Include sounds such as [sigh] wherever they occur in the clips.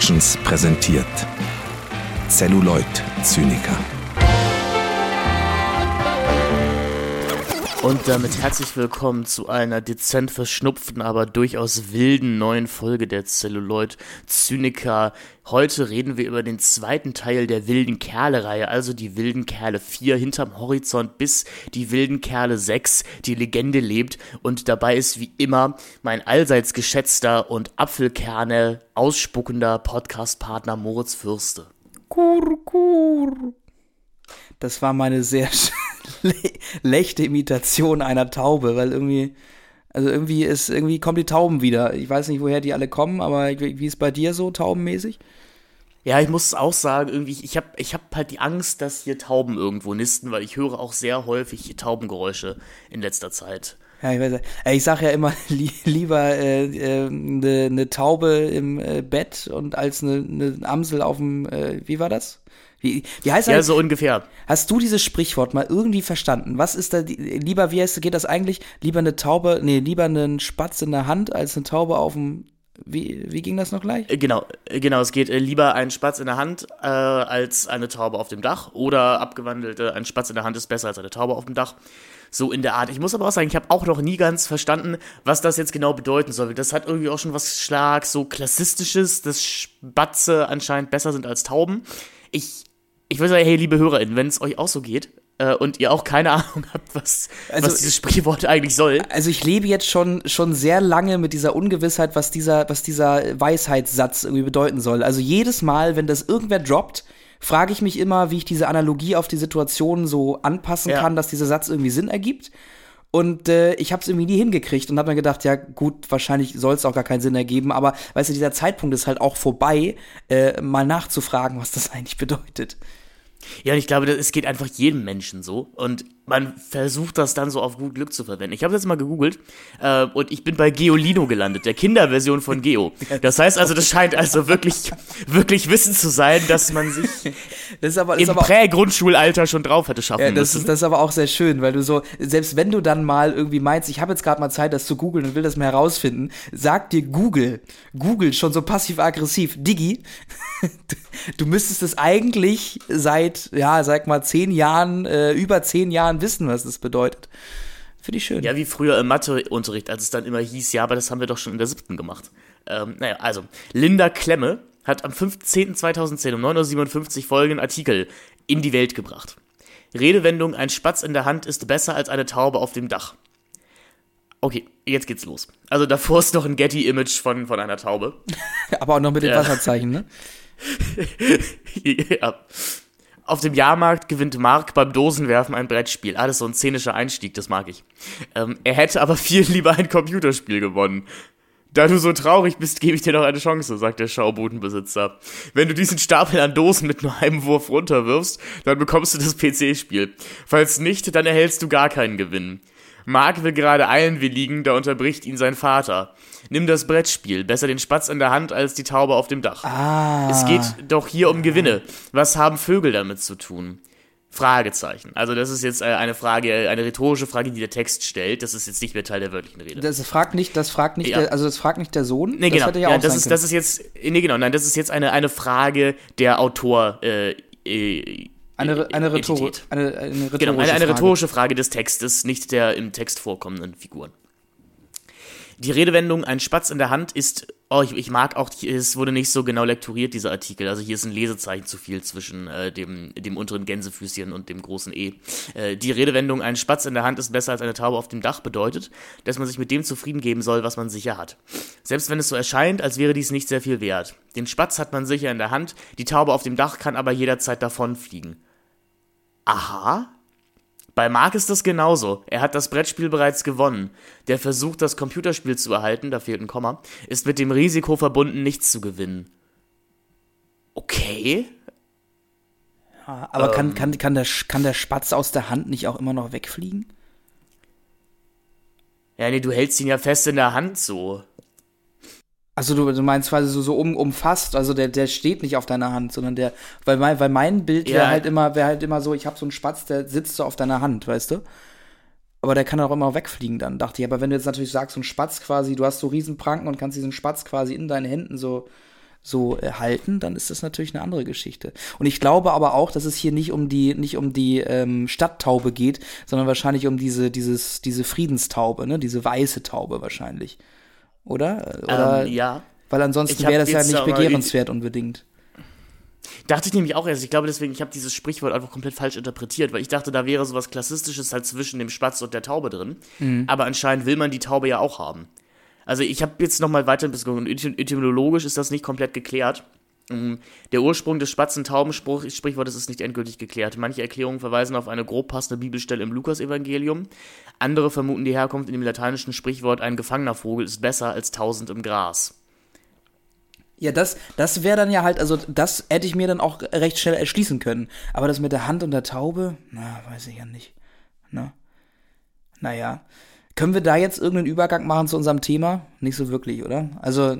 Productions präsentiert Celluloid Zyniker. Und damit herzlich willkommen zu einer dezent verschnupften, aber durchaus wilden neuen Folge der Celluloid Zyniker. Heute reden wir über den zweiten Teil der wilden Kerle-Reihe, also die wilden Kerle 4 hinterm Horizont bis die wilden Kerle 6, die Legende lebt. Und dabei ist wie immer mein allseits geschätzter und Apfelkerne ausspuckender Podcast-Partner Moritz Fürste. Kur, kur. Das war meine sehr [laughs] lechte Imitation einer Taube, weil irgendwie, also irgendwie ist, irgendwie kommen die Tauben wieder. Ich weiß nicht, woher die alle kommen, aber wie ist bei dir so taubenmäßig? Ja, ich muss auch sagen, irgendwie, ich habe ich hab halt die Angst, dass hier Tauben irgendwo nisten, weil ich höre auch sehr häufig Taubengeräusche in letzter Zeit. Ja, ich weiß Ich sage ja immer [laughs] li lieber eine äh, äh, ne, ne Taube im äh, Bett und als eine ne Amsel auf dem, äh, wie war das? Wie, wie heißt das? Ja, so ungefähr. Hast du dieses Sprichwort mal irgendwie verstanden? Was ist da, lieber, wie heißt, geht das eigentlich? Lieber eine Taube, nee, lieber einen Spatz in der Hand als eine Taube auf dem, wie, wie ging das noch gleich? Äh, genau, äh, genau, es geht äh, lieber ein Spatz in der Hand äh, als eine Taube auf dem Dach oder abgewandelt, äh, ein Spatz in der Hand ist besser als eine Taube auf dem Dach. So in der Art. Ich muss aber auch sagen, ich habe auch noch nie ganz verstanden, was das jetzt genau bedeuten soll. Das hat irgendwie auch schon was Schlag, so klassistisches, dass Spatze anscheinend besser sind als Tauben. Ich ich würde sagen, hey, liebe HörerInnen, wenn es euch auch so geht äh, und ihr auch keine [laughs] Ahnung habt, was, also, was dieses Sprichwort eigentlich soll. Also ich lebe jetzt schon, schon sehr lange mit dieser Ungewissheit, was dieser, was dieser Weisheitssatz irgendwie bedeuten soll. Also jedes Mal, wenn das irgendwer droppt, frage ich mich immer, wie ich diese Analogie auf die Situation so anpassen ja. kann, dass dieser Satz irgendwie Sinn ergibt. Und äh, ich habe es irgendwie nie hingekriegt und habe mir gedacht, ja gut, wahrscheinlich soll es auch gar keinen Sinn ergeben, aber weißt du, dieser Zeitpunkt ist halt auch vorbei, äh, mal nachzufragen, was das [laughs] eigentlich bedeutet. Ja, und ich glaube, es geht einfach jedem Menschen so. Und man versucht das dann so auf gut Glück zu verwenden. Ich habe jetzt mal gegoogelt äh, und ich bin bei Geolino gelandet, der Kinderversion von Geo. Das heißt also, das scheint also wirklich, wirklich Wissen zu sein, dass man sich [laughs] das ist aber, das im Prä-Grundschulalter schon drauf hätte schaffen ja, das müssen. Ist, das ist aber auch sehr schön, weil du so, selbst wenn du dann mal irgendwie meinst, ich habe jetzt gerade mal Zeit, das zu googeln und will das mal herausfinden, sagt dir Google, Google schon so passiv-aggressiv, Digi, [laughs] du müsstest es eigentlich seit, ja, sag mal, zehn Jahren, äh, über zehn Jahren wissen, was das bedeutet. Finde ich schön. Ja, wie früher im Matheunterricht, als es dann immer hieß, ja, aber das haben wir doch schon in der siebten gemacht. Ähm, naja, also, Linda Klemme hat am 15.2010 um 9.57 Uhr folgenden Artikel in die Welt gebracht. Redewendung, ein Spatz in der Hand ist besser als eine Taube auf dem Dach. Okay, jetzt geht's los. Also davor ist noch ein Getty-Image von, von einer Taube. [laughs] Aber auch noch mit dem Wasserzeichen, ne? [laughs] ja. Auf dem Jahrmarkt gewinnt Mark beim Dosenwerfen ein Brettspiel. Alles so ein szenischer Einstieg, das mag ich. Ähm, er hätte aber viel lieber ein Computerspiel gewonnen. Da du so traurig bist, gebe ich dir noch eine Chance, sagt der Schaubudenbesitzer. Wenn du diesen Stapel an Dosen mit nur einem Wurf runterwirfst, dann bekommst du das PC-Spiel. Falls nicht, dann erhältst du gar keinen Gewinn. Mark will gerade eilen wie liegen, da unterbricht ihn sein Vater. Nimm das Brettspiel, besser den Spatz in der Hand als die Taube auf dem Dach. Ah. Es geht doch hier um Gewinne. Was haben Vögel damit zu tun? Fragezeichen. Also das ist jetzt äh, eine Frage, eine rhetorische Frage, die der Text stellt. Das ist jetzt nicht mehr Teil der wörtlichen Rede. Das fragt nicht, das fragt nicht, ja. der, also das fragt nicht der Sohn. Nee, genau. Das, ja, ja das ist, das ist jetzt, nee, genau, nein, das ist jetzt eine, eine Frage der Autor. Äh, äh, eine, eine, Rhetor eine, eine, rhetorische genau, eine, eine rhetorische Frage des Textes, nicht der im Text vorkommenden Figuren. Die Redewendung ein Spatz in der Hand ist, oh, ich, ich mag auch, es wurde nicht so genau lektoriert, dieser Artikel. Also hier ist ein Lesezeichen zu viel zwischen äh, dem, dem unteren Gänsefüßchen und dem großen E. Äh, die Redewendung ein Spatz in der Hand ist besser als eine Taube auf dem Dach bedeutet, dass man sich mit dem zufrieden geben soll, was man sicher hat. Selbst wenn es so erscheint, als wäre dies nicht sehr viel wert. Den Spatz hat man sicher in der Hand, die Taube auf dem Dach kann aber jederzeit davonfliegen. Aha, bei Mark ist das genauso. Er hat das Brettspiel bereits gewonnen. Der Versuch, das Computerspiel zu erhalten, da fehlt ein Komma, ist mit dem Risiko verbunden, nichts zu gewinnen. Okay. Ja, aber ähm, kann, kann, kann, der, kann der Spatz aus der Hand nicht auch immer noch wegfliegen? Ja, nee, du hältst ihn ja fest in der Hand so. Also du, du meinst quasi so, so um, umfasst, also der, der steht nicht auf deiner Hand, sondern der, weil mein, weil mein Bild wäre ja. halt immer, wäre halt immer so, ich habe so einen Spatz, der sitzt so auf deiner Hand, weißt du? Aber der kann auch immer wegfliegen dann, dachte ich. Aber wenn du jetzt natürlich sagst, so ein Spatz quasi, du hast so Riesenpranken und kannst diesen Spatz quasi in deinen Händen so, so äh, halten, dann ist das natürlich eine andere Geschichte. Und ich glaube aber auch, dass es hier nicht um die, nicht um die ähm, Stadttaube geht, sondern wahrscheinlich um diese, dieses, diese Friedenstaube, ne? Diese weiße Taube wahrscheinlich. Oder? Oder ähm, ja. Weil ansonsten wäre das ja nicht begehrenswert unbedingt. Dachte ich nämlich auch erst. Ich glaube deswegen, ich habe dieses Sprichwort einfach komplett falsch interpretiert, weil ich dachte, da wäre sowas Klassistisches halt zwischen dem Spatz und der Taube drin. Mhm. Aber anscheinend will man die Taube ja auch haben. Also ich habe jetzt nochmal weiter ein bisschen geguckt. Etymologisch ist das nicht komplett geklärt. Mm, der Ursprung des Spatzen-Tauben-Sprichwortes ist nicht endgültig geklärt. Manche Erklärungen verweisen auf eine grob passende Bibelstelle im Lukas-Evangelium. Andere vermuten die Herkunft in dem lateinischen Sprichwort: Ein gefangener Vogel ist besser als tausend im Gras. Ja, das, das wäre dann ja halt, also das hätte ich mir dann auch recht schnell erschließen können. Aber das mit der Hand und der Taube, na, weiß ich ja nicht. Na? Ne? Naja. Können wir da jetzt irgendeinen Übergang machen zu unserem Thema? Nicht so wirklich, oder? Also.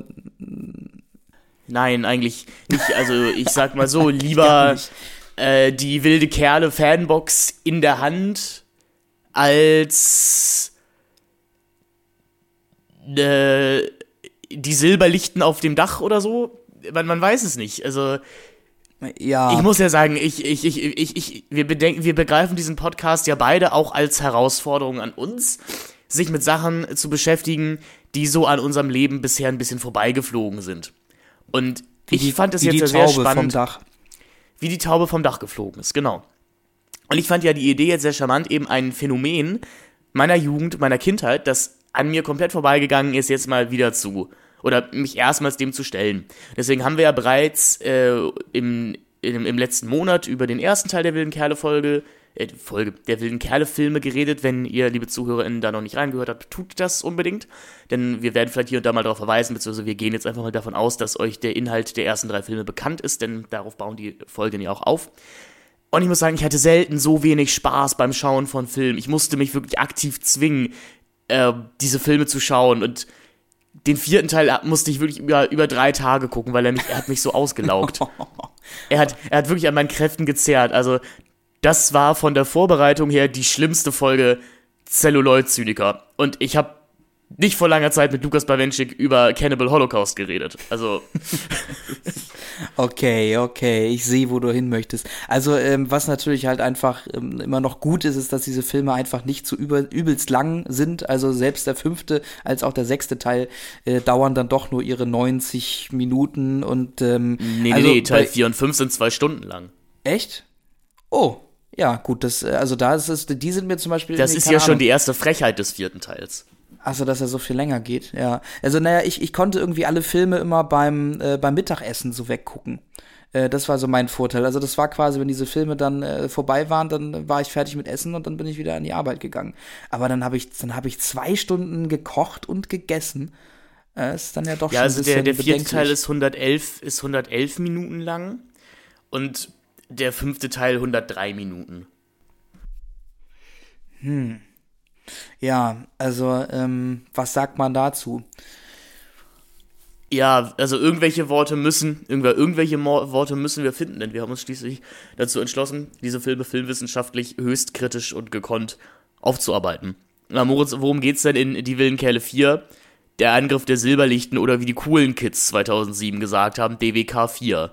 Nein, eigentlich nicht. Also ich [laughs] sag mal so, lieber äh, die wilde Kerle Fanbox in der Hand als äh, die Silberlichten auf dem Dach oder so. Man, man weiß es nicht. Also ja. Ich muss ja sagen, ich, ich, ich, ich, ich, wir, bedenken, wir begreifen diesen Podcast ja beide auch als Herausforderung an uns sich mit Sachen zu beschäftigen, die so an unserem Leben bisher ein bisschen vorbeigeflogen sind. Und ich die, fand es jetzt die sehr Taube spannend. Vom Dach. Wie die Taube vom Dach geflogen ist, genau. Und ich fand ja die Idee jetzt sehr charmant, eben ein Phänomen meiner Jugend, meiner Kindheit, das an mir komplett vorbeigegangen ist, jetzt mal wieder zu. Oder mich erstmals dem zu stellen. Deswegen haben wir ja bereits äh, im, im, im letzten Monat über den ersten Teil der Wilden Kerle-Folge äh, Folge der wilden Kerle-Filme geredet. Wenn ihr, liebe ZuhörerInnen, da noch nicht reingehört habt, tut das unbedingt. Denn wir werden vielleicht hier und da mal darauf verweisen, beziehungsweise wir gehen jetzt einfach mal davon aus, dass euch der Inhalt der ersten drei Filme bekannt ist, denn darauf bauen die Folgen ja auch auf. Und ich muss sagen, ich hatte selten so wenig Spaß beim Schauen von Filmen. Ich musste mich wirklich aktiv zwingen, äh, diese Filme zu schauen. Und den vierten Teil musste ich wirklich über, über drei Tage gucken, weil er mich, er hat mich so ausgelaugt. [laughs] er hat, er hat wirklich an meinen Kräften gezerrt. Also das war von der Vorbereitung her die schlimmste Folge Celluloid-Zyniker. Und ich habe nicht vor langer Zeit mit Lukas Bawenschik über Cannibal Holocaust geredet. Also. [laughs] okay, okay, ich sehe, wo du hin möchtest. Also, ähm, was natürlich halt einfach ähm, immer noch gut ist, ist, dass diese Filme einfach nicht zu über, übelst lang sind. Also, selbst der fünfte als auch der sechste Teil äh, dauern dann doch nur ihre 90 Minuten und. Ähm, nee, also nee, Teil 4 und 5 sind zwei Stunden lang. Echt? Oh, ja, gut, das, äh, also da ist es, die sind mir zum Beispiel. Das ist ja Ahnung. schon die erste Frechheit des vierten Teils. Achso, dass er so viel länger geht, ja. Also, naja, ich, ich konnte irgendwie alle Filme immer beim, äh, beim Mittagessen so weggucken. Äh, das war so mein Vorteil. Also, das war quasi, wenn diese Filme dann äh, vorbei waren, dann war ich fertig mit Essen und dann bin ich wieder an die Arbeit gegangen. Aber dann habe ich, dann habe ich zwei Stunden gekocht und gegessen. Äh, ist dann ja doch ja, schon also ein bisschen der, der vierte Teil ist 111, ist 111 Minuten lang. Und der fünfte Teil 103 Minuten. Hm. Ja, also, ähm, was sagt man dazu? Ja, also irgendwelche Worte müssen, irgendwelche Mo Worte müssen wir finden, denn wir haben uns schließlich dazu entschlossen, diese Filme filmwissenschaftlich höchst kritisch und gekonnt aufzuarbeiten. Na, Moritz, worum geht's denn in Die wilden Kerle 4? Der Angriff der Silberlichten oder wie die coolen Kids 2007 gesagt haben, DWK 4.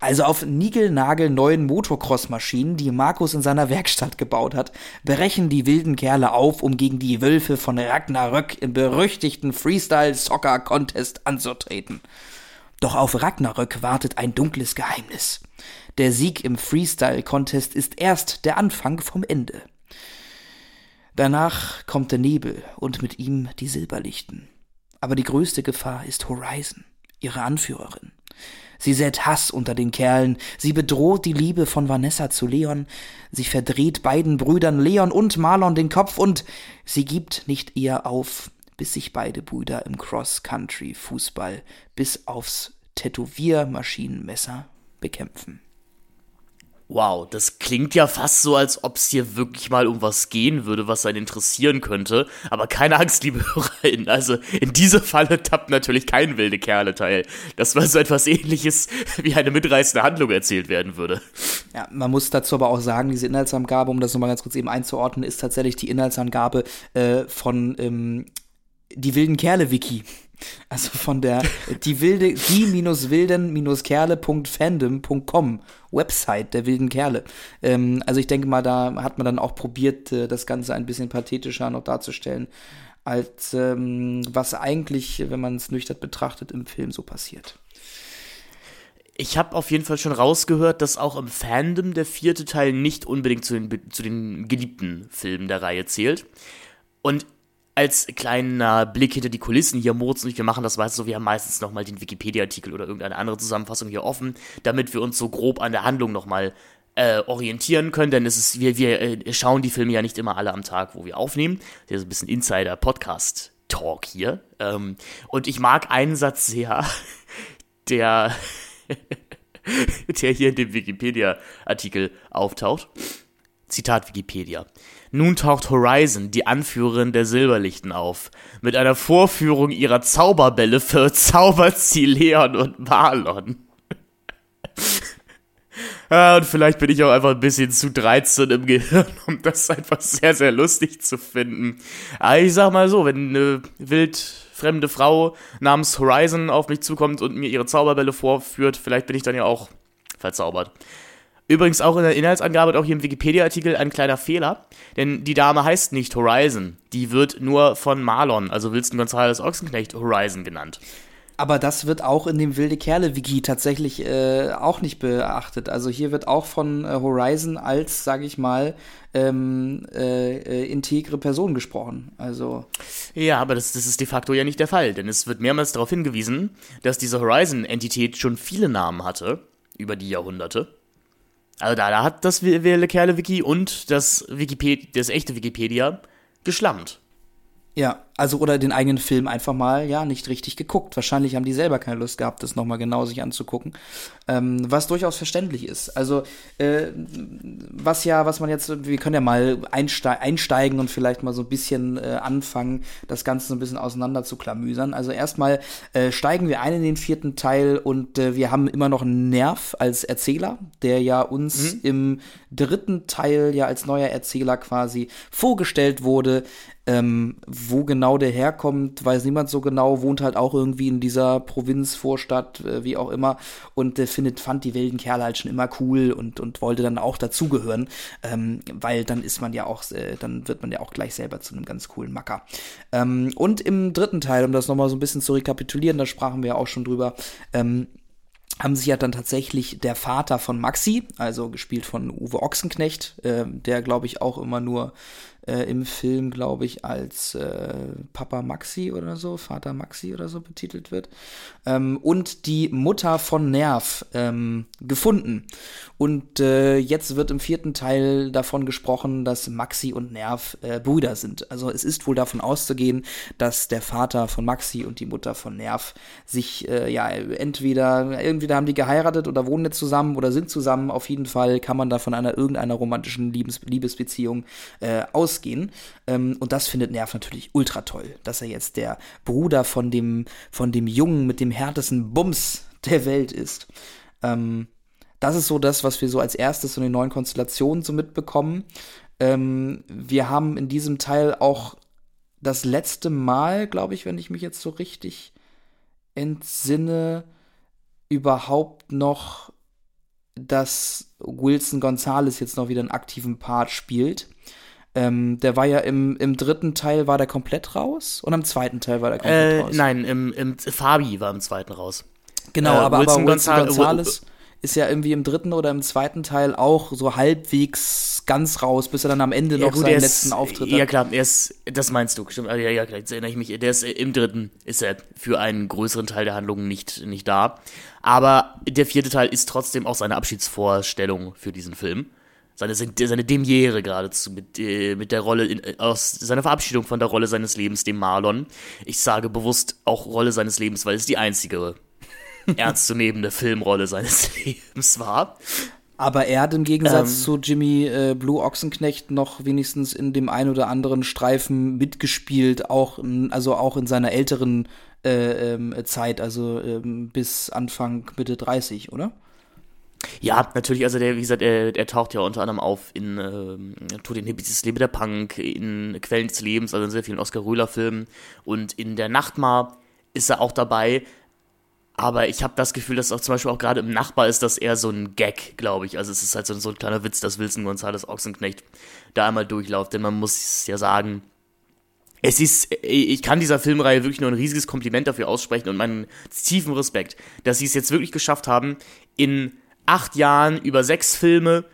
Also auf niegelnagelneuen Motocross-Maschinen, die Markus in seiner Werkstatt gebaut hat, brechen die wilden Kerle auf, um gegen die Wölfe von Ragnarök im berüchtigten Freestyle-Soccer-Contest anzutreten. Doch auf Ragnarök wartet ein dunkles Geheimnis. Der Sieg im Freestyle-Contest ist erst der Anfang vom Ende. Danach kommt der Nebel und mit ihm die Silberlichten. Aber die größte Gefahr ist Horizon, ihre Anführerin. Sie sät Hass unter den Kerlen, sie bedroht die Liebe von Vanessa zu Leon, sie verdreht beiden Brüdern Leon und Marlon den Kopf und sie gibt nicht eher auf, bis sich beide Brüder im Cross-Country-Fußball bis aufs Tätowiermaschinenmesser bekämpfen. Wow, das klingt ja fast so, als ob es hier wirklich mal um was gehen würde, was einen interessieren könnte. Aber keine Angst, liebe [laughs] HörerInnen. Also, in diese Falle tappt natürlich kein wilde Kerle teil. Das war so etwas ähnliches, [laughs] wie eine mitreißende Handlung erzählt werden würde. Ja, man muss dazu aber auch sagen, diese Inhaltsangabe, um das nochmal ganz kurz eben einzuordnen, ist tatsächlich die Inhaltsangabe äh, von ähm, die wilden Kerle-Wiki. Also von der die wilde die-wilden-kerle.fandom.com Website der wilden Kerle. Ähm, also ich denke mal, da hat man dann auch probiert, äh, das Ganze ein bisschen pathetischer noch darzustellen, als ähm, was eigentlich, wenn man es nüchtern betrachtet, im Film so passiert. Ich habe auf jeden Fall schon rausgehört, dass auch im Fandom der vierte Teil nicht unbedingt zu den, zu den geliebten Filmen der Reihe zählt. Und als kleiner Blick hinter die Kulissen hier, Moritz und ich, wir machen das meistens so, wir haben meistens nochmal den Wikipedia-Artikel oder irgendeine andere Zusammenfassung hier offen, damit wir uns so grob an der Handlung nochmal äh, orientieren können, denn es ist, wir, wir äh, schauen die Filme ja nicht immer alle am Tag, wo wir aufnehmen. Das ist ein bisschen Insider-Podcast-Talk hier. Ähm, und ich mag einen Satz sehr, [laughs] der, [laughs] der hier in dem Wikipedia-Artikel auftaucht. Zitat Wikipedia. Nun taucht Horizon, die Anführerin der Silberlichten, auf. Mit einer Vorführung ihrer Zauberbälle verzaubert [laughs] sie Leon und Marlon. ja, [laughs] und vielleicht bin ich auch einfach ein bisschen zu 13 im Gehirn, [laughs] um das einfach sehr, sehr lustig zu finden. Aber ich sag mal so, wenn eine wildfremde Frau namens Horizon auf mich zukommt und mir ihre Zauberbälle vorführt, vielleicht bin ich dann ja auch verzaubert. Übrigens auch in der Inhaltsangabe und auch hier im Wikipedia-Artikel ein kleiner Fehler, denn die Dame heißt nicht Horizon. Die wird nur von Marlon, also Wilson Gonzales Ochsenknecht, Horizon genannt. Aber das wird auch in dem Wilde Kerle-Wiki tatsächlich äh, auch nicht beachtet. Also hier wird auch von äh, Horizon als, sage ich mal, ähm, äh, äh, integre Person gesprochen. Also ja, aber das, das ist de facto ja nicht der Fall, denn es wird mehrmals darauf hingewiesen, dass diese Horizon-Entität schon viele Namen hatte über die Jahrhunderte also da, da hat das Wille Kerle Wiki und das Wikipedia, das echte Wikipedia geschlammt. Ja, also oder den eigenen Film einfach mal, ja, nicht richtig geguckt. Wahrscheinlich haben die selber keine Lust gehabt, das nochmal genau sich anzugucken. Ähm, was durchaus verständlich ist. Also, äh, was ja, was man jetzt, wir können ja mal einste einsteigen und vielleicht mal so ein bisschen äh, anfangen, das Ganze so ein bisschen auseinander zu klamüsern. Also erstmal äh, steigen wir ein in den vierten Teil und äh, wir haben immer noch einen Nerv als Erzähler, der ja uns mhm. im dritten Teil ja als neuer Erzähler quasi vorgestellt wurde. Ähm, wo genau der herkommt, weiß niemand so genau, wohnt halt auch irgendwie in dieser Provinz, Vorstadt, äh, wie auch immer, und äh, findet, fand die wilden Kerle halt schon immer cool und, und wollte dann auch dazugehören, ähm, weil dann ist man ja auch, äh, dann wird man ja auch gleich selber zu einem ganz coolen Macker. Ähm, und im dritten Teil, um das nochmal so ein bisschen zu rekapitulieren, da sprachen wir ja auch schon drüber, ähm, haben sich ja dann tatsächlich der Vater von Maxi, also gespielt von Uwe Ochsenknecht, äh, der glaube ich auch immer nur äh, im Film, glaube ich, als äh, Papa Maxi oder so, Vater Maxi oder so betitelt wird. Ähm, und die Mutter von Nerv ähm, gefunden. Und äh, jetzt wird im vierten Teil davon gesprochen, dass Maxi und Nerv äh, Brüder sind. Also es ist wohl davon auszugehen, dass der Vater von Maxi und die Mutter von Nerv sich äh, ja entweder entweder haben die geheiratet oder wohnen jetzt zusammen oder sind zusammen. Auf jeden Fall kann man da von einer irgendeiner romantischen Liebes Liebesbeziehung äh, ausgehen. Ähm, und das findet Nerv natürlich ultra toll, dass er jetzt der Bruder von dem von dem Jungen mit dem härtesten Bums der Welt ist. Ähm, das ist so das, was wir so als erstes in den neuen Konstellationen so mitbekommen. Ähm, wir haben in diesem Teil auch das letzte Mal, glaube ich, wenn ich mich jetzt so richtig entsinne, überhaupt noch, dass Wilson Gonzalez jetzt noch wieder einen aktiven Part spielt. Ähm, der war ja im, im dritten Teil war der komplett raus und im zweiten Teil war der komplett äh, raus. Nein, im, im Fabi war im zweiten raus. Genau, äh, aber, Wilson, aber Wilson Gonzalez, ist ja irgendwie im dritten oder im zweiten Teil auch so halbwegs ganz raus, bis er dann am Ende ja, noch gut, seinen letzten Auftritt hat. Ja klar, er ist, das meinst du, stimmt, ja, ja, klar, jetzt erinnere ich mich, der ist im dritten, ist er für einen größeren Teil der Handlung nicht, nicht da. Aber der vierte Teil ist trotzdem auch seine Abschiedsvorstellung für diesen Film. Seine, seine Demiere geradezu mit, äh, mit der Rolle, in, aus seiner Verabschiedung von der Rolle seines Lebens, dem Marlon. Ich sage bewusst auch Rolle seines Lebens, weil es die einzige [laughs] ernstzunehmende Filmrolle seines [laughs] Lebens war. Aber er hat im Gegensatz ähm, zu Jimmy äh, Blue Ochsenknecht noch wenigstens in dem ein oder anderen Streifen mitgespielt, auch also auch in seiner älteren äh, ähm, Zeit, also ähm, bis Anfang Mitte 30, oder? Ja, natürlich, also der, wie gesagt, er, er taucht ja unter anderem auf in ähm, Tod den Hippies, das Leben der Punk, in Quellen des Lebens, also in sehr vielen Oscar Röhler-Filmen und in der Nachtmar ist er auch dabei. Aber ich habe das Gefühl, dass auch zum Beispiel auch gerade im Nachbar ist das eher so ein Gag, glaube ich. Also es ist halt so, so ein kleiner Witz, dass Wilson Gonzales Ochsenknecht da einmal durchläuft. Denn man muss ja sagen, es ist, ich kann dieser Filmreihe wirklich nur ein riesiges Kompliment dafür aussprechen und meinen tiefen Respekt, dass sie es jetzt wirklich geschafft haben, in acht Jahren über sechs Filme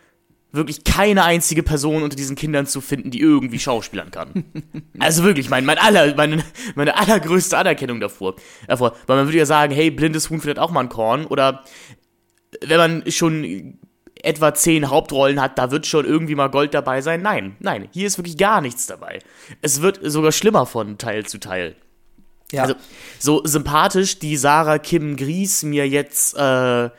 wirklich keine einzige Person unter diesen Kindern zu finden, die irgendwie schauspielern kann. [laughs] also wirklich, mein, mein aller, meine, meine allergrößte Anerkennung davor, davor. Weil man würde ja sagen, hey, blindes Huhn findet auch mal ein Korn. Oder wenn man schon etwa zehn Hauptrollen hat, da wird schon irgendwie mal Gold dabei sein. Nein, nein, hier ist wirklich gar nichts dabei. Es wird sogar schlimmer von Teil zu Teil. Ja. Also, so sympathisch die Sarah Kim Gries mir jetzt äh,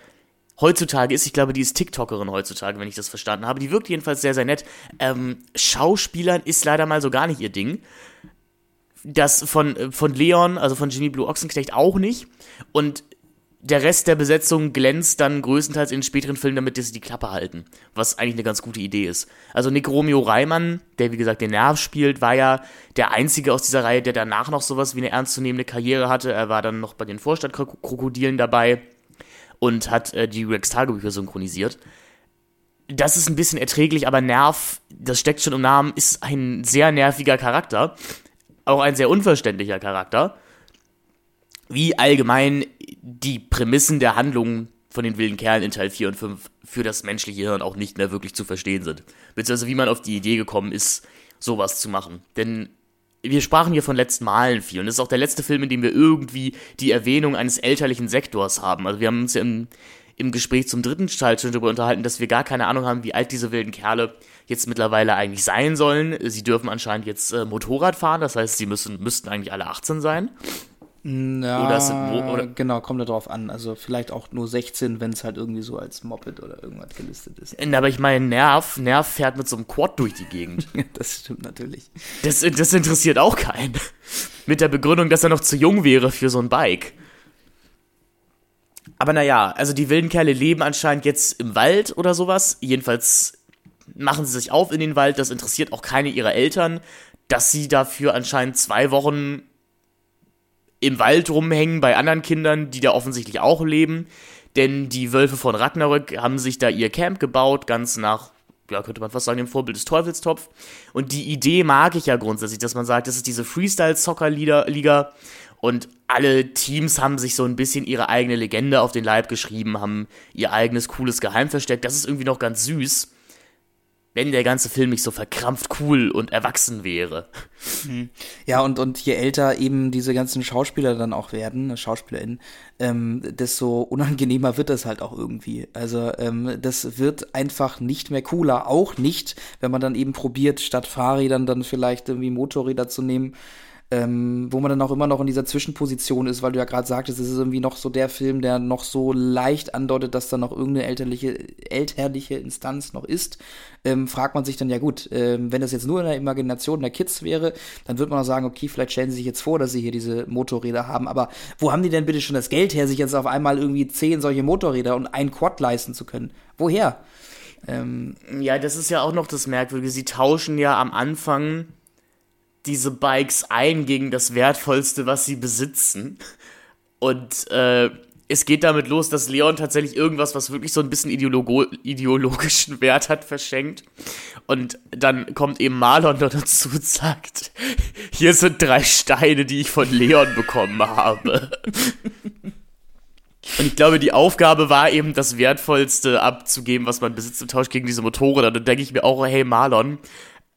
heutzutage ist. Ich glaube, die ist TikTokerin heutzutage, wenn ich das verstanden habe. Die wirkt jedenfalls sehr, sehr nett. Ähm, Schauspielern ist leider mal so gar nicht ihr Ding. Das von, äh, von Leon, also von Jimmy Blue Ochsenknecht auch nicht. Und der Rest der Besetzung glänzt dann größtenteils in späteren Filmen, damit sie die Klappe halten. Was eigentlich eine ganz gute Idee ist. Also Nick Romeo Reimann, der wie gesagt den Nerv spielt, war ja der einzige aus dieser Reihe, der danach noch sowas wie eine ernstzunehmende Karriere hatte. Er war dann noch bei den Vorstadtkrokodilen dabei und hat äh, die Rex Tagebücher synchronisiert. Das ist ein bisschen erträglich, aber Nerv, das steckt schon im Namen, ist ein sehr nerviger Charakter. Auch ein sehr unverständlicher Charakter. Wie allgemein die Prämissen der Handlung von den wilden Kerlen in Teil 4 und 5 für das menschliche Hirn auch nicht mehr wirklich zu verstehen sind. Beziehungsweise wie man auf die Idee gekommen ist, sowas zu machen. Denn wir sprachen hier von letzten Malen viel und das ist auch der letzte Film, in dem wir irgendwie die Erwähnung eines elterlichen Sektors haben. Also wir haben uns ja im, im Gespräch zum dritten Teil schon darüber unterhalten, dass wir gar keine Ahnung haben, wie alt diese wilden Kerle jetzt mittlerweile eigentlich sein sollen. Sie dürfen anscheinend jetzt äh, Motorrad fahren, das heißt, sie müssen, müssten eigentlich alle 18 sein. Ja, oder, sind, oder genau, kommt darauf an. Also vielleicht auch nur 16, wenn es halt irgendwie so als Moped oder irgendwas gelistet ist. Aber ich meine, Nerv, Nerv fährt mit so einem Quad durch die Gegend. [laughs] das stimmt natürlich. Das, das interessiert auch keinen. mit der Begründung, dass er noch zu jung wäre für so ein Bike. Aber naja, also die wilden Kerle leben anscheinend jetzt im Wald oder sowas. Jedenfalls machen sie sich auf in den Wald. Das interessiert auch keine ihrer Eltern, dass sie dafür anscheinend zwei Wochen im Wald rumhängen bei anderen Kindern, die da offensichtlich auch leben. Denn die Wölfe von Ragnarök haben sich da ihr Camp gebaut, ganz nach, ja, könnte man fast sagen, dem Vorbild des Teufelstopf. Und die Idee mag ich ja grundsätzlich, dass man sagt, das ist diese Freestyle-Soccer-Liga und alle Teams haben sich so ein bisschen ihre eigene Legende auf den Leib geschrieben, haben ihr eigenes cooles Geheim versteckt. Das ist irgendwie noch ganz süß wenn der ganze Film nicht so verkrampft cool und erwachsen wäre. Mhm. Ja, und, und je älter eben diese ganzen Schauspieler dann auch werden, SchauspielerInnen, ähm, desto unangenehmer wird das halt auch irgendwie. Also ähm, das wird einfach nicht mehr cooler. Auch nicht, wenn man dann eben probiert, statt Fahrrädern dann vielleicht irgendwie Motorräder zu nehmen ähm, wo man dann auch immer noch in dieser Zwischenposition ist, weil du ja gerade sagtest, es ist irgendwie noch so der Film, der noch so leicht andeutet, dass da noch irgendeine elterliche, elterliche Instanz noch ist. Ähm, fragt man sich dann, ja gut, ähm, wenn das jetzt nur in der Imagination der Kids wäre, dann würde man auch sagen, okay, vielleicht stellen sie sich jetzt vor, dass sie hier diese Motorräder haben, aber wo haben die denn bitte schon das Geld her, sich jetzt auf einmal irgendwie zehn solche Motorräder und ein Quad leisten zu können? Woher? Ähm, ja, das ist ja auch noch das Merkwürdige. Sie tauschen ja am Anfang diese Bikes ein gegen das Wertvollste, was sie besitzen. Und äh, es geht damit los, dass Leon tatsächlich irgendwas, was wirklich so ein bisschen ideologo ideologischen Wert hat, verschenkt. Und dann kommt eben Marlon dazu und sagt, hier sind drei Steine, die ich von Leon bekommen habe. [laughs] Und ich glaube, die Aufgabe war eben, das Wertvollste abzugeben, was man besitzt im Tausch gegen diese Motorräder. Dann denke ich mir auch, hey Marlon,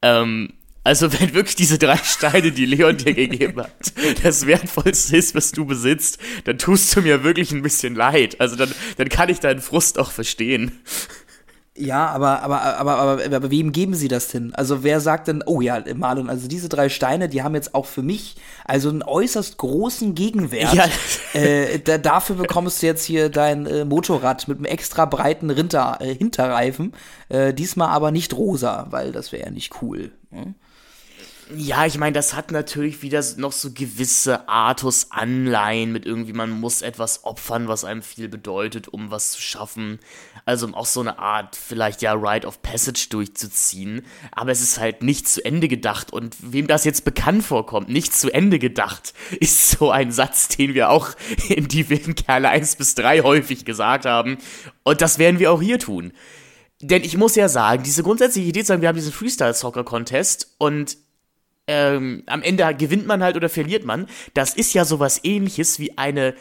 ähm, also wenn wirklich diese drei Steine, die Leon dir gegeben hat, das Wertvollste ist, was du besitzt, dann tust du mir wirklich ein bisschen leid. Also dann, dann kann ich deinen Frust auch verstehen. Ja, aber, aber, aber, aber, aber wem geben sie das denn? Also wer sagt denn, oh ja, Marlon, also diese drei Steine, die haben jetzt auch für mich also einen äußerst großen Gegenwert. Ja. Äh, da, dafür bekommst du jetzt hier dein äh, Motorrad mit einem extra breiten Rinter, äh, Hinterreifen. Äh, diesmal aber nicht rosa, weil das wäre ja nicht cool. Hm? Ja, ich meine, das hat natürlich wieder noch so gewisse Artus-Anleihen mit irgendwie, man muss etwas opfern, was einem viel bedeutet, um was zu schaffen. Also um auch so eine Art, vielleicht ja, Rite of Passage durchzuziehen. Aber es ist halt nicht zu Ende gedacht. Und wem das jetzt bekannt vorkommt, nicht zu Ende gedacht, [laughs] ist so ein Satz, den wir auch [laughs] in die wilden Kerle 1 bis 3 häufig gesagt haben. Und das werden wir auch hier tun. Denn ich muss ja sagen, diese grundsätzliche Idee zu sagen, wir haben diesen Freestyle-Soccer-Contest und ähm, am Ende gewinnt man halt oder verliert man, das ist ja sowas ähnliches wie eine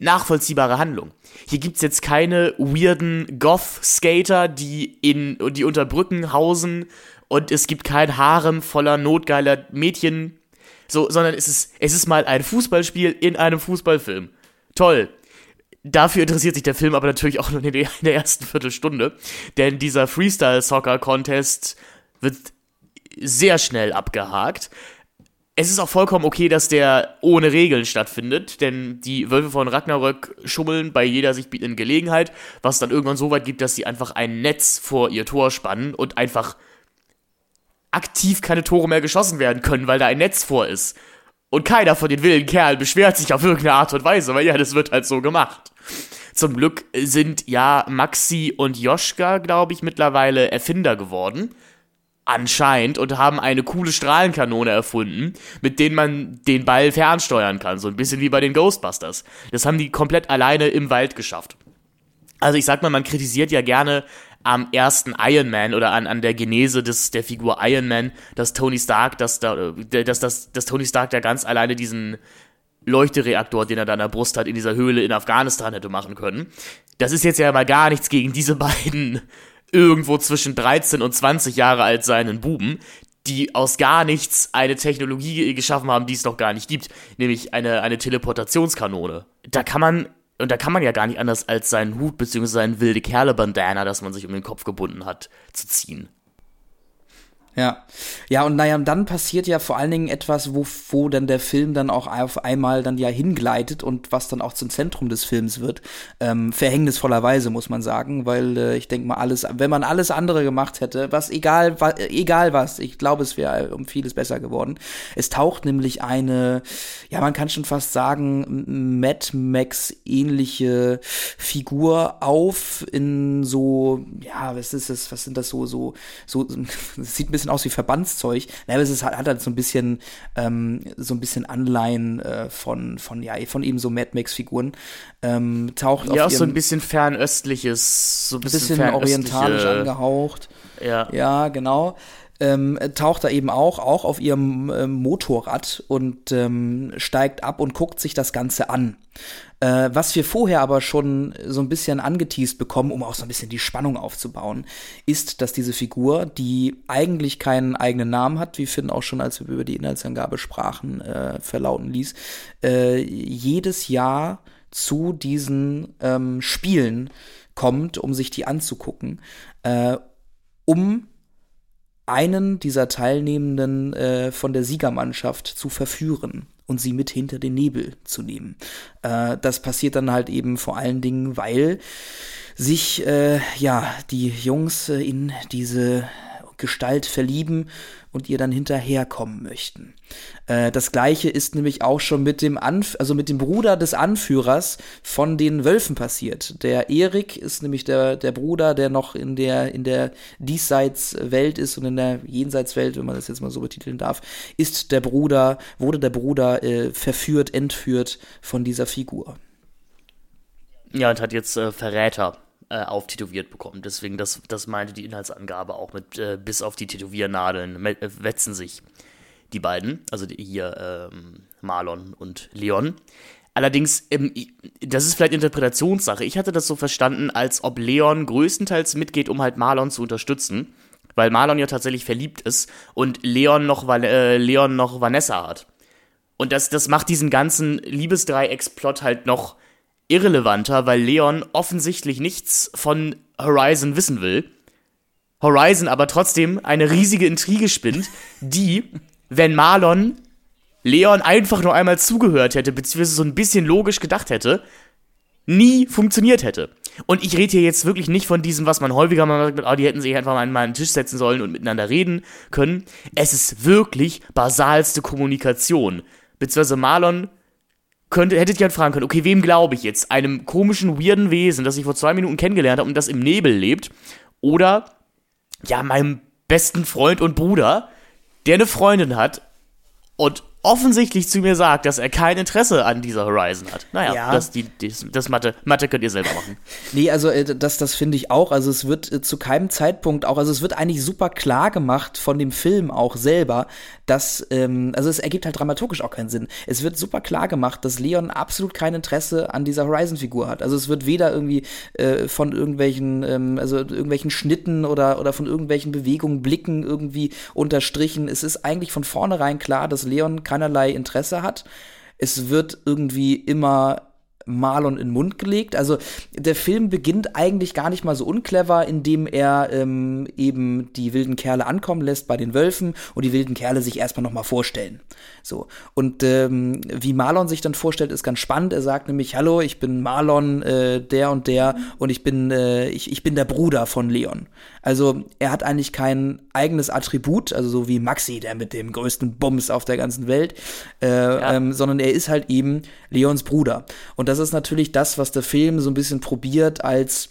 nachvollziehbare Handlung. Hier gibt es jetzt keine weirden Goth-Skater, die, in, die unter Brücken hausen und es gibt kein Harem voller notgeiler Mädchen, so, sondern es ist, es ist mal ein Fußballspiel in einem Fußballfilm. Toll. Dafür interessiert sich der Film aber natürlich auch nur in der ersten Viertelstunde, denn dieser Freestyle-Soccer-Contest wird sehr schnell abgehakt. Es ist auch vollkommen okay, dass der ohne Regeln stattfindet, denn die Wölfe von Ragnarök schummeln bei jeder sich bietenden Gelegenheit, was dann irgendwann so weit gibt, dass sie einfach ein Netz vor ihr Tor spannen und einfach aktiv keine Tore mehr geschossen werden können, weil da ein Netz vor ist. Und keiner von den wilden Kerlen beschwert sich auf irgendeine Art und Weise, weil ja, das wird halt so gemacht. Zum Glück sind ja Maxi und Joschka, glaube ich, mittlerweile Erfinder geworden anscheinend und haben eine coole Strahlenkanone erfunden, mit denen man den Ball fernsteuern kann, so ein bisschen wie bei den Ghostbusters. Das haben die komplett alleine im Wald geschafft. Also ich sag mal, man kritisiert ja gerne am ersten Iron Man oder an, an der Genese des, der Figur Iron Man, dass Tony Stark, dass, da, dass, dass, dass Tony Stark da ganz alleine diesen Leuchtereaktor, den er da in der Brust hat, in dieser Höhle in Afghanistan hätte machen können. Das ist jetzt ja mal gar nichts gegen diese [laughs] beiden irgendwo zwischen 13 und 20 Jahre alt seinen Buben, die aus gar nichts eine Technologie geschaffen haben, die es noch gar nicht gibt, nämlich eine, eine Teleportationskanone. Da kann man, und da kann man ja gar nicht anders als seinen Hut bzw. seinen wilde Kerle-Bandana, das man sich um den Kopf gebunden hat, zu ziehen. Ja. Ja, und naja, dann passiert ja vor allen Dingen etwas, wo, wo dann der Film dann auch auf einmal dann ja hingleitet und was dann auch zum Zentrum des Films wird. Ähm, verhängnisvollerweise, muss man sagen, weil äh, ich denke mal, alles, wenn man alles andere gemacht hätte, was egal, wa, egal was, ich glaube, es wäre um vieles besser geworden. Es taucht nämlich eine, ja, man kann schon fast sagen, Mad Max ähnliche Figur auf in so, ja, was ist das, was sind das so, so, so, [laughs] sieht ein bisschen bisschen aus wie Verbandszeug. Naja, es ist, hat halt so ein bisschen, ähm, so ein bisschen Anleihen äh, von, von, ja, von eben so Mad Max-Figuren. Ähm, taucht ja, auch so ein bisschen fernöstliches, so ein bisschen, bisschen orientalisch angehaucht. Ja. Ja, genau ähm, taucht da eben auch, auch auf ihrem äh, Motorrad und ähm, steigt ab und guckt sich das Ganze an. Äh, was wir vorher aber schon so ein bisschen angeteased bekommen, um auch so ein bisschen die Spannung aufzubauen, ist, dass diese Figur, die eigentlich keinen eigenen Namen hat, wie Finn auch schon, als wir über die Inhaltsangabe sprachen, äh, verlauten ließ, äh, jedes Jahr zu diesen ähm, Spielen kommt, um sich die anzugucken, äh, um einen dieser Teilnehmenden äh, von der Siegermannschaft zu verführen und sie mit hinter den Nebel zu nehmen. Äh, das passiert dann halt eben vor allen Dingen, weil sich äh, ja die Jungs äh, in diese Gestalt verlieben und ihr dann hinterherkommen möchten. Äh, das gleiche ist nämlich auch schon mit dem Anf also mit dem Bruder des Anführers von den Wölfen passiert. Der Erik ist nämlich der, der Bruder, der noch in der, in der Diesseitswelt ist und in der Jenseitswelt, wenn man das jetzt mal so betiteln darf, ist der Bruder, wurde der Bruder äh, verführt, entführt von dieser Figur. Ja, und hat jetzt äh, Verräter äh, auftätowiert bekommen. Deswegen, das, das meinte die Inhaltsangabe auch mit äh, bis auf die Tätowiernadeln äh, wetzen sich die beiden, also die, hier ähm, Marlon und Leon. Allerdings, ähm, das ist vielleicht Interpretationssache. Ich hatte das so verstanden, als ob Leon größtenteils mitgeht, um halt Marlon zu unterstützen, weil Marlon ja tatsächlich verliebt ist und Leon noch, äh, Leon noch Vanessa hat. Und das, das macht diesen ganzen Liebesdreiecksplot halt noch irrelevanter, weil Leon offensichtlich nichts von Horizon wissen will. Horizon aber trotzdem eine riesige Intrige spinnt, die, wenn Marlon Leon einfach nur einmal zugehört hätte, beziehungsweise so ein bisschen logisch gedacht hätte, nie funktioniert hätte. Und ich rede hier jetzt wirklich nicht von diesem, was man häufiger mal sagt, oh, die hätten sich einfach mal an einen Tisch setzen sollen und miteinander reden können. Es ist wirklich basalste Kommunikation. Beziehungsweise Marlon könnte, hätte dich halt fragen können, okay, wem glaube ich jetzt? Einem komischen, weirden Wesen, das ich vor zwei Minuten kennengelernt habe und das im Nebel lebt? Oder, ja, meinem besten Freund und Bruder, der eine Freundin hat und offensichtlich zu mir sagt, dass er kein Interesse an dieser Horizon hat. Naja, ja. das, die, das, das Mathe, Mathe könnt ihr selber machen. [laughs] Nee, also äh, das, das finde ich auch. Also es wird äh, zu keinem Zeitpunkt auch, also es wird eigentlich super klar gemacht von dem Film auch selber, dass, ähm, also es ergibt halt dramaturgisch auch keinen Sinn. Es wird super klar gemacht, dass Leon absolut kein Interesse an dieser Horizon-Figur hat. Also es wird weder irgendwie äh, von irgendwelchen, ähm, also irgendwelchen Schnitten oder, oder von irgendwelchen Bewegungen, Blicken irgendwie unterstrichen. Es ist eigentlich von vornherein klar, dass Leon keinerlei Interesse hat. Es wird irgendwie immer Marlon in den Mund gelegt. Also der Film beginnt eigentlich gar nicht mal so unclever, indem er ähm, eben die wilden Kerle ankommen lässt bei den Wölfen und die wilden Kerle sich erstmal nochmal vorstellen. So. Und ähm, wie Marlon sich dann vorstellt, ist ganz spannend. Er sagt nämlich, hallo, ich bin Marlon, äh, der und der und ich bin, äh, ich, ich bin der Bruder von Leon. Also er hat eigentlich kein eigenes Attribut, also so wie Maxi, der mit dem größten Bums auf der ganzen Welt, äh, ja. ähm, sondern er ist halt eben Leons Bruder. Und das ist natürlich das, was der Film so ein bisschen probiert als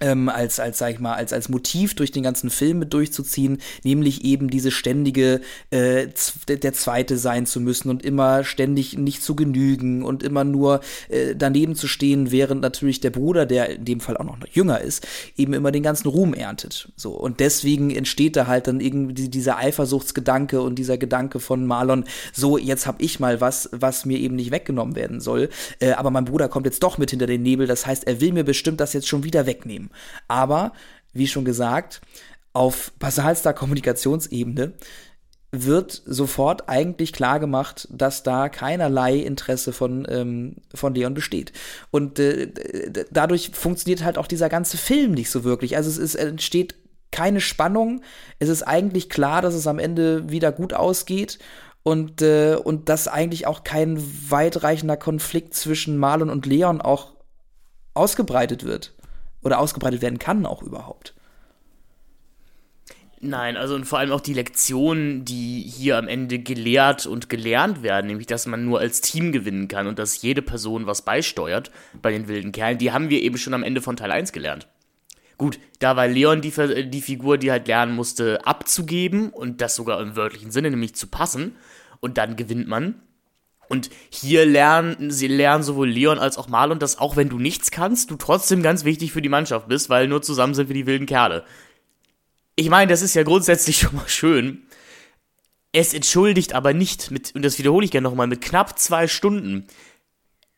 ähm, als, als, sag ich mal, als, als Motiv durch den ganzen Film mit durchzuziehen, nämlich eben diese ständige, äh, der Zweite sein zu müssen und immer ständig nicht zu genügen und immer nur äh, daneben zu stehen, während natürlich der Bruder, der in dem Fall auch noch jünger ist, eben immer den ganzen Ruhm erntet. So. Und deswegen entsteht da halt dann irgendwie dieser Eifersuchtsgedanke und dieser Gedanke von Marlon, so, jetzt hab ich mal was, was mir eben nicht weggenommen werden soll. Äh, aber mein Bruder kommt jetzt doch mit hinter den Nebel, das heißt, er will mir bestimmt das jetzt schon wieder wegnehmen. Aber, wie schon gesagt, auf basalster Kommunikationsebene wird sofort eigentlich klar gemacht, dass da keinerlei Interesse von, ähm, von Leon besteht. Und äh, dadurch funktioniert halt auch dieser ganze Film nicht so wirklich. Also es ist, entsteht keine Spannung. Es ist eigentlich klar, dass es am Ende wieder gut ausgeht. Und, äh, und dass eigentlich auch kein weitreichender Konflikt zwischen Marlon und Leon auch ausgebreitet wird oder ausgebreitet werden kann auch überhaupt. Nein, also und vor allem auch die Lektionen, die hier am Ende gelehrt und gelernt werden, nämlich dass man nur als Team gewinnen kann und dass jede Person was beisteuert bei den wilden Kerlen, die haben wir eben schon am Ende von Teil 1 gelernt. Gut, da war Leon die, die Figur, die halt lernen musste, abzugeben und das sogar im wörtlichen Sinne, nämlich zu passen und dann gewinnt man. Und hier lernen, sie lernen sowohl Leon als auch Marlon, dass auch wenn du nichts kannst, du trotzdem ganz wichtig für die Mannschaft bist, weil nur zusammen sind wir die wilden Kerle. Ich meine, das ist ja grundsätzlich [laughs] schon mal schön. Es entschuldigt aber nicht mit, und das wiederhole ich gerne nochmal, mit knapp zwei Stunden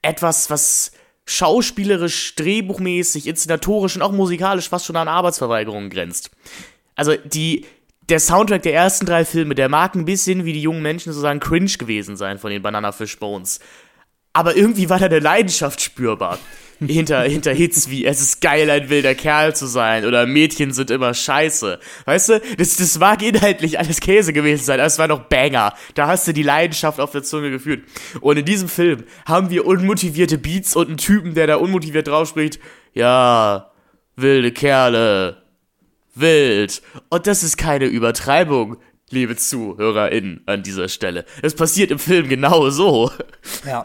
etwas, was schauspielerisch, drehbuchmäßig, inszenatorisch und auch musikalisch fast schon an Arbeitsverweigerung grenzt. Also die, der Soundtrack der ersten drei Filme, der mag ein bisschen wie die jungen Menschen sozusagen cringe gewesen sein von den Banana Fish Bones. Aber irgendwie war da eine Leidenschaft spürbar. hinter, [laughs] hinter Hits wie Es ist geil, ein wilder Kerl zu sein oder Mädchen sind immer scheiße. Weißt du, das, das mag inhaltlich alles Käse gewesen sein, aber es war noch Banger. Da hast du die Leidenschaft auf der Zunge geführt. Und in diesem Film haben wir unmotivierte Beats und einen Typen, der da unmotiviert drauf spricht. Ja, wilde Kerle, wild. Und das ist keine Übertreibung, liebe ZuhörerInnen an dieser Stelle. Es passiert im Film genau so. Ja.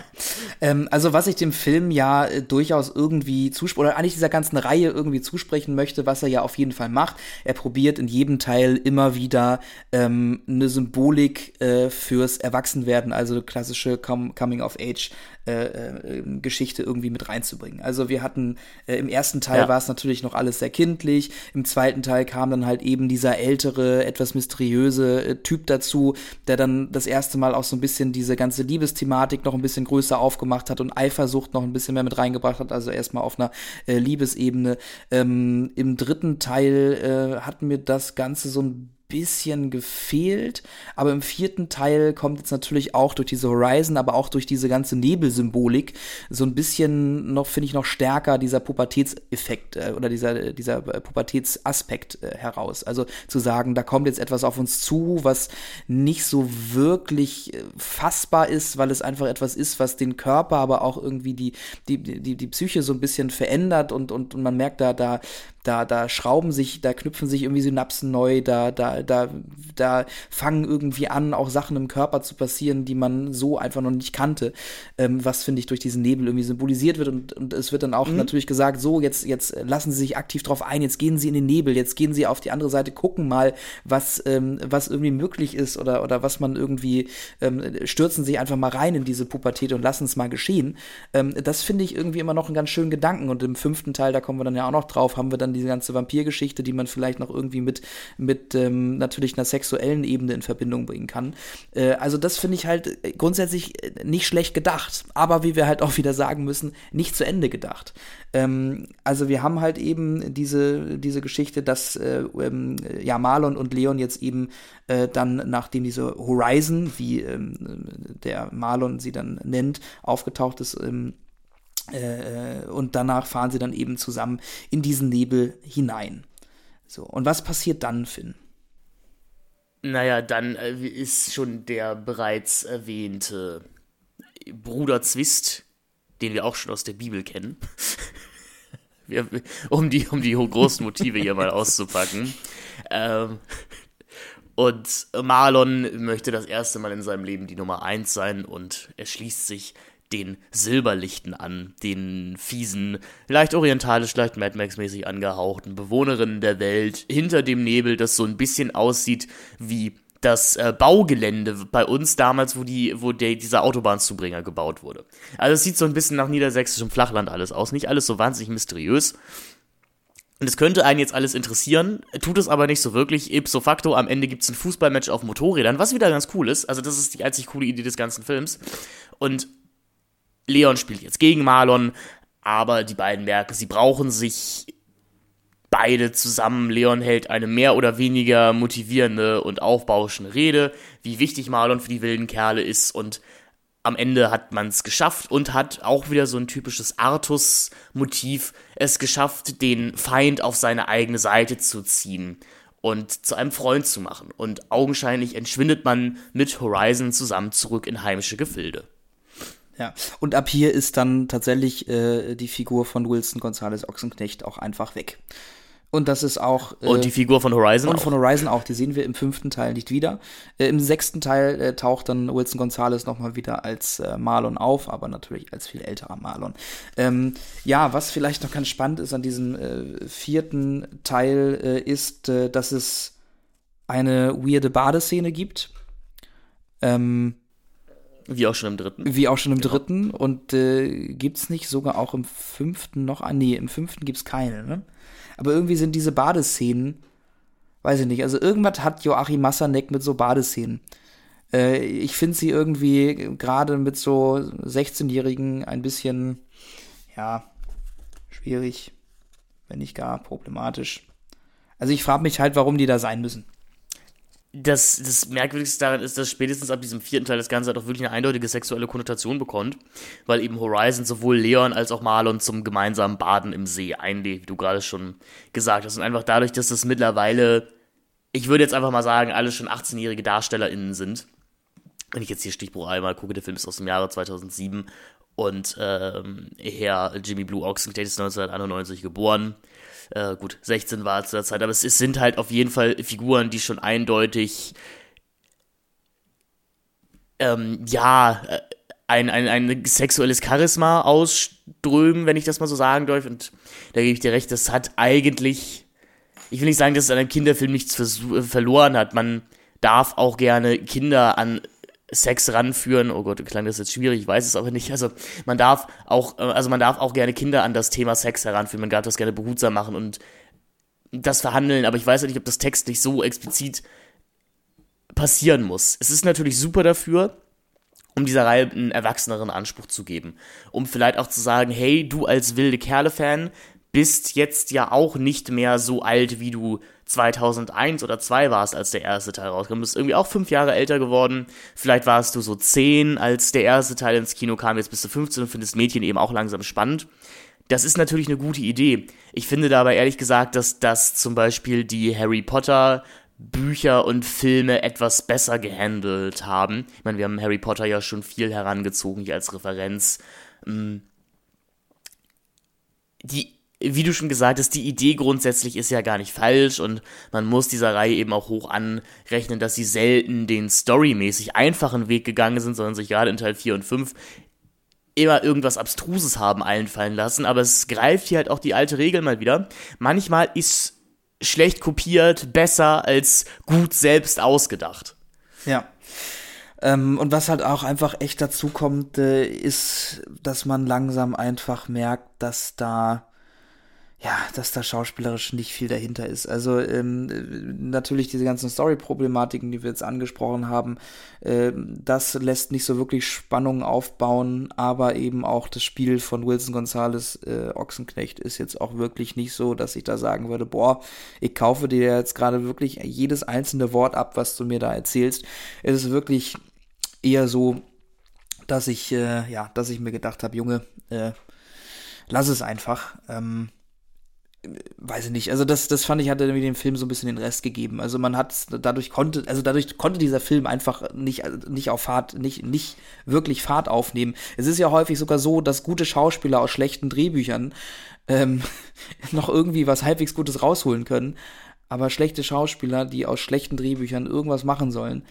Ähm, also, was ich dem Film ja äh, durchaus irgendwie zusprechen, oder eigentlich dieser ganzen Reihe irgendwie zusprechen möchte, was er ja auf jeden Fall macht, er probiert in jedem Teil immer wieder ähm, eine Symbolik äh, fürs Erwachsenwerden, also klassische Com Coming of Age äh, äh, Geschichte irgendwie mit reinzubringen. Also wir hatten äh, im ersten Teil ja. war es natürlich noch alles sehr kindlich, im zweiten Teil kam dann halt eben dieser ältere, etwas mysteriöse äh, Typ dazu, der dann das erste Mal auch so ein bisschen diese ganze Liebesthematik noch ein bisschen größer aufgemacht hat und Eifersucht noch ein bisschen mehr mit reingebracht hat, also erstmal auf einer äh, Liebesebene. Ähm, Im dritten Teil äh, hatten wir das Ganze so ein bisschen gefehlt. Aber im vierten Teil kommt jetzt natürlich auch durch diese Horizon, aber auch durch diese ganze Nebelsymbolik so ein bisschen noch, finde ich, noch stärker dieser Pubertätseffekt äh, oder dieser, dieser Pubertätsaspekt äh, heraus. Also zu sagen, da kommt jetzt etwas auf uns zu, was nicht so wirklich äh, fassbar ist, weil es einfach etwas ist, was den Körper, aber auch irgendwie die, die, die, die Psyche so ein bisschen verändert und, und, und man merkt da, da, da, da schrauben sich, da knüpfen sich irgendwie Synapsen neu, da, da, da, da fangen irgendwie an, auch Sachen im Körper zu passieren, die man so einfach noch nicht kannte, ähm, was finde ich durch diesen Nebel irgendwie symbolisiert wird und, und es wird dann auch mhm. natürlich gesagt, so, jetzt, jetzt lassen Sie sich aktiv drauf ein, jetzt gehen Sie in den Nebel, jetzt gehen Sie auf die andere Seite, gucken mal, was, ähm, was irgendwie möglich ist oder, oder was man irgendwie, ähm, stürzen Sie einfach mal rein in diese Pubertät und lassen es mal geschehen. Ähm, das finde ich irgendwie immer noch einen ganz schönen Gedanken und im fünften Teil, da kommen wir dann ja auch noch drauf, haben wir dann diese ganze Vampirgeschichte, die man vielleicht noch irgendwie mit, mit ähm, natürlich einer sexuellen Ebene in Verbindung bringen kann. Äh, also das finde ich halt grundsätzlich äh, nicht schlecht gedacht, aber wie wir halt auch wieder sagen müssen, nicht zu Ende gedacht. Ähm, also wir haben halt eben diese, diese Geschichte, dass äh, ähm, ja Marlon und Leon jetzt eben äh, dann, nachdem diese Horizon, wie ähm, der Marlon sie dann nennt, aufgetaucht ist, ähm, äh, und danach fahren sie dann eben zusammen in diesen Nebel hinein. So, und was passiert dann, Finn? Naja, dann äh, ist schon der bereits erwähnte Bruder Zwist, den wir auch schon aus der Bibel kennen, [laughs] um, die, um die großen Motive hier mal auszupacken. Ähm, und Marlon möchte das erste Mal in seinem Leben die Nummer 1 sein und er schließt sich den Silberlichten an, den fiesen, leicht orientalisch, leicht Mad Max-mäßig angehauchten Bewohnerinnen der Welt hinter dem Nebel, das so ein bisschen aussieht wie das äh, Baugelände bei uns damals, wo die, wo der, dieser Autobahnzubringer gebaut wurde. Also es sieht so ein bisschen nach niedersächsischem Flachland alles aus, nicht alles so wahnsinnig mysteriös. Und es könnte einen jetzt alles interessieren, tut es aber nicht so wirklich. Ipso facto, am Ende gibt es ein Fußballmatch auf Motorrädern, was wieder ganz cool ist. Also das ist die einzig coole Idee des ganzen Films. Und Leon spielt jetzt gegen Marlon, aber die beiden merken, sie brauchen sich beide zusammen. Leon hält eine mehr oder weniger motivierende und aufbauschende Rede, wie wichtig Marlon für die wilden Kerle ist und am Ende hat man es geschafft und hat auch wieder so ein typisches Artus-Motiv es geschafft, den Feind auf seine eigene Seite zu ziehen und zu einem Freund zu machen. Und augenscheinlich entschwindet man mit Horizon zusammen zurück in heimische Gefilde. Ja, und ab hier ist dann tatsächlich äh, die Figur von Wilson Gonzales Ochsenknecht auch einfach weg. Und das ist auch. Äh, und die Figur von Horizon Und von Horizon auch. Die sehen wir im fünften Teil nicht wieder. Äh, Im sechsten Teil äh, taucht dann Wilson Gonzalez nochmal wieder als äh, Marlon auf, aber natürlich als viel älterer Marlon. Ähm, ja, was vielleicht noch ganz spannend ist an diesem äh, vierten Teil, äh, ist, äh, dass es eine weirde Badeszene gibt. Ähm, wie auch schon im dritten. Wie auch schon im genau. dritten. Und äh, es nicht sogar auch im fünften noch? Ah, nee, im fünften gibt es keine, ne? Aber irgendwie sind diese Badeszenen, weiß ich nicht, also irgendwas hat Joachim Massanek mit so Badeszenen. Äh, ich finde sie irgendwie gerade mit so 16-Jährigen ein bisschen, ja, schwierig, wenn nicht gar problematisch. Also ich frage mich halt, warum die da sein müssen das, das Merkwürdigste daran ist, dass spätestens ab diesem vierten Teil das Ganze halt auch wirklich eine eindeutige sexuelle Konnotation bekommt, weil eben Horizon sowohl Leon als auch Marlon zum gemeinsamen Baden im See einlädt, wie du gerade schon gesagt hast. Und einfach dadurch, dass das mittlerweile, ich würde jetzt einfach mal sagen, alle schon 18-jährige DarstellerInnen sind. Wenn ich jetzt hier Stichbruch einmal gucke, der Film ist aus dem Jahre 2007 und ähm, Herr Jimmy Blue Ochsenknecht ist 1991 geboren. Äh, gut, 16 war zu der Zeit, aber es, es sind halt auf jeden Fall Figuren, die schon eindeutig, ähm, ja, äh, ein, ein, ein sexuelles Charisma ausströmen, wenn ich das mal so sagen darf. Und da gebe ich dir recht, das hat eigentlich, ich will nicht sagen, dass es an einem Kinderfilm nichts verloren hat. Man darf auch gerne Kinder an Sex ranführen. Oh Gott, klang das jetzt schwierig, ich weiß es aber nicht. Also man darf auch, äh, also man darf auch gerne Kinder an das Thema Sex heranführen. Man darf das gerne behutsam machen und das verhandeln, aber ich weiß ja nicht, ob das textlich so explizit passieren muss. Es ist natürlich super dafür, um dieser Reihe einen erwachseneren Anspruch zu geben. Um vielleicht auch zu sagen, hey, du als wilde Kerle-Fan, bist jetzt ja auch nicht mehr so alt, wie du 2001 oder 2 warst, als der erste Teil rauskam. Du bist irgendwie auch fünf Jahre älter geworden. Vielleicht warst du so 10, als der erste Teil ins Kino kam. Jetzt bist du 15 und findest Mädchen eben auch langsam spannend. Das ist natürlich eine gute Idee. Ich finde dabei ehrlich gesagt, dass das zum Beispiel die Harry Potter Bücher und Filme etwas besser gehandelt haben. Ich meine, wir haben Harry Potter ja schon viel herangezogen hier als Referenz. Mm. Die wie du schon gesagt hast, die Idee grundsätzlich ist ja gar nicht falsch und man muss dieser Reihe eben auch hoch anrechnen, dass sie selten den storymäßig einfachen Weg gegangen sind, sondern sich gerade in Teil 4 und 5 immer irgendwas Abstruses haben einfallen lassen, aber es greift hier halt auch die alte Regel mal wieder. Manchmal ist schlecht kopiert besser als gut selbst ausgedacht. Ja. Ähm, und was halt auch einfach echt dazu kommt, äh, ist, dass man langsam einfach merkt, dass da ja, dass da schauspielerisch nicht viel dahinter ist. Also ähm, natürlich diese ganzen Story-Problematiken, die wir jetzt angesprochen haben, äh, das lässt nicht so wirklich Spannung aufbauen, aber eben auch das Spiel von Wilson Gonzales äh, Ochsenknecht ist jetzt auch wirklich nicht so, dass ich da sagen würde, boah, ich kaufe dir jetzt gerade wirklich jedes einzelne Wort ab, was du mir da erzählst. Es ist wirklich eher so, dass ich, äh, ja, dass ich mir gedacht habe, Junge, äh, lass es einfach. Ähm, weiß ich nicht, also das, das fand ich, hatte irgendwie dem Film so ein bisschen den Rest gegeben. Also man hat, dadurch konnte, also dadurch konnte dieser Film einfach nicht, nicht auf Fahrt, nicht, nicht wirklich Fahrt aufnehmen. Es ist ja häufig sogar so, dass gute Schauspieler aus schlechten Drehbüchern ähm, [laughs] noch irgendwie was halbwegs Gutes rausholen können. Aber schlechte Schauspieler, die aus schlechten Drehbüchern irgendwas machen sollen,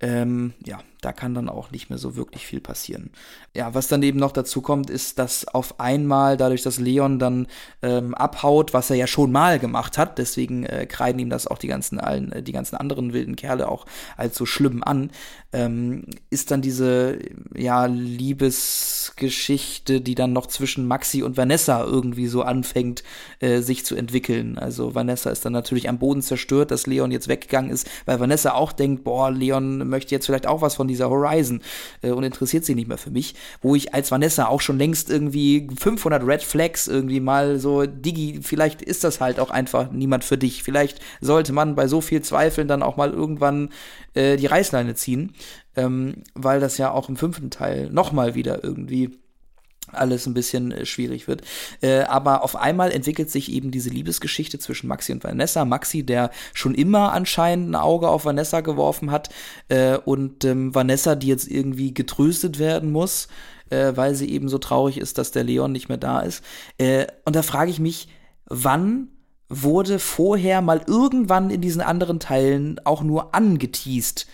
ähm, ja, da kann dann auch nicht mehr so wirklich viel passieren. Ja, was dann eben noch dazu kommt, ist, dass auf einmal, dadurch, dass Leon dann ähm, abhaut, was er ja schon mal gemacht hat, deswegen äh, kreiden ihm das auch die ganzen allen, äh, die ganzen anderen wilden Kerle auch als so schlimm an, ähm, ist dann diese ja Liebesgeschichte, die dann noch zwischen Maxi und Vanessa irgendwie so anfängt, äh, sich zu entwickeln. Also Vanessa ist dann natürlich am Boden zerstört, dass Leon jetzt weggegangen ist, weil Vanessa auch denkt, boah, Leon möchte jetzt vielleicht auch was von dieser Horizon äh, und interessiert sich nicht mehr für mich. Wo ich als Vanessa auch schon längst irgendwie 500 Red Flags irgendwie mal so, Digi, vielleicht ist das halt auch einfach niemand für dich. Vielleicht sollte man bei so viel Zweifeln dann auch mal irgendwann äh, die Reißleine ziehen, ähm, weil das ja auch im fünften Teil nochmal wieder irgendwie alles ein bisschen äh, schwierig wird. Äh, aber auf einmal entwickelt sich eben diese Liebesgeschichte zwischen Maxi und Vanessa. Maxi, der schon immer anscheinend ein Auge auf Vanessa geworfen hat äh, und ähm, Vanessa, die jetzt irgendwie getröstet werden muss, äh, weil sie eben so traurig ist, dass der Leon nicht mehr da ist. Äh, und da frage ich mich, wann wurde vorher mal irgendwann in diesen anderen Teilen auch nur angeteased,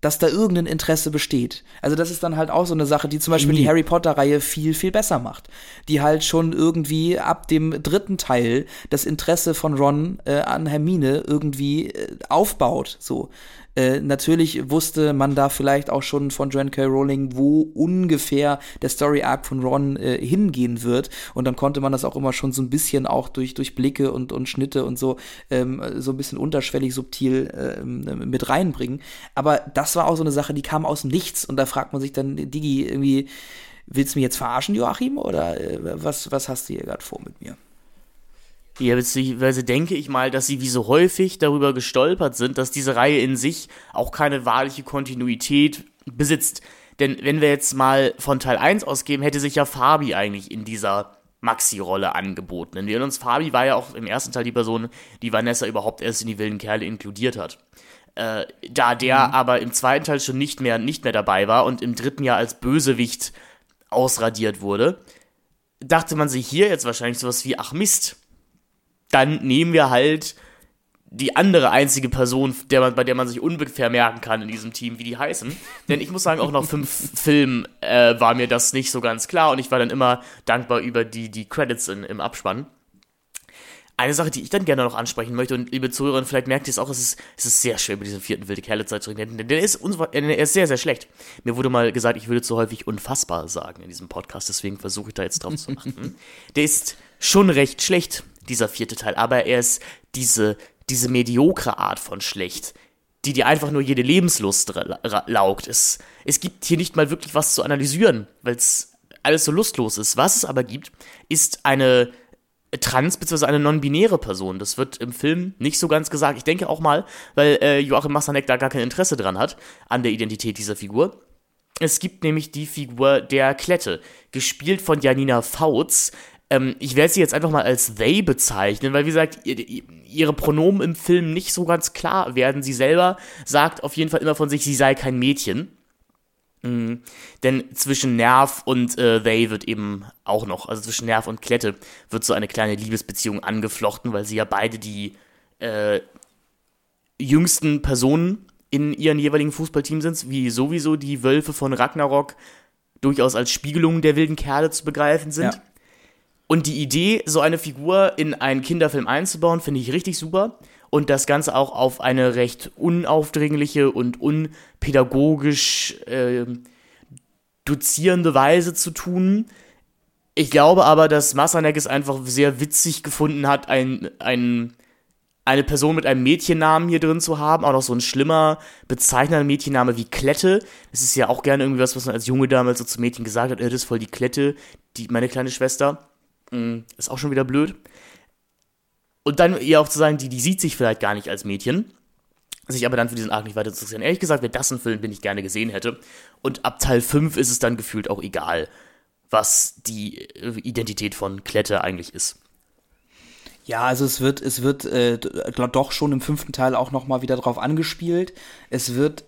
dass da irgendein Interesse besteht. Also das ist dann halt auch so eine Sache, die zum Beispiel die Harry Potter-Reihe viel, viel besser macht. Die halt schon irgendwie ab dem dritten Teil das Interesse von Ron äh, an Hermine irgendwie äh, aufbaut. So. Äh, natürlich wusste man da vielleicht auch schon von Joanne K. Rowling, wo ungefähr der Story Arc von Ron äh, hingehen wird. Und dann konnte man das auch immer schon so ein bisschen auch durch, durch Blicke und, und Schnitte und so, ähm, so ein bisschen unterschwellig subtil ähm, mit reinbringen. Aber das war auch so eine Sache, die kam aus dem Nichts. Und da fragt man sich dann, Digi, irgendwie, willst du mich jetzt verarschen, Joachim? Oder äh, was, was hast du hier gerade vor mit mir? Ja, beziehungsweise denke ich mal, dass sie wie so häufig darüber gestolpert sind, dass diese Reihe in sich auch keine wahrliche Kontinuität besitzt. Denn wenn wir jetzt mal von Teil 1 ausgeben, hätte sich ja Fabi eigentlich in dieser Maxi-Rolle angeboten. Denn wir in uns, Fabi war ja auch im ersten Teil die Person, die Vanessa überhaupt erst in die wilden Kerle inkludiert hat. Äh, da der mhm. aber im zweiten Teil schon nicht mehr, nicht mehr dabei war und im dritten Jahr als Bösewicht ausradiert wurde, dachte man sich hier jetzt wahrscheinlich sowas wie, ach Mist, dann nehmen wir halt die andere einzige Person, der man, bei der man sich ungefähr merken kann in diesem Team, wie die heißen. Denn ich muss sagen, auch nach fünf [laughs] Filmen äh, war mir das nicht so ganz klar und ich war dann immer dankbar über die, die Credits in, im Abspann. Eine Sache, die ich dann gerne noch ansprechen möchte, und liebe Zuhörerinnen, vielleicht merkt ihr es auch, es ist, es ist sehr schwer, über diesen vierten wilde Kerle-Zeit zu reden, denn der ist, der ist sehr, sehr schlecht. Mir wurde mal gesagt, ich würde zu häufig unfassbar sagen in diesem Podcast, deswegen versuche ich da jetzt drauf zu achten. [laughs] der ist schon recht schlecht dieser vierte Teil, aber er ist diese, diese mediokre Art von schlecht, die dir einfach nur jede Lebenslust laugt. Es, es gibt hier nicht mal wirklich was zu analysieren, weil es alles so lustlos ist. Was es aber gibt, ist eine trans- bzw. eine non-binäre Person. Das wird im Film nicht so ganz gesagt. Ich denke auch mal, weil äh, Joachim Massanek da gar kein Interesse dran hat, an der Identität dieser Figur. Es gibt nämlich die Figur der Klette, gespielt von Janina Fautz. Ähm, ich werde sie jetzt einfach mal als they bezeichnen, weil wie gesagt, ihre Pronomen im Film nicht so ganz klar werden. Sie selber sagt auf jeden Fall immer von sich, sie sei kein Mädchen. Mhm. Denn zwischen Nerv und äh, They wird eben auch noch, also zwischen Nerv und Klette, wird so eine kleine Liebesbeziehung angeflochten, weil sie ja beide die äh, jüngsten Personen in ihren jeweiligen Fußballteams sind, wie sowieso die Wölfe von Ragnarok durchaus als Spiegelungen der wilden Kerle zu begreifen sind. Ja. Und die Idee, so eine Figur in einen Kinderfilm einzubauen, finde ich richtig super und das Ganze auch auf eine recht unaufdringliche und unpädagogisch äh, dozierende Weise zu tun. Ich glaube aber, dass Massanek es einfach sehr witzig gefunden hat, ein, ein, eine Person mit einem Mädchennamen hier drin zu haben. Auch noch so ein schlimmer, bezeichnender Mädchenname wie Klette. Das ist ja auch gerne irgendwie was, was man als Junge damals so zu Mädchen gesagt hat. Äh, das ist voll die Klette, die, meine kleine Schwester. Mhm, ist auch schon wieder blöd. Und dann ihr auch zu sagen, die, die sieht sich vielleicht gar nicht als Mädchen, sich aber dann für diesen Arc nicht weiter zu interessieren. Ehrlich gesagt, wäre das ein Film, den ich gerne gesehen hätte. Und ab Teil 5 ist es dann gefühlt auch egal, was die äh, Identität von Klette eigentlich ist. Ja, also es wird, es wird äh, doch schon im fünften Teil auch noch mal wieder drauf angespielt. Es wird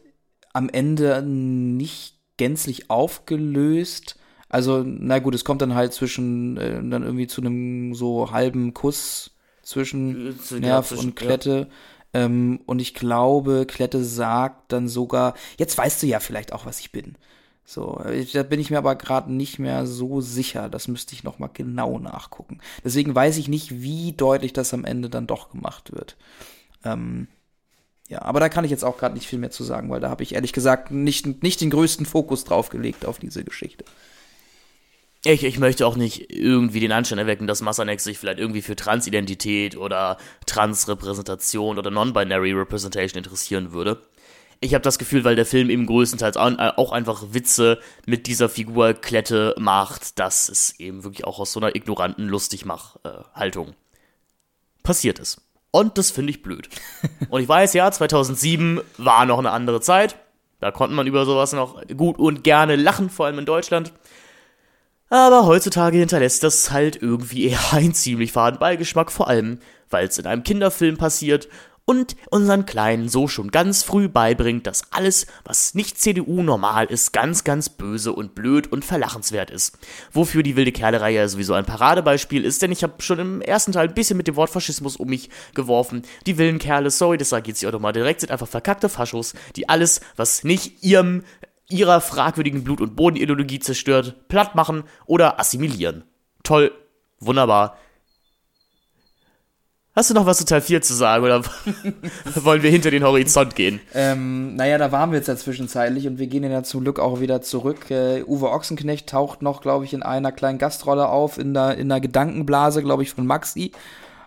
am Ende nicht gänzlich aufgelöst. Also, na gut, es kommt dann halt zwischen, äh, dann irgendwie zu einem so halben Kuss zwischen äh, Nerv zwischen, und Klette. Ja. Ähm, und ich glaube, Klette sagt dann sogar, jetzt weißt du ja vielleicht auch, was ich bin. So, da bin ich mir aber gerade nicht mehr so sicher. Das müsste ich noch mal genau nachgucken. Deswegen weiß ich nicht, wie deutlich das am Ende dann doch gemacht wird. Ähm, ja, aber da kann ich jetzt auch gerade nicht viel mehr zu sagen, weil da habe ich ehrlich gesagt nicht, nicht den größten Fokus drauf gelegt auf diese Geschichte. Ich, ich möchte auch nicht irgendwie den Anschein erwecken, dass Massanex sich vielleicht irgendwie für Transidentität oder Transrepräsentation oder Non-Binary Representation interessieren würde. Ich habe das Gefühl, weil der Film eben größtenteils äh, auch einfach Witze mit dieser Figur Klette macht, dass es eben wirklich auch aus so einer ignoranten Lustigmach-Haltung äh, passiert ist. Und das finde ich blöd. [laughs] Und ich weiß, ja, 2007 war noch eine andere Zeit. Da konnte man über sowas noch gut und gerne lachen, vor allem in Deutschland. Aber heutzutage hinterlässt das halt irgendwie eher [laughs] einen ziemlich faden Beigeschmack, vor allem, weil es in einem Kinderfilm passiert und unseren Kleinen so schon ganz früh beibringt, dass alles, was nicht CDU normal ist, ganz, ganz böse und blöd und verlachenswert ist. Wofür die wilde Kerle-Reihe ja sowieso ein Paradebeispiel ist, denn ich habe schon im ersten Teil ein bisschen mit dem Wort Faschismus um mich geworfen. Die wilden Kerle, sorry, das sage ich jetzt hier auch nochmal direkt, sind einfach verkackte Faschos, die alles, was nicht ihrem ihrer fragwürdigen Blut- und Bodenideologie zerstört, platt machen oder assimilieren. Toll, wunderbar. Hast du noch was zu Teil 4 zu sagen oder [laughs] wollen wir hinter den Horizont gehen? Ähm, naja, da waren wir jetzt ja zwischenzeitlich und wir gehen ja zum Glück auch wieder zurück. Äh, Uwe Ochsenknecht taucht noch, glaube ich, in einer kleinen Gastrolle auf, in der, in der Gedankenblase, glaube ich, von Maxi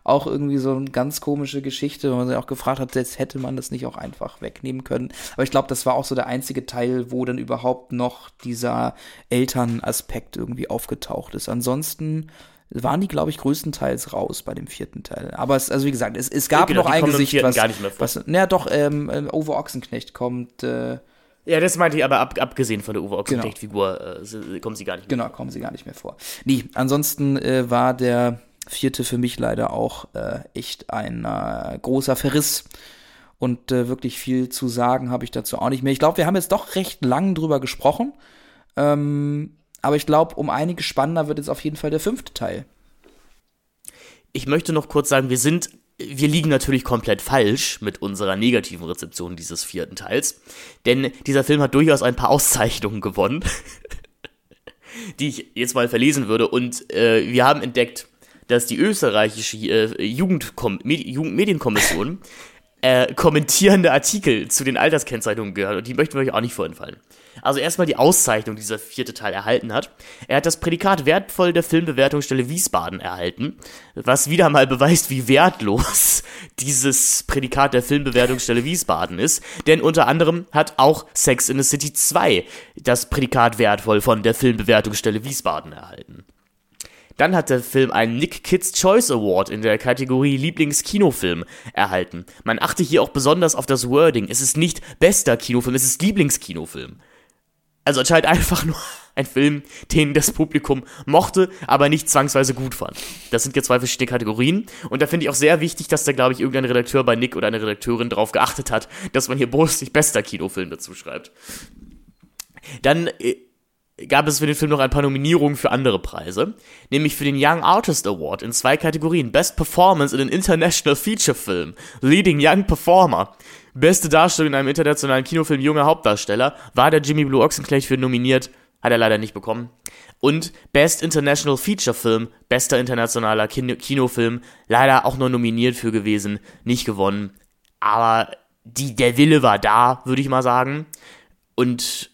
auch irgendwie so eine ganz komische Geschichte, wo man sich auch gefragt hat, jetzt hätte man das nicht auch einfach wegnehmen können. Aber ich glaube, das war auch so der einzige Teil, wo dann überhaupt noch dieser Elternaspekt irgendwie aufgetaucht ist. Ansonsten waren die, glaube ich, größtenteils raus bei dem vierten Teil. Aber es, also wie gesagt, es, es gab genau, noch ein Gesicht, was, gar nicht mehr vor. was, naja, doch, ähm, äh, Uwe Ochsenknecht kommt, äh, ja, das meinte ich, aber ab, abgesehen von der Uwe Ochsenknecht-Figur genau. äh, kommen sie gar nicht mehr Genau, vor. kommen sie gar nicht mehr vor. Nee, ansonsten äh, war der vierte für mich leider auch äh, echt ein äh, großer Verriss. Und äh, wirklich viel zu sagen habe ich dazu auch nicht mehr. Ich glaube, wir haben jetzt doch recht lang drüber gesprochen. Ähm, aber ich glaube, um einiges spannender wird jetzt auf jeden Fall der fünfte Teil. Ich möchte noch kurz sagen, wir sind, wir liegen natürlich komplett falsch mit unserer negativen Rezeption dieses vierten Teils. Denn dieser Film hat durchaus ein paar [laughs] Auszeichnungen gewonnen, [laughs] die ich jetzt mal verlesen würde. Und äh, wir haben entdeckt, dass die österreichische äh, Jugendkom Medi Jugendmedienkommission äh, kommentierende Artikel zu den Alterskennzeichnungen gehört und die möchten wir euch auch nicht vorentfallen. Also erstmal die Auszeichnung, die dieser vierte Teil erhalten hat. Er hat das Prädikat wertvoll der Filmbewertungsstelle Wiesbaden erhalten, was wieder mal beweist, wie wertlos [laughs] dieses Prädikat der Filmbewertungsstelle Wiesbaden ist. Denn unter anderem hat auch Sex in the City 2 das Prädikat wertvoll von der Filmbewertungsstelle Wiesbaden erhalten. Dann hat der Film einen Nick Kids Choice Award in der Kategorie Lieblingskinofilm erhalten. Man achte hier auch besonders auf das Wording. Es ist nicht bester Kinofilm, es ist Lieblingskinofilm. Also anscheinend [laughs] einfach nur ein Film, den das Publikum mochte, aber nicht zwangsweise gut fand. Das sind jetzt zwei verschiedene Kategorien. Und da finde ich auch sehr wichtig, dass da, glaube ich, irgendein Redakteur bei Nick oder eine Redakteurin darauf geachtet hat, dass man hier bloß nicht bester Kinofilm dazu schreibt. Dann äh, gab es für den Film noch ein paar Nominierungen für andere Preise, nämlich für den Young Artist Award in zwei Kategorien. Best Performance in an International Feature Film, Leading Young Performer. Beste Darstellung in einem internationalen Kinofilm junger Hauptdarsteller war der Jimmy Blue Ochsenknecht für nominiert, hat er leider nicht bekommen. Und Best International Feature Film, bester internationaler Kino Kinofilm, leider auch nur nominiert für gewesen, nicht gewonnen. Aber die, der Wille war da, würde ich mal sagen. Und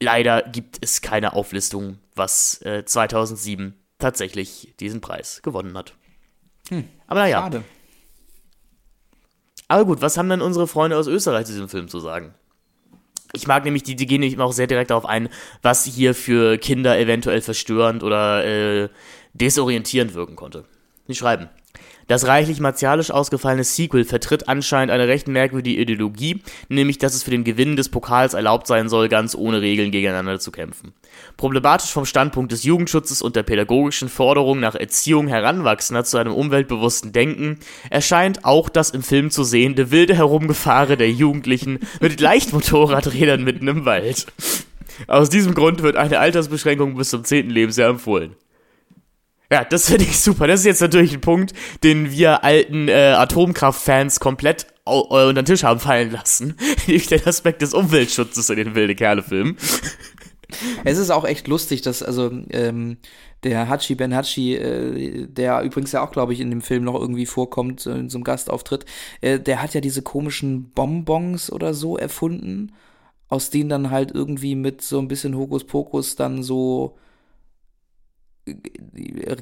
leider gibt es keine Auflistung, was äh, 2007 tatsächlich diesen Preis gewonnen hat. Hm, Aber naja. Schade. Aber gut, was haben denn unsere Freunde aus Österreich zu diesem Film zu sagen? Ich mag nämlich, die, die gehen nämlich auch sehr direkt darauf ein, was hier für Kinder eventuell verstörend oder äh, desorientierend wirken konnte. Sie schreiben. Das reichlich martialisch ausgefallene Sequel vertritt anscheinend eine recht merkwürdige Ideologie, nämlich dass es für den Gewinn des Pokals erlaubt sein soll, ganz ohne Regeln gegeneinander zu kämpfen. Problematisch vom Standpunkt des Jugendschutzes und der pädagogischen Forderung nach Erziehung Heranwachsender zu einem umweltbewussten Denken erscheint auch das im Film zu sehende wilde Herumgefahre der Jugendlichen mit [laughs] Leichtmotorradrädern mitten im Wald. Aus diesem Grund wird eine Altersbeschränkung bis zum 10. Lebensjahr empfohlen. Ja, das finde ich super. Das ist jetzt natürlich ein Punkt, den wir alten äh, Atomkraftfans komplett äh, unter den Tisch haben fallen lassen. [laughs] Nämlich den Aspekt des Umweltschutzes in den wilde Kerle-Filmen. Es ist auch echt lustig, dass also ähm, der Hachi Ben Hachi, äh, der übrigens ja auch, glaube ich, in dem Film noch irgendwie vorkommt, äh, in so einem Gastauftritt, äh, der hat ja diese komischen Bonbons oder so erfunden, aus denen dann halt irgendwie mit so ein bisschen Hokuspokus dann so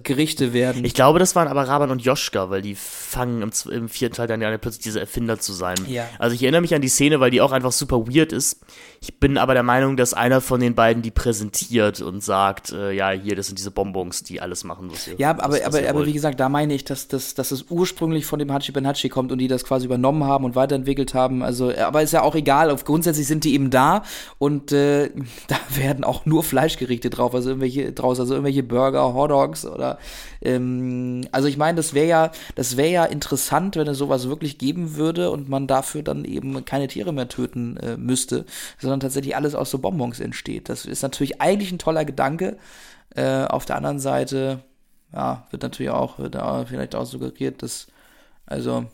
Gerichte werden. Ich glaube, das waren aber Raban und Joschka, weil die fangen im, im vierten Teil dann ja plötzlich diese Erfinder zu sein. Ja. Also ich erinnere mich an die Szene, weil die auch einfach super weird ist. Ich bin aber der Meinung, dass einer von den beiden die präsentiert und sagt, äh, ja, hier, das sind diese Bonbons, die alles machen, was ihr Ja, was, aber, was aber, ihr aber wollt. wie gesagt, da meine ich, dass, dass, dass es ursprünglich von dem Hachi Ben Hachi kommt und die das quasi übernommen haben und weiterentwickelt haben. Also, aber ist ja auch egal. Auf, grundsätzlich sind die eben da und äh, [laughs] da werden auch nur Fleischgerichte drauf, also irgendwelche draus, also irgendwelche Burger, Hotdogs oder ähm, also ich meine, das wäre ja, das wäre ja interessant, wenn es sowas wirklich geben würde und man dafür dann eben keine Tiere mehr töten äh, müsste, sondern tatsächlich alles aus so Bonbons entsteht. Das ist natürlich eigentlich ein toller Gedanke. Äh, auf der anderen Seite, ja, wird natürlich auch, wird auch vielleicht auch suggeriert, dass also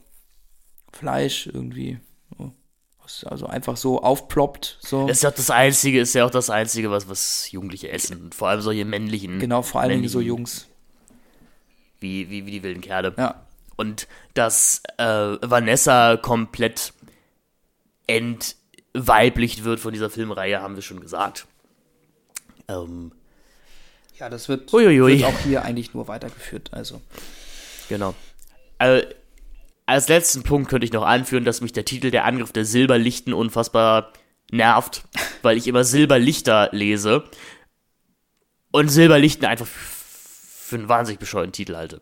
Fleisch irgendwie also einfach so aufploppt. So. Das ist ja auch das Einzige, ist ja auch das Einzige, was, was Jugendliche essen. Vor allem solche männlichen. genau, vor Dingen so Jungs. Wie, wie, wie die wilden Kerle. Ja. Und dass äh, Vanessa komplett entweiblicht wird von dieser Filmreihe, haben wir schon gesagt. Ähm, Ja, das wird, wird auch hier eigentlich nur weitergeführt. Also. genau. Also, als letzten Punkt könnte ich noch anführen, dass mich der Titel Der Angriff der Silberlichten unfassbar nervt, [laughs] weil ich immer Silberlichter lese und Silberlichten einfach für einen wahnsinnig bescheuerten Titel halte.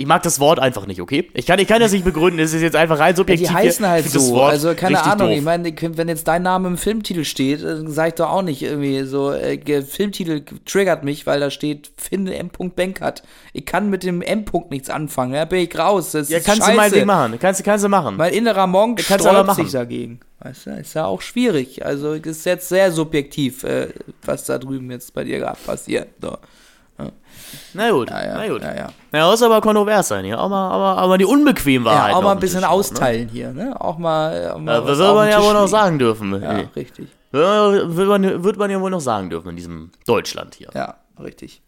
Ich mag das Wort einfach nicht, okay? Ich kann, ich kann das nicht begründen, es ist jetzt einfach rein Ja, subjektiv. die hier. heißen halt so. Also keine Ahnung. doof. Ich meine, wenn jetzt dein Name im Filmtitel steht, dann sag ich doch auch nicht irgendwie so, äh, Filmtitel triggert mich, weil da steht Finde M. Benkert. Ich kann mit dem M. nichts anfangen. Da bin ich raus. Das Ja, kannst scheiße. du mal Ding machen. Kannst, du- kannst du machen. Mein innerer Monk kannst sträubt sich machen. dagegen. Weißt du, ist ja auch schwierig. Also ist jetzt sehr subjektiv, äh, was da drüben jetzt bei dir gerade passiert. So. Na gut, Ja, ja, na gut. ja, ja. Ja, muss aber kontrovers sein hier. Auch mal, aber, aber die unbequem Wahrheit. Ja, auch mal ein bisschen Tisch hauen, austeilen hier, ne? Auch mal. Auch Ne? mal Ja, was wird man ja wohl noch sagen dürfen. Ja, Ja. richtig. Wird, man, wird man ja wohl noch sagen dürfen in diesem Deutschland hier. Ja, richtig.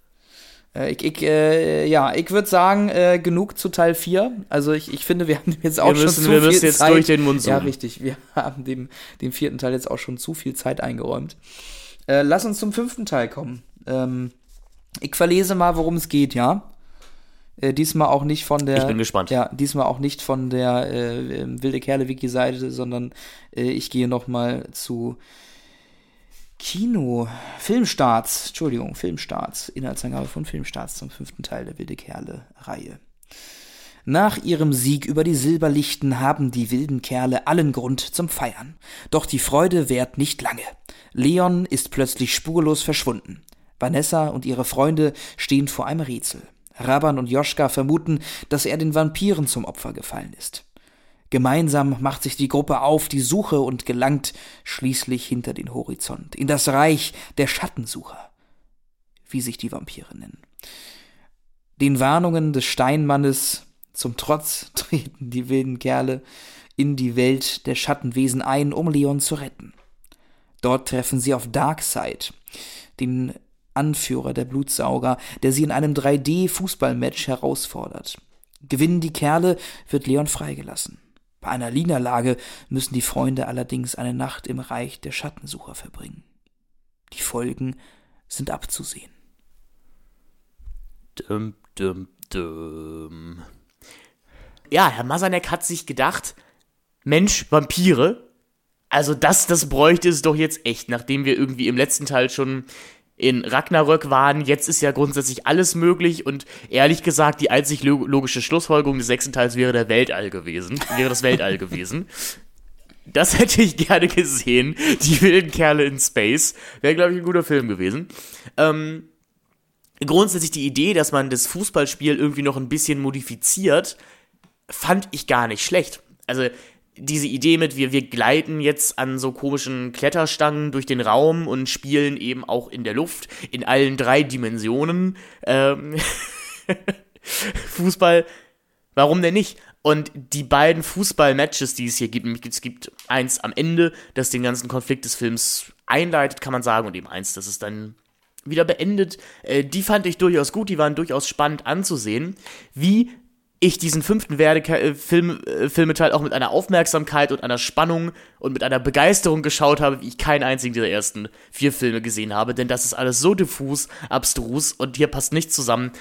Ich, ich, äh, ja, ich würde sagen, äh, genug zu Teil 4. Also ich, ich finde, wir haben jetzt auch Wir schon müssen- zu wir viel müssen jetzt Zeit. durch den Mund Ja, zoomen. richtig. Wir [laughs] haben dem, dem vierten Teil jetzt auch schon zu viel Zeit eingeräumt. Äh, lass uns zum fünften Teil kommen. Ähm, ich verlese mal, worum es geht, ja. Äh, diesmal auch nicht von der. Ich bin gespannt. Ja, diesmal auch nicht von der äh, ähm, wilde Kerle Wiki Seite, sondern äh, ich gehe noch mal zu Kino, Filmstarts, Entschuldigung, Filmstarts, Inhaltsangabe von Filmstarts zum fünften Teil der Wilde Kerle-Reihe. Nach ihrem Sieg über die Silberlichten haben die wilden Kerle allen Grund zum Feiern. Doch die Freude währt nicht lange. Leon ist plötzlich spurlos verschwunden. Vanessa und ihre Freunde stehen vor einem Rätsel. Raban und Joschka vermuten, dass er den Vampiren zum Opfer gefallen ist. Gemeinsam macht sich die Gruppe auf die Suche und gelangt schließlich hinter den Horizont, in das Reich der Schattensucher, wie sich die Vampire nennen. Den Warnungen des Steinmannes zum Trotz [laughs] treten die wilden Kerle in die Welt der Schattenwesen ein, um Leon zu retten. Dort treffen sie auf Darkseid, den Anführer der Blutsauger, der sie in einem 3D-Fußballmatch herausfordert. Gewinnen die Kerle, wird Leon freigelassen. Bei einer Niederlage müssen die Freunde allerdings eine Nacht im Reich der Schattensucher verbringen. Die Folgen sind abzusehen. Dum, dum, dum. Ja, Herr Masanek hat sich gedacht, Mensch, Vampire, also das, das bräuchte es doch jetzt echt, nachdem wir irgendwie im letzten Teil schon in Ragnarök waren. Jetzt ist ja grundsätzlich alles möglich und ehrlich gesagt, die einzig logische Schlussfolgerung des sechsten Teils wäre der Weltall gewesen, wäre das Weltall [laughs] gewesen. Das hätte ich gerne gesehen. Die wilden Kerle in Space. Wäre, glaube ich, ein guter Film gewesen. Ähm, grundsätzlich die Idee, dass man das Fußballspiel irgendwie noch ein bisschen modifiziert, fand ich gar nicht schlecht. Also diese Idee mit, wir, wir gleiten jetzt an so komischen Kletterstangen durch den Raum und spielen eben auch in der Luft, in allen drei Dimensionen. Ähm [laughs] Fußball, warum denn nicht? Und die beiden Fußball-Matches, die es hier gibt, es gibt eins am Ende, das den ganzen Konflikt des Films einleitet, kann man sagen, und eben eins, das es dann wieder beendet. Äh, die fand ich durchaus gut, die waren durchaus spannend anzusehen, wie ich diesen fünften Werde-Film, äh, Filmeteil auch mit einer Aufmerksamkeit und einer Spannung und mit einer Begeisterung geschaut habe, wie ich keinen einzigen dieser ersten vier Filme gesehen habe, denn das ist alles so diffus, abstrus und hier passt nichts zusammen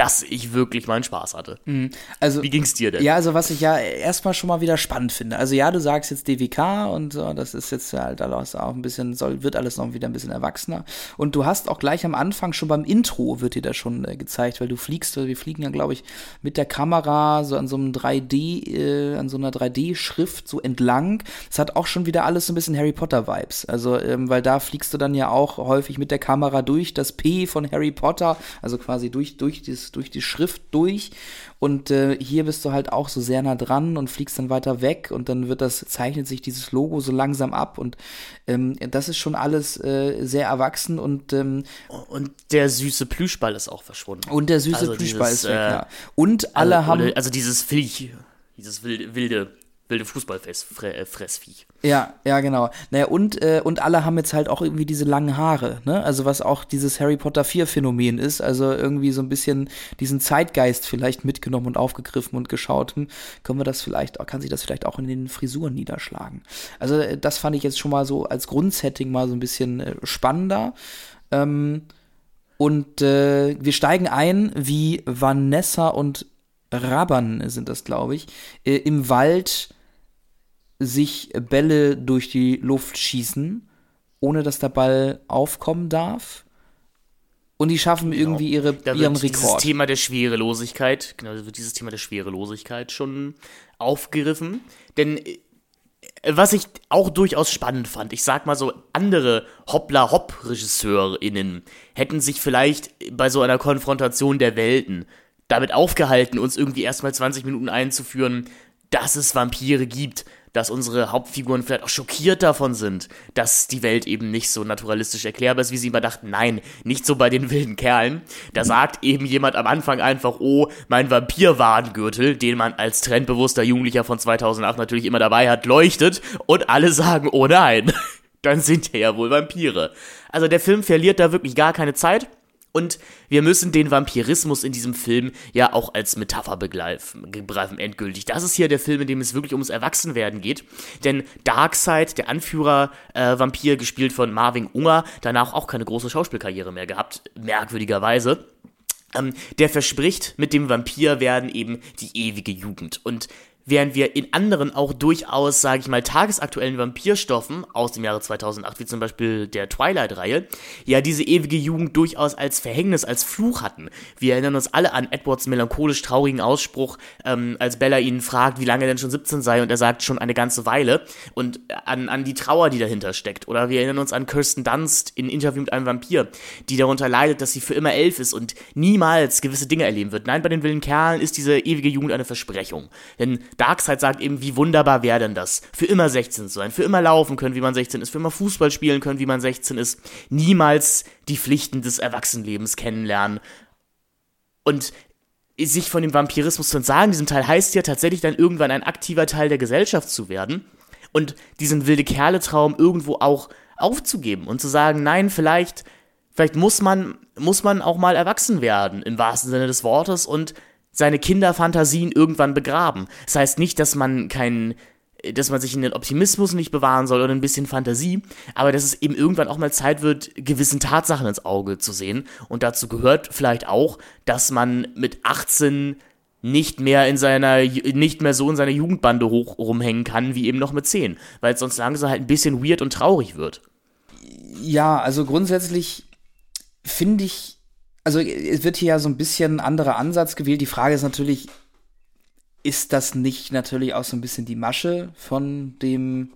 dass ich wirklich meinen Spaß hatte. Mhm. Also, Wie ging's dir denn? Ja, also was ich ja erstmal schon mal wieder spannend finde. Also ja, du sagst jetzt DWK und so, das ist jetzt halt alles auch ein bisschen, soll, wird alles noch wieder ein bisschen erwachsener. Und du hast auch gleich am Anfang schon beim Intro wird dir das schon äh, gezeigt, weil du fliegst, wir fliegen ja, glaube ich, mit der Kamera so an so einem 3D, äh, an so einer 3D-Schrift so entlang. Das hat auch schon wieder alles so ein bisschen Harry Potter-Vibes. Also, ähm, weil da fliegst du dann ja auch häufig mit der Kamera durch das P von Harry Potter, also quasi durch, durch das durch die Schrift durch und äh, hier bist du halt auch so sehr nah dran und fliegst dann weiter weg und dann wird das, zeichnet sich dieses Logo so langsam ab und ähm, das ist schon alles äh, sehr erwachsen und ähm, Und der süße Plüschball ist auch verschwunden. Und der süße also Plüschball dieses, ist weg, äh, ja. Und alle also, haben. Also dieses Viech, dieses wilde, wilde wilde Fußballfressviech. Ja, ja, genau. Naja, und, äh, und alle haben jetzt halt auch irgendwie diese langen Haare, ne? Also was auch dieses Harry Potter 4 Phänomen ist, also irgendwie so ein bisschen diesen Zeitgeist vielleicht mitgenommen und aufgegriffen und geschaut, hm, können wir das vielleicht, kann sich das vielleicht auch in den Frisuren niederschlagen. Also äh, das fand ich jetzt schon mal so als Grundsetting mal so ein bisschen äh, spannender. Ähm, und äh, wir steigen ein, wie Vanessa und Raban sind das, glaube ich, äh, im Wald sich Bälle durch die Luft schießen, ohne dass der Ball aufkommen darf. Und die schaffen genau. irgendwie ihre, da ihren Rekord. Dieses Thema der Schwerelosigkeit, genau, da wird dieses Thema der Schwerelosigkeit schon aufgegriffen. Denn äh, was ich auch durchaus spannend fand, ich sag mal so, andere Hoppla-Hopp-RegisseurInnen hätten sich vielleicht bei so einer Konfrontation der Welten damit aufgehalten, uns irgendwie erstmal 20 Minuten einzuführen, dass es Vampire gibt dass unsere Hauptfiguren vielleicht auch schockiert davon sind, dass die Welt eben nicht so naturalistisch erklärbar ist, wie sie immer dachten. Nein, nicht so bei den wilden Kerlen. Da sagt eben jemand am Anfang einfach, oh, mein Vampir-Warngürtel, den man als trendbewusster Jugendlicher von 2008 natürlich immer dabei hat, leuchtet und alle sagen, oh nein, [laughs] dann sind ja wohl Vampire. Also der Film verliert da wirklich gar keine Zeit und wir müssen den Vampirismus in diesem Film ja auch als Metapher begreifen, endgültig. Das ist hier der Film, in dem es wirklich ums Erwachsenwerden geht. Denn Darkseid, der Anführer äh, gespielt von Marvin Unger, danach auch keine große Schauspielkarriere mehr gehabt, merkwürdigerweise. Ähm, der verspricht, mit dem Vampir werden eben die ewige Jugend. Und während wir in anderen auch durchaus, sage ich mal, tagesaktuellen Vampirstoffen aus dem Jahre 2008, wie zum Beispiel der Twilight-Reihe, ja diese ewige Jugend durchaus als Verhängnis, als Fluch hatten. Wir erinnern uns alle an Edwards melancholisch traurigen Ausspruch, ähm, als Bella ihn fragt, wie lange er denn schon 17 sei, und er sagt schon eine ganze Weile, und an, an die Trauer, die dahinter steckt. Oder wir erinnern uns an Kirsten Dunst in Interview mit einem Vampir, die darunter leidet, dass sie für immer elf ist und niemals gewisse Dinge erleben wird. Nein, bei den wilden Kerlen ist diese ewige Jugend eine Versprechung. Denn Darkseid sagt eben, wie wunderbar wäre denn das, für immer 16 zu sein, für immer laufen können, wie man 16 ist, für immer Fußball spielen können, wie man 16 ist, niemals die Pflichten des Erwachsenenlebens kennenlernen. Und sich von dem Vampirismus zu entsagen, diesem Teil heißt ja tatsächlich dann irgendwann ein aktiver Teil der Gesellschaft zu werden und diesen wilde Kerle-Traum irgendwo auch aufzugeben und zu sagen, nein, vielleicht, vielleicht muss man, muss man auch mal erwachsen werden, im wahrsten Sinne des Wortes, und seine Kinderfantasien irgendwann begraben. Das heißt nicht, dass man keinen, dass man sich in den Optimismus nicht bewahren soll oder ein bisschen Fantasie, aber dass es eben irgendwann auch mal Zeit wird, gewissen Tatsachen ins Auge zu sehen. Und dazu gehört vielleicht auch, dass man mit 18 nicht mehr in seiner, nicht mehr so in seiner Jugendbande hoch rumhängen kann, wie eben noch mit 10, weil es sonst langsam halt ein bisschen weird und traurig wird. Ja, also grundsätzlich finde ich, also es wird hier ja so ein bisschen anderer Ansatz gewählt. Die Frage ist natürlich, ist das nicht natürlich auch so ein bisschen die Masche von dem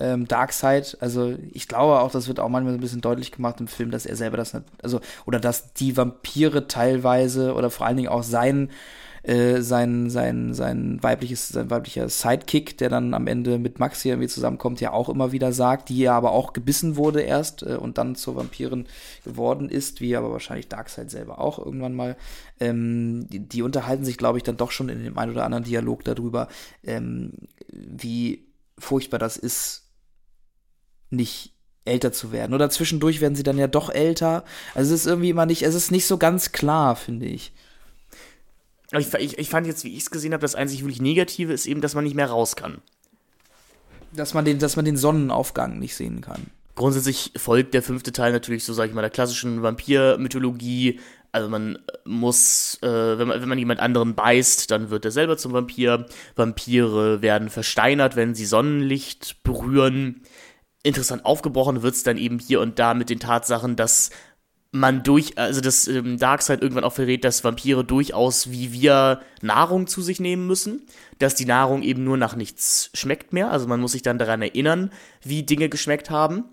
ähm, Darkseid? Also ich glaube auch, das wird auch manchmal so ein bisschen deutlich gemacht im Film, dass er selber das, nicht, also oder dass die Vampire teilweise oder vor allen Dingen auch sein äh, sein, sein, sein weibliches, sein weiblicher Sidekick, der dann am Ende mit Max hier irgendwie zusammenkommt, ja auch immer wieder sagt, die ja aber auch gebissen wurde erst äh, und dann zur Vampirin geworden ist, wie aber wahrscheinlich Darkseid selber auch irgendwann mal. Ähm, die, die, unterhalten sich, glaube ich, dann doch schon in dem einen oder anderen Dialog darüber, ähm, wie furchtbar das ist, nicht älter zu werden. Oder zwischendurch werden sie dann ja doch älter. Also es ist irgendwie immer nicht, es ist nicht so ganz klar, finde ich. Ich, ich, ich fand jetzt, wie ich es gesehen habe, das einzig wirklich Negative ist eben, dass man nicht mehr raus kann. Dass man den, dass man den Sonnenaufgang nicht sehen kann. Grundsätzlich folgt der fünfte Teil natürlich, so sage ich mal, der klassischen Vampir-Mythologie. Also man muss, äh, wenn, man, wenn man jemand anderen beißt, dann wird er selber zum Vampir. Vampire werden versteinert, wenn sie Sonnenlicht berühren. Interessant aufgebrochen wird es dann eben hier und da mit den Tatsachen, dass man durch, also das ähm, Darkseid irgendwann auch verrät, dass Vampire durchaus wie wir Nahrung zu sich nehmen müssen, dass die Nahrung eben nur nach nichts schmeckt mehr, also man muss sich dann daran erinnern, wie Dinge geschmeckt haben.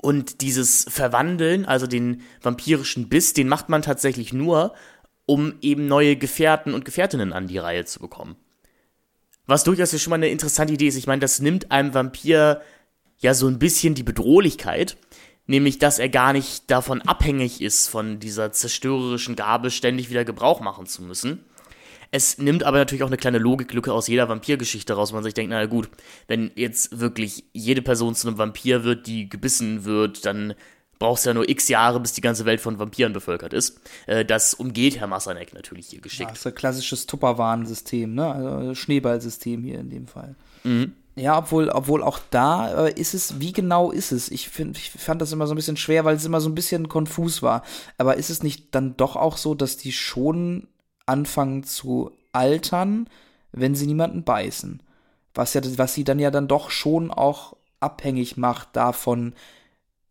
Und dieses Verwandeln, also den vampirischen Biss, den macht man tatsächlich nur, um eben neue Gefährten und Gefährtinnen an die Reihe zu bekommen. Was durchaus ja schon mal eine interessante Idee ist. Ich meine, das nimmt einem Vampir ja so ein bisschen die Bedrohlichkeit nämlich dass er gar nicht davon abhängig ist, von dieser zerstörerischen Gabe ständig wieder Gebrauch machen zu müssen. Es nimmt aber natürlich auch eine kleine Logiklücke aus jeder Vampirgeschichte raus, wo man sich denkt, naja gut, wenn jetzt wirklich jede Person zu einem Vampir wird, die gebissen wird, dann brauchst du ja nur x Jahre, bis die ganze Welt von Vampiren bevölkert ist. Äh, das umgeht Herr Massanek natürlich hier geschickt. Ja, das ist ein klassisches Tupperwarensystem, ne? Also Schneeballsystem hier in dem Fall. Mhm. Ja, obwohl, obwohl auch da äh, ist es, wie genau ist es? Ich, find, ich fand das immer so ein bisschen schwer, weil es immer so ein bisschen konfus war. Aber ist es nicht dann doch auch so, dass die schon anfangen zu altern, wenn sie niemanden beißen? Was, ja, was sie dann ja dann doch schon auch abhängig macht davon,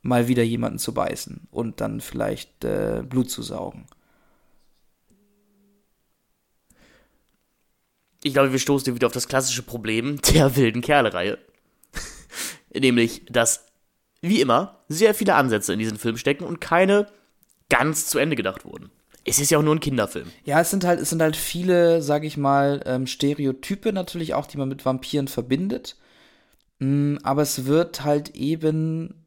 mal wieder jemanden zu beißen und dann vielleicht äh, Blut zu saugen. Ich glaube, wir stoßen hier wieder auf das klassische Problem der wilden Kerle-Reihe. [laughs] Nämlich, dass, wie immer, sehr viele Ansätze in diesen Film stecken und keine ganz zu Ende gedacht wurden. Es ist ja auch nur ein Kinderfilm. Ja, es sind halt, es sind halt viele, sag ich mal, ähm, Stereotype natürlich auch, die man mit Vampiren verbindet. Mm, aber es wird halt eben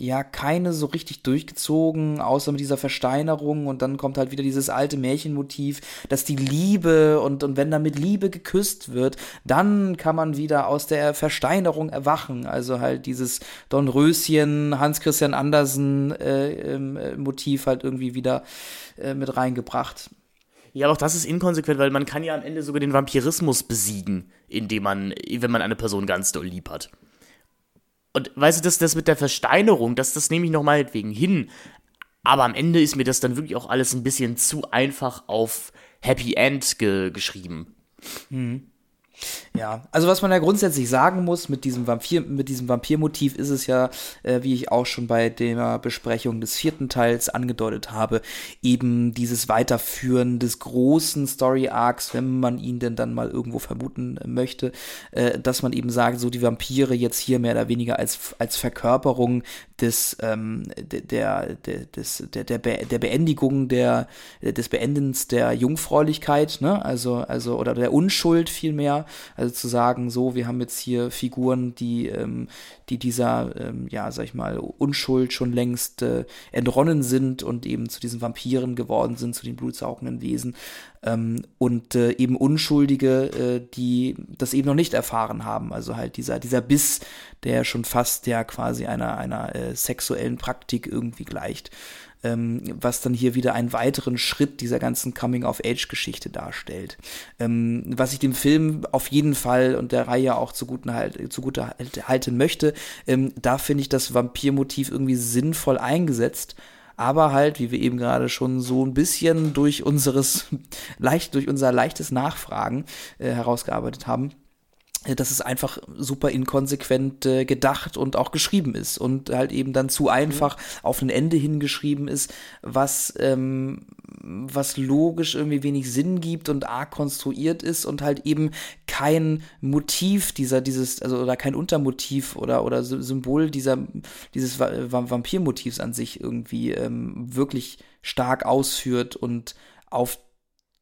ja keine so richtig durchgezogen, außer mit dieser Versteinerung und dann kommt halt wieder dieses alte Märchenmotiv, dass die Liebe und, und wenn da mit Liebe geküsst wird, dann kann man wieder aus der Versteinerung erwachen. Also halt dieses Don Röschen, Hans Christian Andersen äh, äh, Motiv halt irgendwie wieder äh, mit reingebracht. Ja, aber auch das ist inkonsequent, weil man kann ja am Ende sogar den Vampirismus besiegen, indem man, wenn man eine Person ganz doll lieb hat. Und weißt du, das, das mit der Versteinerung, das, das nehme ich noch meinetwegen hin. Aber am Ende ist mir das dann wirklich auch alles ein bisschen zu einfach auf Happy End ge geschrieben. Hm. Ja, also was man ja grundsätzlich sagen muss mit diesem Vampir, mit diesem Vampirmotiv ist es ja, äh, wie ich auch schon bei der Besprechung des vierten Teils angedeutet habe, eben dieses Weiterführen des großen Story Arcs, wenn man ihn denn dann mal irgendwo vermuten möchte, äh, dass man eben sagt, so die Vampire jetzt hier mehr oder weniger als, als Verkörperung des, ähm, der, der, des, der, der, Be der Beendigung der, des Beendens der Jungfräulichkeit, ne, also, also, oder der Unschuld vielmehr, also zu sagen, so, wir haben jetzt hier Figuren, die, ähm, die dieser, ähm, ja, sag ich mal, Unschuld schon längst äh, entronnen sind und eben zu diesen Vampiren geworden sind, zu den blutsaugenden Wesen. Ähm, und äh, eben Unschuldige, äh, die das eben noch nicht erfahren haben. Also halt dieser, dieser Biss, der schon fast ja quasi einer, einer äh, sexuellen Praktik irgendwie gleicht ähm, was dann hier wieder einen weiteren Schritt dieser ganzen Coming-of-Age-Geschichte darstellt. Ähm, was ich dem Film auf jeden Fall und der Reihe auch zugute, halt, zugute halten möchte, ähm, da finde ich das Vampirmotiv irgendwie sinnvoll eingesetzt aber halt, wie wir eben gerade schon so ein bisschen durch unseres [laughs] leicht durch unser leichtes Nachfragen äh, herausgearbeitet haben, dass es einfach super inkonsequent äh, gedacht und auch geschrieben ist und halt eben dann zu einfach mhm. auf ein Ende hingeschrieben ist, was, ähm, was logisch irgendwie wenig Sinn gibt und arg konstruiert ist und halt eben kein Motiv dieser, dieses, also oder kein Untermotiv oder, oder Symbol dieser, dieses Vampirmotivs an sich irgendwie ähm, wirklich stark ausführt und auf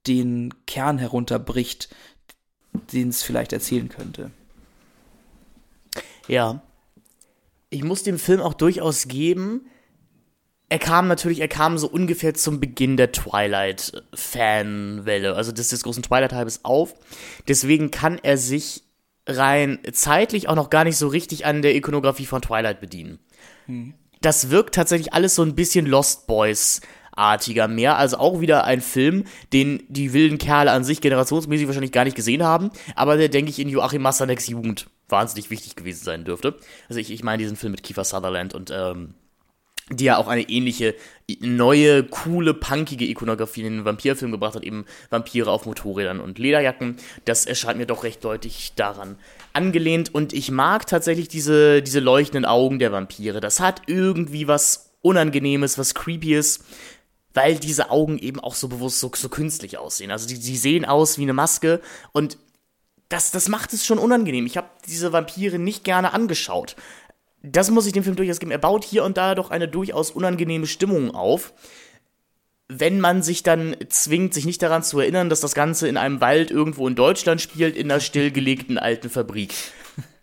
den Kern herunterbricht, den es vielleicht erzählen könnte. Ja. Ich muss dem Film auch durchaus geben, er kam natürlich, er kam so ungefähr zum Beginn der Twilight-Fanwelle, also des, des großen Twilight-Hypes auf. Deswegen kann er sich rein zeitlich auch noch gar nicht so richtig an der Ikonografie von Twilight bedienen. Hm. Das wirkt tatsächlich alles so ein bisschen Lost Boys artiger mehr. Also auch wieder ein Film, den die wilden Kerle an sich generationsmäßig wahrscheinlich gar nicht gesehen haben, aber der, denke ich, in Joachim Massaneks Jugend wahnsinnig wichtig gewesen sein dürfte. Also ich, ich meine diesen Film mit Kiefer Sutherland und ähm, die ja auch eine ähnliche, neue, coole, punkige Ikonografie in den Vampirfilm gebracht hat, eben Vampire auf Motorrädern und Lederjacken. Das erscheint mir doch recht deutlich daran angelehnt und ich mag tatsächlich diese, diese leuchtenden Augen der Vampire. Das hat irgendwie was Unangenehmes, was Creepyes weil diese Augen eben auch so bewusst so, so künstlich aussehen. Also die, die sehen aus wie eine Maske und das, das macht es schon unangenehm. Ich habe diese Vampire nicht gerne angeschaut. Das muss ich dem Film durchaus geben. Er baut hier und da doch eine durchaus unangenehme Stimmung auf. Wenn man sich dann zwingt, sich nicht daran zu erinnern, dass das Ganze in einem Wald irgendwo in Deutschland spielt, in einer stillgelegten alten Fabrik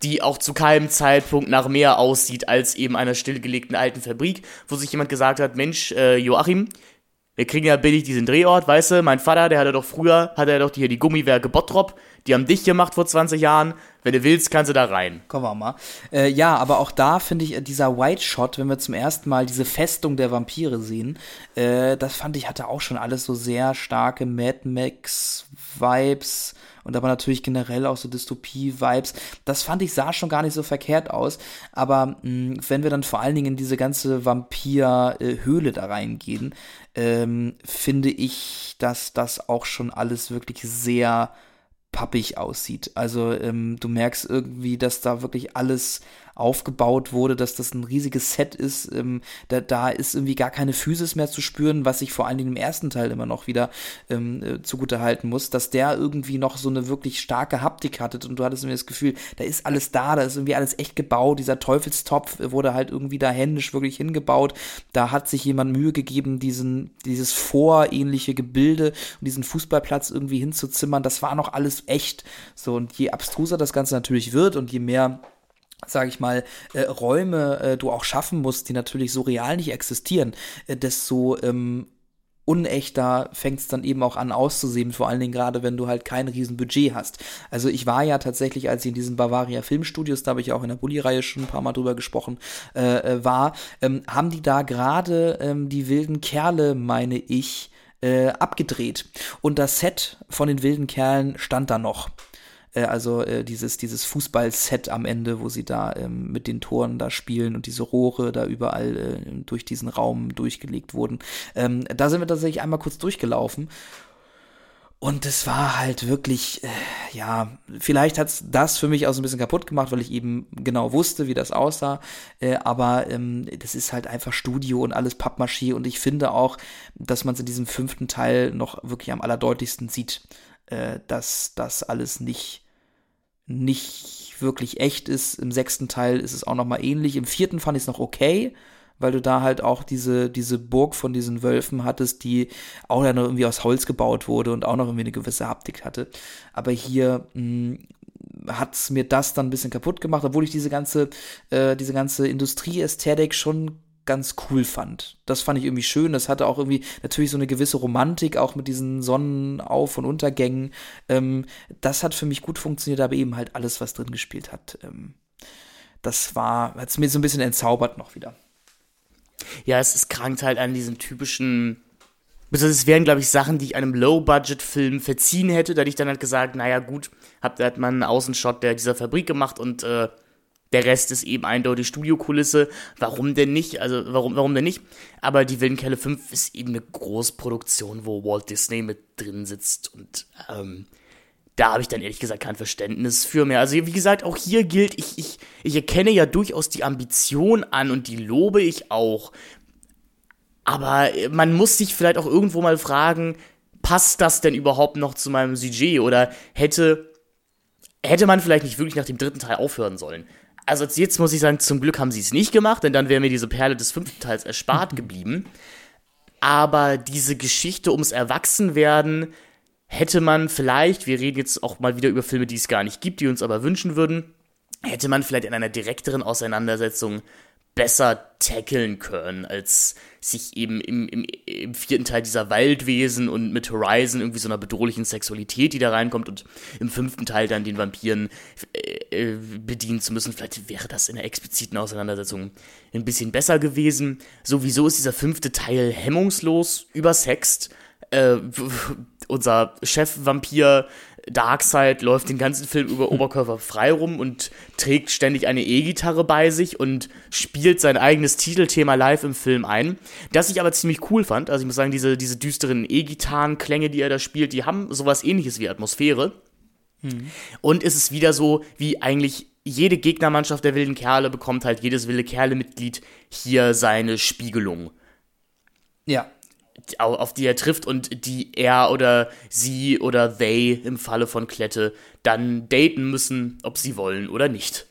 die auch zu keinem Zeitpunkt nach mehr aussieht als eben einer stillgelegten alten Fabrik, wo sich jemand gesagt hat, Mensch, äh, Joachim, wir kriegen ja billig diesen Drehort, weißt du, mein Vater, der hatte doch früher, hatte er doch hier die Gummiwerke Bottrop, die haben dich gemacht vor 20 Jahren, wenn du willst, kannst du da rein. Kommen wir mal. Äh, ja, aber auch da finde ich äh, dieser White Shot, wenn wir zum ersten Mal diese Festung der Vampire sehen, äh, das fand ich hatte auch schon alles so sehr starke Mad Max Vibes und aber natürlich generell auch so Dystopie-Vibes. Das fand ich sah schon gar nicht so verkehrt aus, aber mh, hm, wenn wir dann vor allen Dingen in diese ganze Vampir-Höhle da reingehen, ähm, finde ich, dass das auch schon alles wirklich sehr pappig aussieht. Also ähm, du merkst irgendwie, dass da wirklich alles aufgebaut wurde, dass das ein riesiges Set ist. Ähm, da, da ist irgendwie gar keine Physis mehr zu spüren, was ich vor allen Dingen im ersten Teil immer noch wieder ähm, äh, zugute halten muss, dass der irgendwie noch so eine wirklich starke Haptik hatte und du hattest irgendwie das Gefühl, da ist alles da, da ist irgendwie alles echt gebaut. Dieser Teufelstopf wurde halt irgendwie da händisch wirklich hingebaut. Da hat sich jemand Mühe gegeben, diesen, dieses vorähnliche Gebilde und diesen Fußballplatz irgendwie hinzuzimmern. Das war noch alles echt. So, und je abstruser das Ganze natürlich wird und je mehr sage ich mal, äh, Räume äh, du auch schaffen musst, die natürlich so real nicht existieren, äh, desto ähm, unechter fängt es dann eben auch an auszusehen, vor allen Dingen gerade, wenn du halt kein Riesenbudget hast. Also ich war ja tatsächlich, als ich in diesen Bavaria Filmstudios, da habe ich auch in der Bulli-Reihe schon ein paar Mal drüber gesprochen, äh, äh war, ähm, haben die da gerade ähm, die wilden Kerle, meine ich, äh, abgedreht. Und das Set von den wilden Kerlen stand da noch äh, also äh, dieses, dieses Fußballset am Ende, wo sie da ähm, mit den Toren da spielen und diese Rohre da überall äh, durch diesen Raum durchgelegt wurden. Ähm, da sind wir tatsächlich einmal kurz durchgelaufen Und es war halt wirklich, äh, ja, vielleicht hat's das für mich auch so ein bisschen kaputt gemacht, weil ich eben genau wusste, wie das aussah. Äh, aber ähm, das ist halt einfach Studio und alles Pappmaché. Und ich finde auch, dass man es in diesem fünften Teil noch wirklich am allerdeutlichsten sieht, äh, dass das alles nicht, nicht wirklich echt ist. Im sechsten Teil ist es auch noch mal ähnlich. Im vierten fand ich es noch okay weil du da halt auch diese, diese Burg von diesen Wölfen hattest, die auch noch irgendwie aus Holz gebaut wurde und auch noch irgendwie eine gewisse Haptik hatte. Aber hier hm, hat es mir das dann ein bisschen kaputt gemacht, obwohl ich diese ganze, äh, diese ganze Industrieästhetik schon ganz cool fand. Das fand ich irgendwie schön. Das hatte auch irgendwie natürlich so eine gewisse Romantik, auch mit diesen Sonnenauf- und Untergängen. Ähm, das hat für mich gut funktioniert, aber eben halt alles, was drin gespielt hat. Ähm, das war, hat es mir so ein bisschen entzaubert noch wieder. Ja, es, es krankt halt an diesen typischen. Es wären, glaube ich, Sachen, die ich einem Low-Budget-Film verziehen hätte. Da hätte ich dann halt gesagt, naja, gut, hat, hat man einen Außenshot der dieser Fabrik gemacht und äh, der Rest ist eben eindeutig Studiokulisse. Warum denn nicht? Also, warum, warum denn nicht? Aber die Wilden Kerle 5 ist eben eine Großproduktion, wo Walt Disney mit drin sitzt und ähm, da habe ich dann ehrlich gesagt kein Verständnis für mehr. Also wie gesagt, auch hier gilt, ich, ich, ich erkenne ja durchaus die Ambition an und die lobe ich auch. Aber man muss sich vielleicht auch irgendwo mal fragen, passt das denn überhaupt noch zu meinem Sujet? Oder hätte, hätte man vielleicht nicht wirklich nach dem dritten Teil aufhören sollen? Also jetzt muss ich sagen, zum Glück haben sie es nicht gemacht, denn dann wäre mir diese Perle des fünften Teils erspart [laughs] geblieben. Aber diese Geschichte ums Erwachsenwerden, hätte man vielleicht, wir reden jetzt auch mal wieder über Filme, die es gar nicht gibt, die uns aber wünschen würden, hätte man vielleicht in einer direkteren Auseinandersetzung besser tackeln können, als sich eben im, im, im vierten Teil dieser Waldwesen und mit Horizon irgendwie so einer bedrohlichen Sexualität, die da reinkommt und im fünften Teil dann den Vampiren äh, äh bedienen zu müssen. Vielleicht wäre das in einer expliziten Auseinandersetzung ein bisschen besser gewesen. Sowieso ist dieser fünfte Teil hemmungslos übersext äh, unser Chef-Vampir Darkseid läuft den ganzen Film über [laughs] Oberkörper frei rum und trägt ständig eine E-Gitarre bei sich und spielt sein eigenes Titelthema live im Film ein. Das ich aber ziemlich cool fand. Also ich muss sagen, diese, diese düsteren E-Gitarren-Klänge, die er da spielt, die haben sowas ähnliches wie Atmosphäre. Mhm. Und es ist wieder so, wie eigentlich jede Gegnermannschaft der wilden Kerle bekommt halt jedes wilde Kerle-Mitglied hier seine Spiegelung. Ja, auf die er trifft und die er oder sie oder they im Falle von Klette dann daten müssen, ob sie wollen oder nicht.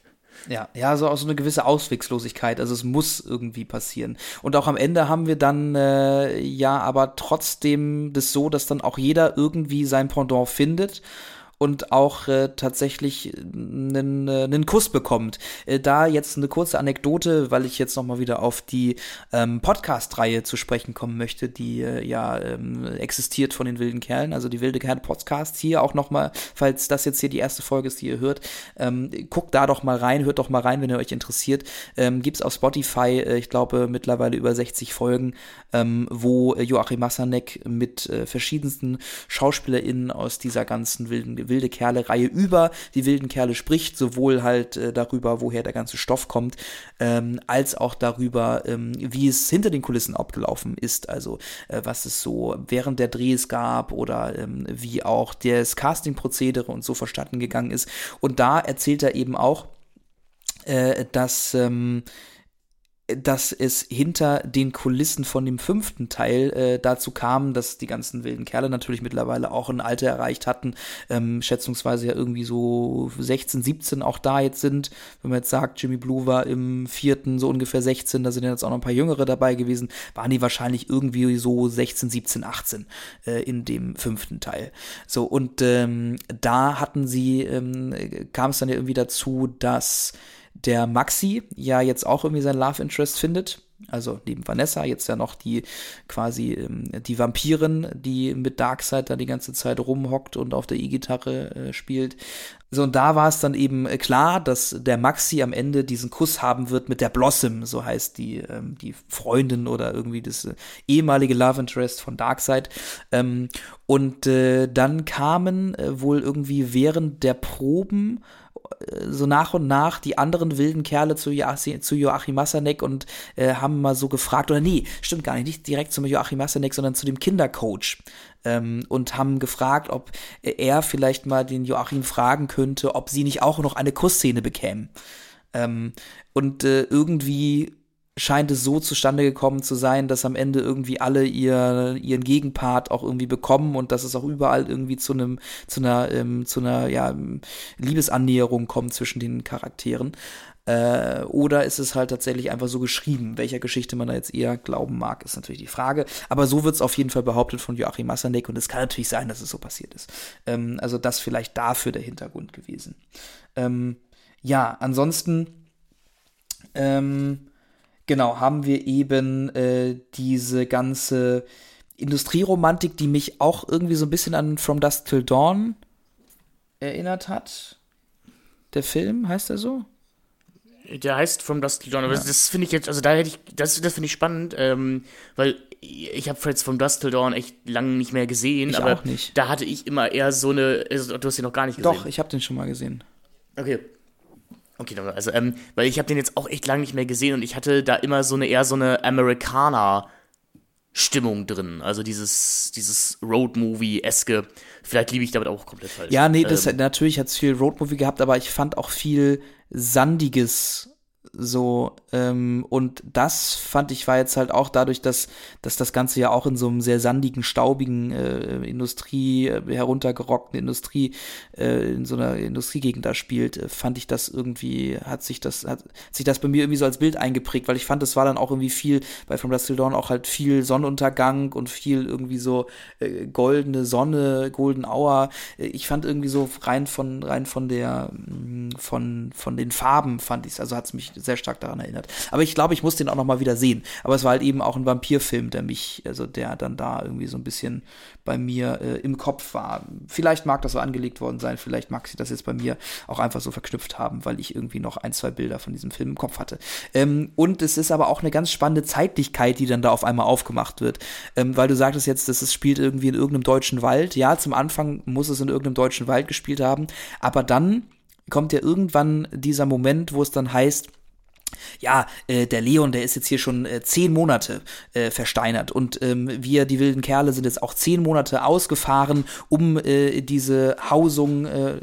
Ja, ja, so so eine gewisse Auswegslosigkeit. Also es muss irgendwie passieren. Und auch am Ende haben wir dann äh, ja aber trotzdem das so, dass dann auch jeder irgendwie sein Pendant findet und auch äh, tatsächlich einen, äh, einen Kuss bekommt. Äh, da jetzt eine kurze Anekdote, weil ich jetzt noch mal wieder auf die ähm, Podcast-Reihe zu sprechen kommen möchte, die äh, ja ähm, existiert von den wilden Kerlen, also die wilde Kerl Podcast. Hier auch noch mal, falls das jetzt hier die erste Folge ist, die ihr hört, ähm, guckt da doch mal rein, hört doch mal rein, wenn ihr euch interessiert. Ähm, gibt's auf Spotify, äh, ich glaube mittlerweile über 60 Folgen, ähm, wo Joachim Massanek mit äh, verschiedensten SchauspielerInnen aus dieser ganzen wilden wilde Kerle-Reihe über die wilden Kerle spricht, sowohl halt äh, darüber, woher der ganze Stoff kommt, ähm, als auch darüber, ähm, wie es hinter den Kulissen abgelaufen ist, also äh, was es so während der Drehs gab oder ähm, wie auch das Casting-Prozedere und so verstanden gegangen ist. Und da erzählt er eben auch, äh, dass ähm, dass es hinter den Kulissen von dem fünften Teil äh, dazu kam, dass die ganzen wilden Kerle natürlich mittlerweile auch ein Alter erreicht hatten, ähm, schätzungsweise ja irgendwie so 16, 17 auch da jetzt sind. Wenn man jetzt sagt, Jimmy Blue war im vierten so ungefähr 16, da sind jetzt auch noch ein paar Jüngere dabei gewesen, waren die wahrscheinlich irgendwie so 16, 17, 18 äh, in dem fünften Teil. So, und ähm, da hatten sie, ähm, kam es dann ja irgendwie dazu, dass der Maxi ja jetzt auch irgendwie sein Love Interest findet. Also neben Vanessa jetzt ja noch die quasi ähm, die Vampirin, die mit Darkseid da die ganze Zeit rumhockt und auf der E-Gitarre äh, spielt. So, und da war es dann eben äh, klar, dass der Maxi am Ende diesen Kuss haben wird mit der Blossom, so heißt die, ähm, die Freundin oder irgendwie das äh, ehemalige Love Interest von Darkseid. Ähm, und äh, dann kamen äh, wohl irgendwie während der Proben so nach und nach die anderen wilden Kerle zu, Joachim, zu Joachim Massanek und äh, haben mal so gefragt, oder nee, stimmt gar nicht, nicht direkt zum Joachim Massanek, sondern zu dem Kindercoach. Ähm, und haben gefragt, ob er vielleicht mal den Joachim fragen könnte, ob sie nicht auch noch eine Kussszene bekämen. Ähm, und äh, irgendwie scheint es so zustande gekommen zu sein, dass am Ende irgendwie alle ihr, ihren Gegenpart auch irgendwie bekommen und dass es auch überall irgendwie zu einem, zu einer, ähm, zu einer, ja, Liebesannäherung kommt zwischen den Charakteren. Äh, oder ist es halt tatsächlich einfach so geschrieben? Welcher Geschichte man da jetzt eher glauben mag, ist natürlich die Frage. Aber so wird es auf jeden Fall behauptet von Joachim Massanek und es kann natürlich sein, dass es so passiert ist. Ähm, also das vielleicht dafür der Hintergrund gewesen. Ähm, ja, ansonsten ähm, genau, haben wir eben äh, diese ganze Industrieromantik, die mich auch irgendwie so ein bisschen an From Dusk Till Dawn erinnert hat. Der Film, heißt er so? Der heißt From Dusk Till Dawn, aber ja. das finde ich jetzt, also da hätte ich, das, das finde ich spannend, ähm, weil ich habe jetzt From Dusk Till Dawn echt lange nicht mehr gesehen, ich aber auch nicht. da hatte ich immer eher so eine, also, du hast ihn noch gar nicht gesehen. Doch, ich habe den schon mal gesehen. Okay. Okay, also, ähm, weil ich habe den jetzt auch echt lange nicht mehr gesehen und ich hatte da immer so eine eher so eine Amerikaner Stimmung drin, also dieses dieses Roadmovie-eske. Vielleicht liebe ich damit auch komplett falsch. Ja, nee, das ähm, natürlich hat es viel Roadmovie gehabt, aber ich fand auch viel sandiges so, ähm, und das fand ich war jetzt halt auch dadurch, dass, dass das Ganze ja auch in so einem sehr sandigen, staubigen äh, Industrie, äh, heruntergerockten Industrie, äh, in so einer Industriegegend da spielt, äh, fand ich das irgendwie, hat sich das, hat sich das bei mir irgendwie so als Bild eingeprägt, weil ich fand, es war dann auch irgendwie viel, bei From Dust Till Dawn auch halt viel Sonnenuntergang und viel irgendwie so äh, goldene Sonne, Golden Hour. Äh, ich fand irgendwie so rein von, rein von der, mm, von, von den Farben fand ich es, also hat es mich sehr stark daran erinnert. Aber ich glaube, ich muss den auch noch mal wieder sehen. Aber es war halt eben auch ein Vampirfilm, der mich, also der dann da irgendwie so ein bisschen bei mir äh, im Kopf war. Vielleicht mag das so angelegt worden sein, vielleicht mag sie das jetzt bei mir auch einfach so verknüpft haben, weil ich irgendwie noch ein, zwei Bilder von diesem Film im Kopf hatte. Ähm, und es ist aber auch eine ganz spannende Zeitlichkeit, die dann da auf einmal aufgemacht wird. Ähm, weil du sagtest jetzt, dass es spielt irgendwie in irgendeinem deutschen Wald. Ja, zum Anfang muss es in irgendeinem deutschen Wald gespielt haben, aber dann kommt ja irgendwann dieser Moment, wo es dann heißt, ja, äh, der Leon, der ist jetzt hier schon äh, zehn Monate äh, versteinert und ähm, wir, die wilden Kerle, sind jetzt auch zehn Monate ausgefahren, um äh, diese Hausung äh,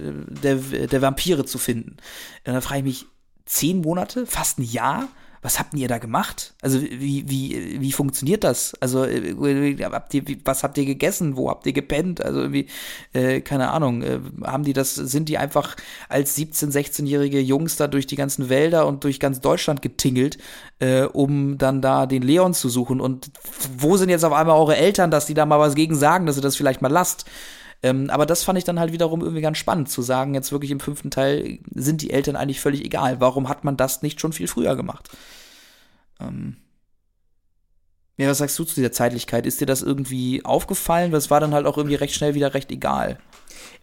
der, der Vampire zu finden. Und dann frage ich mich, zehn Monate? Fast ein Jahr? Was habt ihr da gemacht? Also wie, wie, wie funktioniert das? Also äh, habt ihr, was habt ihr gegessen? Wo habt ihr gepennt? Also irgendwie, äh, keine Ahnung, äh, haben die das, sind die einfach als 17-, 16-jährige Jungs da durch die ganzen Wälder und durch ganz Deutschland getingelt, äh, um dann da den Leon zu suchen? Und wo sind jetzt auf einmal eure Eltern, dass die da mal was gegen sagen, dass ihr das vielleicht mal lasst? Ähm, aber das fand ich dann halt wiederum irgendwie ganz spannend zu sagen, jetzt wirklich im fünften Teil sind die Eltern eigentlich völlig egal. Warum hat man das nicht schon viel früher gemacht? Ähm ja, was sagst du zu dieser Zeitlichkeit? Ist dir das irgendwie aufgefallen? Das war dann halt auch irgendwie recht schnell wieder recht egal.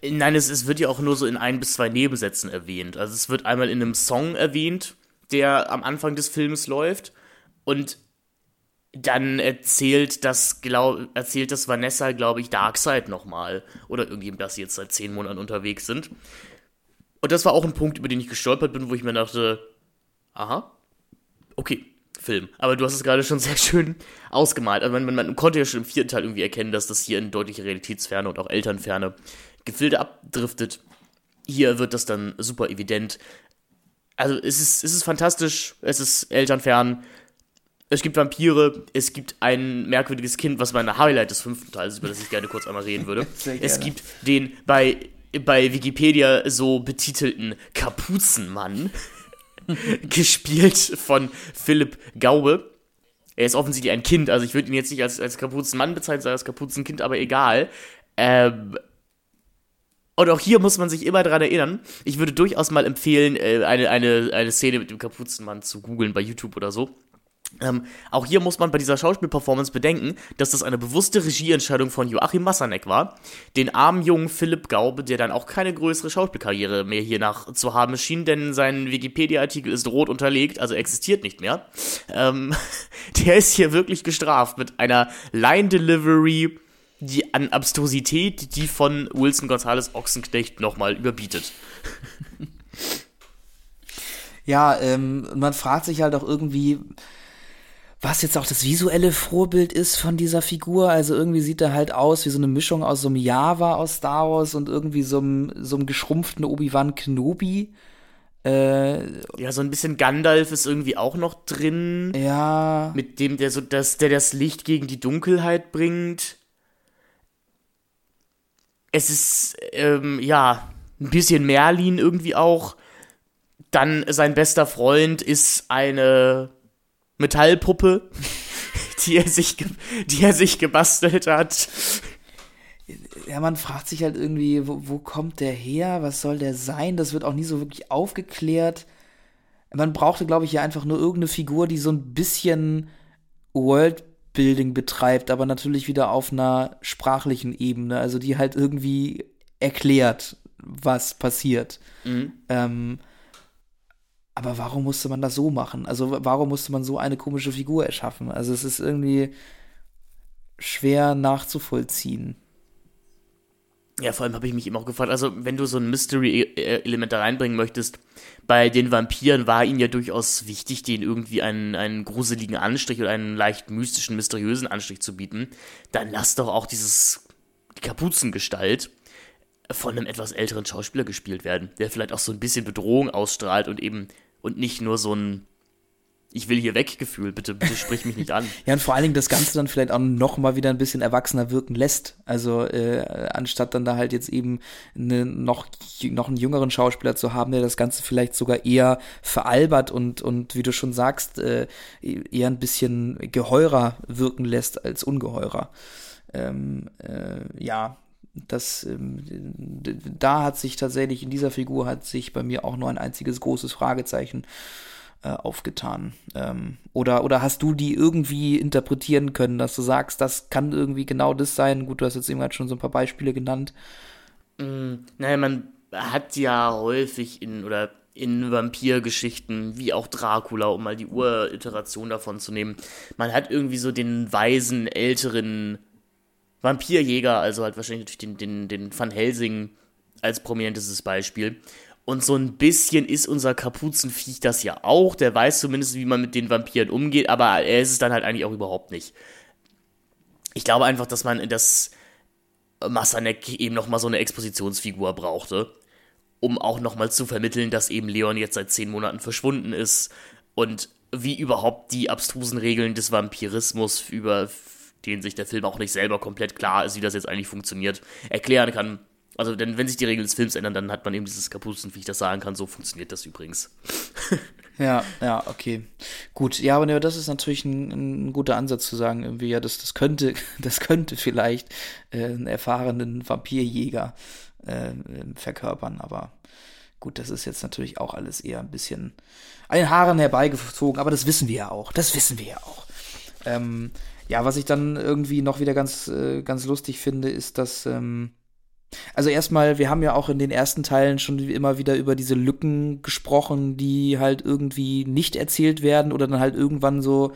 Nein, es, es wird ja auch nur so in ein bis zwei Nebensätzen erwähnt. Also es wird einmal in einem Song erwähnt, der am Anfang des Films läuft. Und dann erzählt das, glaub, erzählt das Vanessa, glaube ich, Darkseid nochmal. Oder irgendjemand, dass sie jetzt seit zehn Monaten unterwegs sind. Und das war auch ein Punkt, über den ich gestolpert bin, wo ich mir dachte, aha, okay, Film. Aber du hast es gerade schon sehr schön ausgemalt. Also man, man, man, konnte ja schon im vierten Teil irgendwie erkennen, dass das hier in deutliche Realitätsferne und auch Elternferne Gefilde abdriftet. Hier wird das dann super evident. Also es ist, es ist fantastisch, es ist elternfern, es gibt Vampire, es gibt ein merkwürdiges Kind, was mein Highlight des fünften Teils ist, über das ich gerne kurz einmal reden würde. [laughs] Es gibt den bei, bei Wikipedia so betitelten Kapuzenmann, [laughs] gespielt von Philipp Gaube. Er ist offensichtlich ein Kind, also ich würde ihn jetzt nicht als, als Kapuzenmann bezeichnen, sondern als Kapuzenkind, aber egal. Ähm, und auch hier muss man sich immer daran erinnern. Ich würde durchaus mal empfehlen, äh, eine, eine, eine Szene mit dem Kapuzenmann zu googeln bei YouTube oder so. Ähm, auch hier muss man bei dieser Schauspielperformance bedenken, dass das eine bewusste Regieentscheidung von Joachim Massanek war, den armen jungen Philipp Gaube, der dann auch keine größere Schauspielkarriere mehr hiernach zu haben schien, denn sein Wikipedia-Artikel ist rot unterlegt, also existiert nicht mehr. Ähm, [laughs] der ist hier wirklich gestraft mit einer Line-Delivery, die an Abstrusität, die von Wilson Gonzales Ochsenknecht nochmal überbietet. [laughs] Ja, ähm, man fragt sich halt auch irgendwie, was jetzt auch das visuelle Vorbild ist von dieser Figur. Also irgendwie sieht er halt aus wie so eine Mischung aus so einem Java aus Star Wars und irgendwie so einem, so einem geschrumpften Obi-Wan Kenobi. Äh, ja, so ein bisschen Gandalf ist irgendwie auch noch drin. Ja. Mit dem, der so das, der das Licht gegen die Dunkelheit bringt. Es ist, ähm, ja, ein bisschen Merlin irgendwie auch. Dann sein bester Freund ist eine Metallpuppe, [laughs] die er sich, die er sich gebastelt hat. Ja, man fragt sich halt irgendwie, wo, wo kommt der her? Was soll der sein? Das wird auch nie so wirklich aufgeklärt. Man brauchte, glaube ich, ja einfach nur irgendeine Figur, die so ein bisschen Worldbuilding betreibt, aber natürlich wieder auf einer sprachlichen Ebene. Also die halt irgendwie erklärt, was passiert. Mhm. Ähm, aber warum musste man das so machen? Also warum musste man so eine komische Figur erschaffen? Also es ist irgendwie schwer nachzuvollziehen. Ja, vor allem habe ich mich eben auch gefragt, also wenn du so ein Mystery-Element da reinbringen möchtest, bei den Vampiren war ihnen ja durchaus wichtig, denen irgendwie einen, einen gruseligen Anstrich oder einen leicht mystischen, mysteriösen Anstrich zu bieten. Dann lass doch auch dieses die Kapuzengestalt von einem etwas älteren Schauspieler gespielt werden, der vielleicht auch so ein bisschen Bedrohung ausstrahlt und eben und nicht nur so ein ich will hier weg Gefühl, bitte, bitte sprich mich nicht an. [laughs] ja, und vor allen Dingen das Ganze dann vielleicht auch noch mal wieder ein bisschen erwachsener wirken lässt. Also äh, anstatt dann da halt jetzt eben eine, noch, noch einen jüngeren Schauspieler zu haben, der das Ganze vielleicht sogar eher veralbert und, und wie du schon sagst, äh, eher ein bisschen geheurer wirken lässt als ungeheurer. Ähm, äh, ja, das, ähm, da hat sich tatsächlich, in dieser Figur hat sich bei mir auch nur ein einziges großes Fragezeichen äh, aufgetan. Ähm, oder, oder hast du die irgendwie interpretieren können, dass du sagst, das kann irgendwie genau das sein? Gut, du hast jetzt eben schon so ein paar Beispiele genannt. Mm, naja, man hat ja häufig in, oder in Vampirgeschichten, wie auch Dracula, um mal die Uriteration davon zu nehmen, man hat irgendwie so den weisen, älteren Vampirjäger, also halt wahrscheinlich natürlich den, den, den Van Helsing als prominentestes Beispiel. Und so ein bisschen ist unser Kapuzenviech das ja auch. Der weiß zumindest, wie man mit den Vampiren umgeht, aber er ist es dann halt eigentlich auch überhaupt nicht. Ich glaube einfach, dass man das Massanek eben nochmal so eine Expositionsfigur brauchte, um auch nochmal zu vermitteln, dass eben Leon jetzt seit zehn Monaten verschwunden ist und wie überhaupt die abstrusen Regeln des Vampirismus über denen sich der Film auch nicht selber komplett klar ist, wie das jetzt eigentlich funktioniert, erklären kann. Also, denn wenn sich die Regeln des Films ändern, dann hat man eben dieses Kapuzenviech, das sagen kann, so funktioniert das übrigens. [laughs] ja, ja, okay. Gut, ja, aber das ist natürlich ein, ein, guter Ansatz zu sagen, irgendwie, ja, das, das könnte, [laughs] das könnte vielleicht äh, einen erfahrenen Vampirjäger äh, verkörpern, aber gut, das ist jetzt natürlich auch alles eher ein bisschen an den Haaren herbeigezogen, aber das wissen wir ja auch. Das wissen wir ja auch. Ähm, ja, was ich dann irgendwie noch wieder ganz, äh, ganz lustig finde, ist, dass, ähm, also erstmal, wir haben ja auch in den ersten Teilen schon immer wieder über diese Lücken gesprochen, die halt irgendwie nicht erzählt werden oder dann halt irgendwann so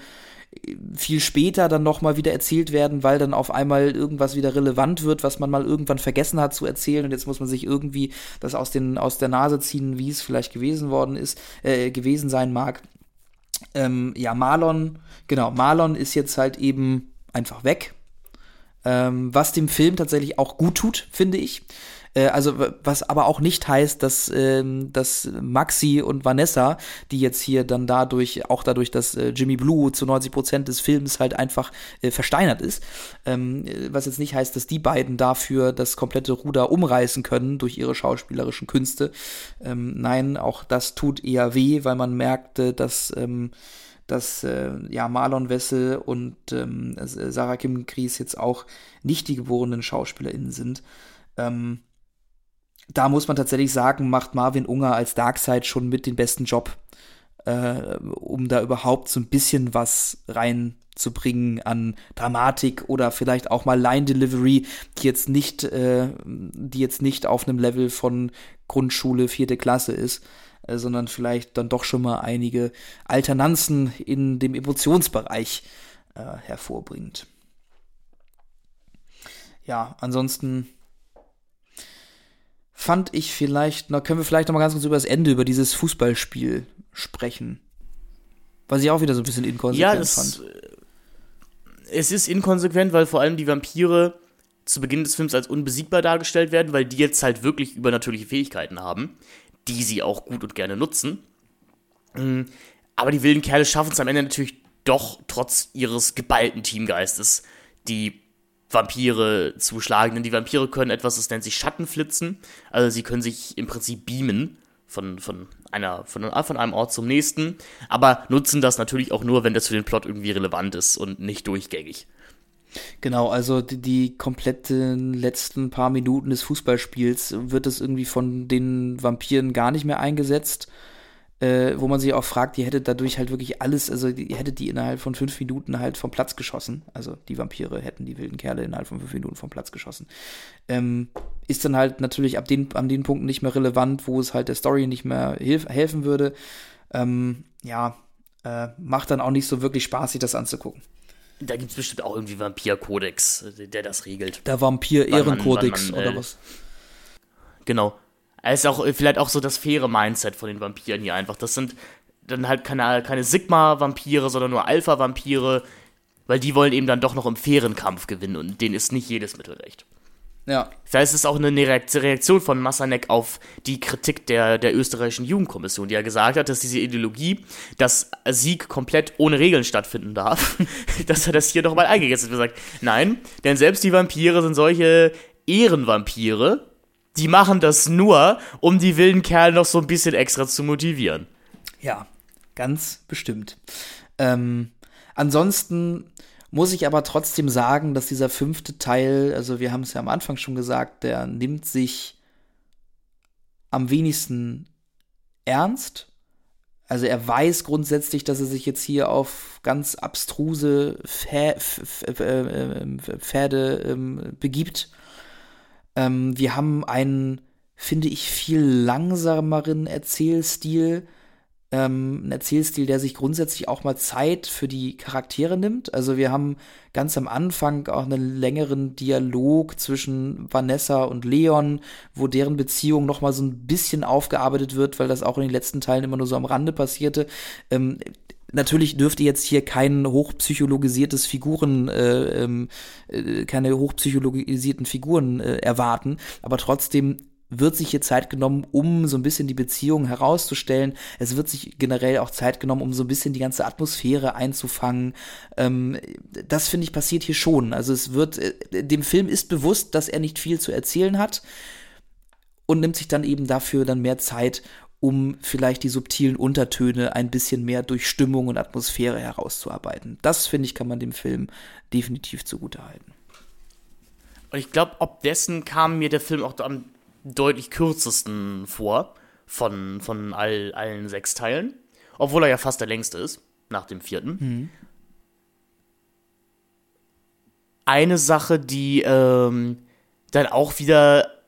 äh, viel später dann nochmal wieder erzählt werden, weil dann auf einmal irgendwas wieder relevant wird, was man mal irgendwann vergessen hat zu erzählen und jetzt muss man sich irgendwie das aus, den, aus der Nase ziehen, wie es vielleicht gewesen worden ist, äh, gewesen sein mag. Ähm, ja, Marlon, genau, Marlon ist jetzt halt eben einfach weg. Ähm, was dem Film tatsächlich auch gut tut, finde ich. Äh, also, was aber auch nicht heißt, dass, ähm, dass Maxi und Vanessa, die jetzt hier dann dadurch, auch dadurch, dass äh, Jimmy Blue zu 90 Prozent des Films halt einfach äh, versteinert ist, ähm, was jetzt nicht heißt, dass die beiden dafür das komplette Ruder umreißen können durch ihre schauspielerischen Künste. Ähm, nein, auch das tut eher weh, weil man merkte, dass ähm, dass äh, ja Marlon Wessel und ähm, Sarah Kim Gries jetzt auch nicht die geborenen SchauspielerInnen sind. Ähm, da muss man tatsächlich sagen, macht Marvin Unger als Darkseid schon mit den besten Job, äh, um da überhaupt so ein bisschen was reinzubringen an Dramatik oder vielleicht auch mal Line Delivery, die jetzt nicht, äh, die jetzt nicht auf einem Level von Grundschule vierte Klasse ist. Äh, sondern vielleicht dann doch schon mal einige Alternanzen in dem Emotionsbereich äh, hervorbringt. Ja, ansonsten fand ich vielleicht, na, können wir vielleicht noch mal ganz kurz über das Ende, über dieses Fußballspiel sprechen. Was ich auch wieder so ein bisschen inkonsequent ja, das, fand. Es ist inkonsequent, weil vor allem die Vampire zu Beginn des Films als unbesiegbar dargestellt werden, weil die jetzt halt wirklich übernatürliche Fähigkeiten haben, die sie auch gut und gerne nutzen. Mm, aber die wilden Kerle schaffen es am Ende natürlich doch trotz ihres geballten Teamgeistes, die Vampire zu schlagen. Denn die Vampire können etwas, das nennt sich Schattenflitzen. Also sie können sich im Prinzip beamen von, von, einer, von, von einem Ort zum nächsten, aber nutzen das natürlich auch nur, wenn das für den Plot irgendwie relevant ist und nicht durchgängig. Genau, also die, die kompletten letzten paar Minuten des Fußballspiels wird es irgendwie von den Vampiren gar nicht mehr eingesetzt äh, wo man sich auch fragt, die hätte dadurch halt wirklich alles, also die hätte die innerhalb von fünf Minuten halt vom Platz geschossen. Also die Vampire hätten die wilden Kerle innerhalb von fünf Minuten vom Platz geschossen. Ähm, ist dann halt natürlich ab den, an den Punkten nicht mehr relevant, wo es halt der Story nicht mehr hilf, helfen würde. Ähm, ja, äh, macht dann auch nicht so wirklich Spaß, sich das anzugucken. Da gibt es bestimmt auch irgendwie Vampir-Kodex, der das regelt. Der Vampir-Ehrenkodex oder äh, was? Genau. Es ist auch äh, vielleicht auch so das faire Mindset von den Vampiren hier einfach. Das sind dann halt keine, keine Sigma-Vampire, sondern nur Alpha-Vampire, weil die wollen eben dann doch noch im fairen Kampf gewinnen und denen ist nicht jedes Mittel recht. Ja. Vielleicht ist es auch eine Reaktion von Massanek auf die Kritik der, der österreichischen Jugendkommission, die ja gesagt hat, dass diese Ideologie, dass Sieg komplett ohne Regeln stattfinden darf, [laughs] dass er das hier nochmal eingegessen hat. Er sagt, nein, denn selbst die Vampire sind solche Ehrenvampire, die machen das nur, um die wilden Kerle noch so ein bisschen extra zu motivieren. Ja, ganz bestimmt. Ähm, ansonsten muss ich aber trotzdem sagen, dass dieser fünfte Teil, also wir haben es ja am Anfang schon gesagt, der nimmt sich am wenigsten ernst. Also er weiß grundsätzlich, dass er sich jetzt hier auf ganz abstruse Pferde ähm, begibt ähm, wir haben einen, finde ich, viel langsameren Erzählstil. Ähm, ein Erzählstil, der sich grundsätzlich auch mal Zeit für die Charaktere nimmt. Also wir haben ganz am Anfang auch einen längeren Dialog zwischen Vanessa und Leon, wo deren Beziehung noch mal so ein bisschen aufgearbeitet wird, weil das auch in den letzten Teilen immer nur so am Rande passierte. Ähm, Natürlich dürft ihr jetzt hier kein hochpsychologisiertes Figuren, äh, ähm, äh, keine hochpsychologisierten Figuren äh, erwarten, aber trotzdem wird sich hier Zeit genommen, um so ein bisschen die Beziehung herauszustellen. Es wird sich generell auch Zeit genommen, um so ein bisschen die ganze Atmosphäre einzufangen. Ähm, das finde ich passiert hier schon. Also es wird, äh, dem Film ist bewusst, dass er nicht viel zu erzählen hat und nimmt sich dann eben dafür dann mehr Zeit, um vielleicht die subtilen Untertöne ein bisschen mehr durch Stimmung und Atmosphäre herauszuarbeiten. Das, finde ich, kann man dem Film definitiv zugutehalten. Und ich glaube, ob dessen kam mir der Film auch am deutlich kürzesten vor von, von all, allen sechs Teilen. Obwohl er ja fast der längste ist, nach dem vierten. Mhm. Eine Sache, die ähm, dann auch wieder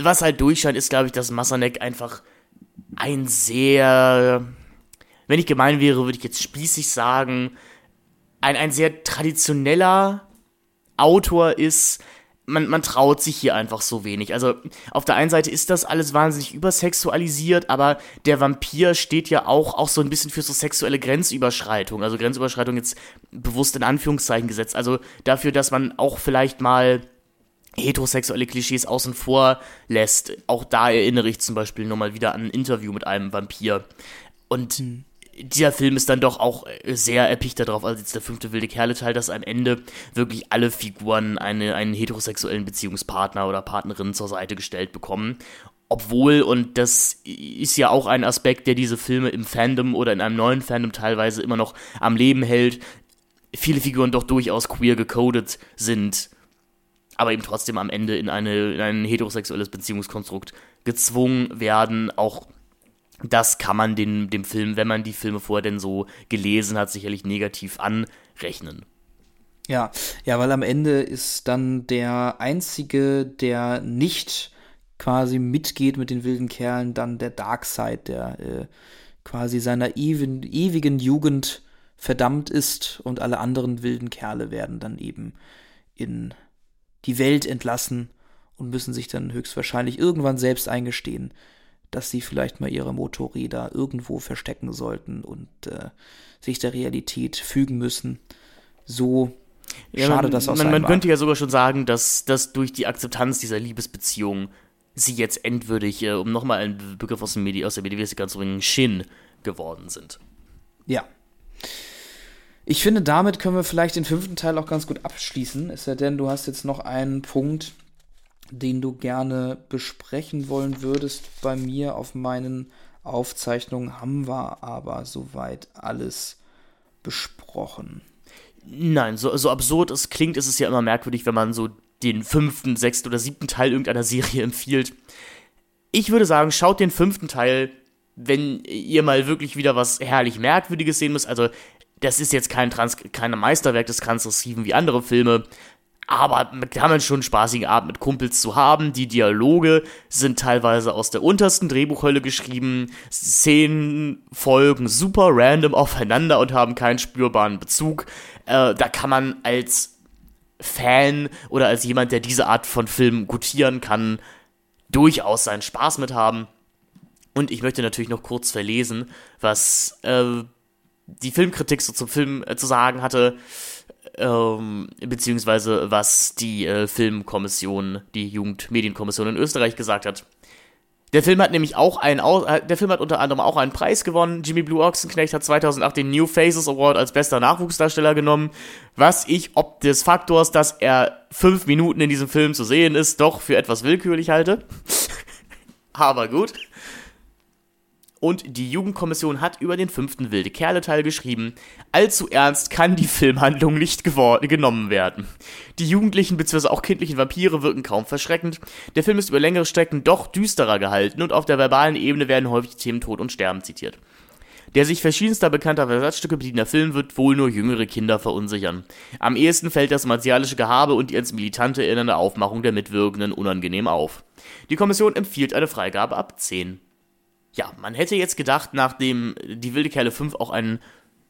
was halt durchscheint, ist, glaube ich, dass Massanek einfach ein sehr, wenn ich gemein wäre, würde ich jetzt spießig sagen, ein, ein sehr traditioneller Autor ist. Man, man traut sich hier einfach so wenig. Also auf der einen Seite ist das alles wahnsinnig übersexualisiert, aber der Vampir steht ja auch, auch so ein bisschen für so sexuelle Grenzüberschreitung. Also Grenzüberschreitung jetzt bewusst in Anführungszeichen gesetzt. Also dafür, dass man auch vielleicht mal heterosexuelle Klischees außen vor lässt. Auch da erinnere ich zum Beispiel nochmal wieder an ein Interview mit einem Vampir. Und mhm. dieser Film ist dann doch auch sehr erpicht darauf, als jetzt der fünfte wilde Kerle-Teil, dass am Ende wirklich alle Figuren eine, einen heterosexuellen Beziehungspartner oder Partnerin zur Seite gestellt bekommen. Obwohl, und das ist ja auch ein Aspekt, der diese Filme im Fandom oder in einem neuen Fandom teilweise immer noch am Leben hält, viele Figuren doch durchaus queer gecodet sind aber eben trotzdem am Ende in, eine, in ein heterosexuelles Beziehungskonstrukt gezwungen werden. Auch das kann man den, dem Film, wenn man die Filme vorher denn so gelesen hat, sicherlich negativ anrechnen. Ja, ja, weil am Ende ist dann der einzige, der nicht quasi mitgeht mit den wilden Kerlen, dann der Darkseid, der äh, quasi seiner ewigen, ewigen Jugend verdammt ist und alle anderen wilden Kerle werden dann eben in die Welt entlassen und müssen sich dann höchstwahrscheinlich irgendwann selbst eingestehen, dass sie vielleicht mal ihre Motorräder irgendwo verstecken sollten und äh, sich der Realität fügen müssen. So ja, schade das aus man, man könnte ja sogar schon sagen, dass das durch die Akzeptanz dieser Liebesbeziehung sie jetzt endwürdig, äh, um nochmal einen Begriff aus, dem Medi aus der Medivistik zu bringen, Shin geworden sind. Ja. Ich finde, damit können wir vielleicht den fünften Teil auch ganz gut abschließen. Ist ja denn, du hast jetzt noch einen Punkt, den du gerne besprechen wollen würdest. Bei mir auf meinen Aufzeichnungen haben wir aber soweit alles besprochen. Nein, so, so absurd es klingt, ist es ja immer merkwürdig, wenn man so den fünften, sechsten oder siebten Teil irgendeiner Serie [laughs] empfiehlt. Ich würde sagen, schaut den fünften Teil, wenn ihr mal wirklich wieder was herrlich Merkwürdiges sehen müsst. Also, das ist jetzt kein, Trans kein Meisterwerk des Transgressiven wie andere Filme, aber kann man schon spaßige Art mit Kumpels zu haben. Die Dialoge sind teilweise aus der untersten Drehbuchhölle geschrieben. Szenen folgen super random aufeinander und haben keinen spürbaren Bezug. Äh, da kann man als Fan oder als jemand, der diese Art von Film gutieren kann, durchaus seinen Spaß mit haben. Und ich möchte natürlich noch kurz verlesen, was äh, die Filmkritik so zum Film äh, zu sagen hatte ähm, beziehungsweise was die äh, Filmkommission, die Jugendmedienkommission in Österreich gesagt hat. Der Film hat nämlich auch einen, äh, der Film hat unter anderem auch einen Preis gewonnen. Jimmy Blue Ochsenknecht hat 2008 den New Faces Award als bester Nachwuchsdarsteller genommen, was ich ob des Faktors, dass er fünf Minuten in diesem Film zu sehen ist, doch für etwas willkürlich halte. [laughs] Aber gut. Und die Jugendkommission hat über den fünften Wilde Kerle-Teil geschrieben, allzu ernst kann die Filmhandlung nicht genommen werden. Die jugendlichen bzw. auch kindlichen Vampire wirken kaum verschreckend. Der Film ist über längere Strecken doch düsterer gehalten und auf der verbalen Ebene werden häufig Themen Tod und Sterben zitiert. Der sich verschiedenster bekannter Versatzstücke bedienender Film wird wohl nur jüngere Kinder verunsichern. Am ehesten fällt das martialische Gehabe und die ins Militante erinnernde Aufmachung der Mitwirkenden unangenehm auf. Die Kommission empfiehlt eine Freigabe ab 10 ja, man hätte jetzt gedacht, nachdem die Wilde Kerle 5 auch ein,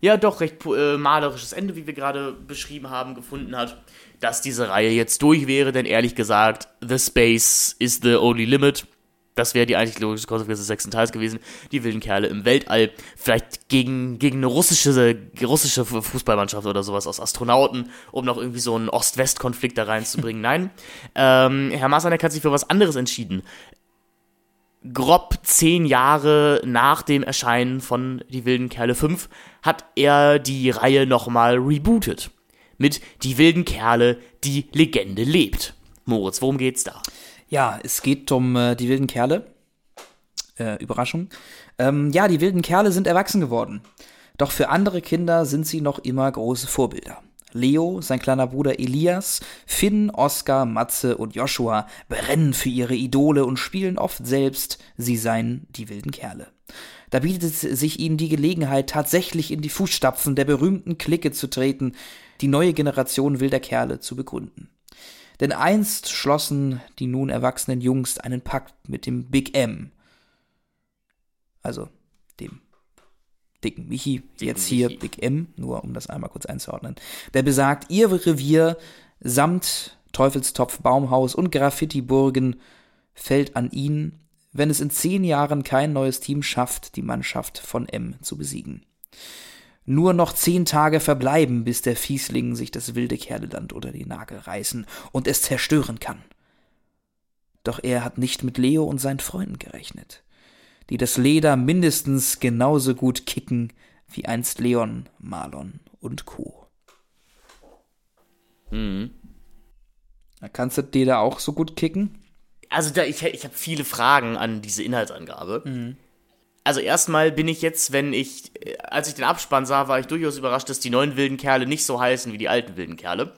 ja doch recht äh, malerisches Ende, wie wir gerade beschrieben haben, gefunden hat, dass diese Reihe jetzt durch wäre, denn ehrlich gesagt, The Space is the only limit. Das wäre die eigentlich logische Konsequenz des sechsten Teils gewesen. Die wilden Kerle im Weltall. Vielleicht gegen, gegen eine russische, russische Fußballmannschaft oder sowas aus Astronauten, um noch irgendwie so einen Ost-West-Konflikt da reinzubringen. Nein. Ähm, Herr Masanek hat sich für was anderes entschieden grob zehn Jahre nach dem Erscheinen von Die wilden Kerle 5 hat er die Reihe nochmal rebootet. Mit Die wilden Kerle, die Legende lebt. Moritz, worum geht's da? Ja, es geht um äh, die wilden Kerle. Äh, Überraschung. Ähm, ja, die wilden Kerle sind erwachsen geworden. Doch für andere Kinder sind sie noch immer große Vorbilder. Leo, sein kleiner Bruder Elias, Finn, Oskar, Matze und Joshua brennen für ihre Idole und spielen oft selbst, sie seien die wilden Kerle. Da bietet sich ihnen die Gelegenheit, tatsächlich in die Fußstapfen der berühmten Clique zu treten, die neue Generation wilder Kerle zu begründen. Denn einst schlossen die nun erwachsenen Jungs einen Pakt mit dem Big M, also dem dicken Michi, dicken jetzt hier Michi. Big M, nur um das einmal kurz einzuordnen, der besagt, ihr Revier samt Teufelstopf, Baumhaus und Graffiti-Burgen fällt an ihn, wenn es in zehn Jahren kein neues Team schafft, die Mannschaft von M zu besiegen. Nur noch zehn Tage verbleiben, bis der Fiesling sich das wilde Kerleland unter die Nagel reißen und es zerstören kann. Doch er hat nicht mit Leo und seinen Freunden gerechnet die das Leder mindestens genauso gut kicken wie einst Leon, Marlon und Co. Mhm. Kannst du da auch so gut kicken? Also da, ich, ich habe viele Fragen an diese Inhaltsangabe. Mhm. Also erstmal bin ich jetzt, wenn ich, als ich den Abspann sah, war ich durchaus überrascht, dass die neuen wilden Kerle nicht so heißen wie die alten wilden Kerle.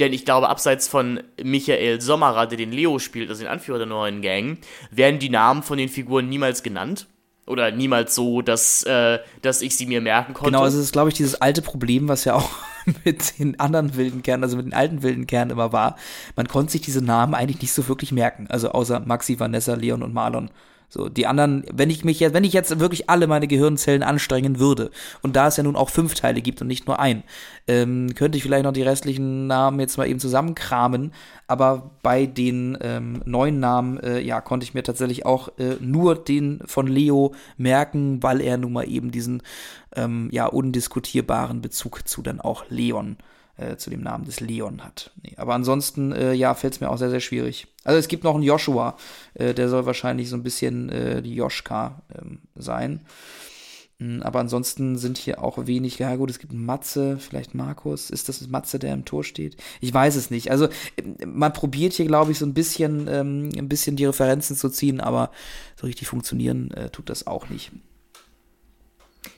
Denn ich glaube, abseits von Michael Sommerer, der den Leo spielt, also den Anführer der neuen Gang, werden die Namen von den Figuren niemals genannt. Oder niemals so, dass, äh, dass ich sie mir merken konnte. Genau, also es ist, glaube ich, dieses alte Problem, was ja auch [laughs] mit den anderen wilden Kernen, also mit den alten wilden Kernen immer war. Man konnte sich diese Namen eigentlich nicht so wirklich merken. Also außer Maxi, Vanessa, Leon und Marlon. So, die anderen, wenn ich mich jetzt, wenn ich jetzt wirklich alle meine Gehirnzellen anstrengen würde, und da es ja nun auch fünf Teile gibt und nicht nur ein, ähm, könnte ich vielleicht noch die restlichen Namen jetzt mal eben zusammenkramen, aber bei den ähm, neuen Namen, äh, ja, konnte ich mir tatsächlich auch äh, nur den von Leo merken, weil er nun mal eben diesen, ähm, ja, undiskutierbaren Bezug zu dann auch Leon äh, zu dem Namen des Leon hat. Nee, aber ansonsten, äh, ja, fällt es mir auch sehr, sehr schwierig. Also es gibt noch einen Joshua, äh, der soll wahrscheinlich so ein bisschen äh, die Joschka ähm, sein. Hm, aber ansonsten sind hier auch wenig, ja gut, es gibt Matze, vielleicht Markus. Ist das Matze, der im Tor steht? Ich weiß es nicht. Also man probiert hier, glaube ich, so ein bisschen, ähm, ein bisschen die Referenzen zu ziehen, aber so richtig funktionieren äh, tut das auch nicht.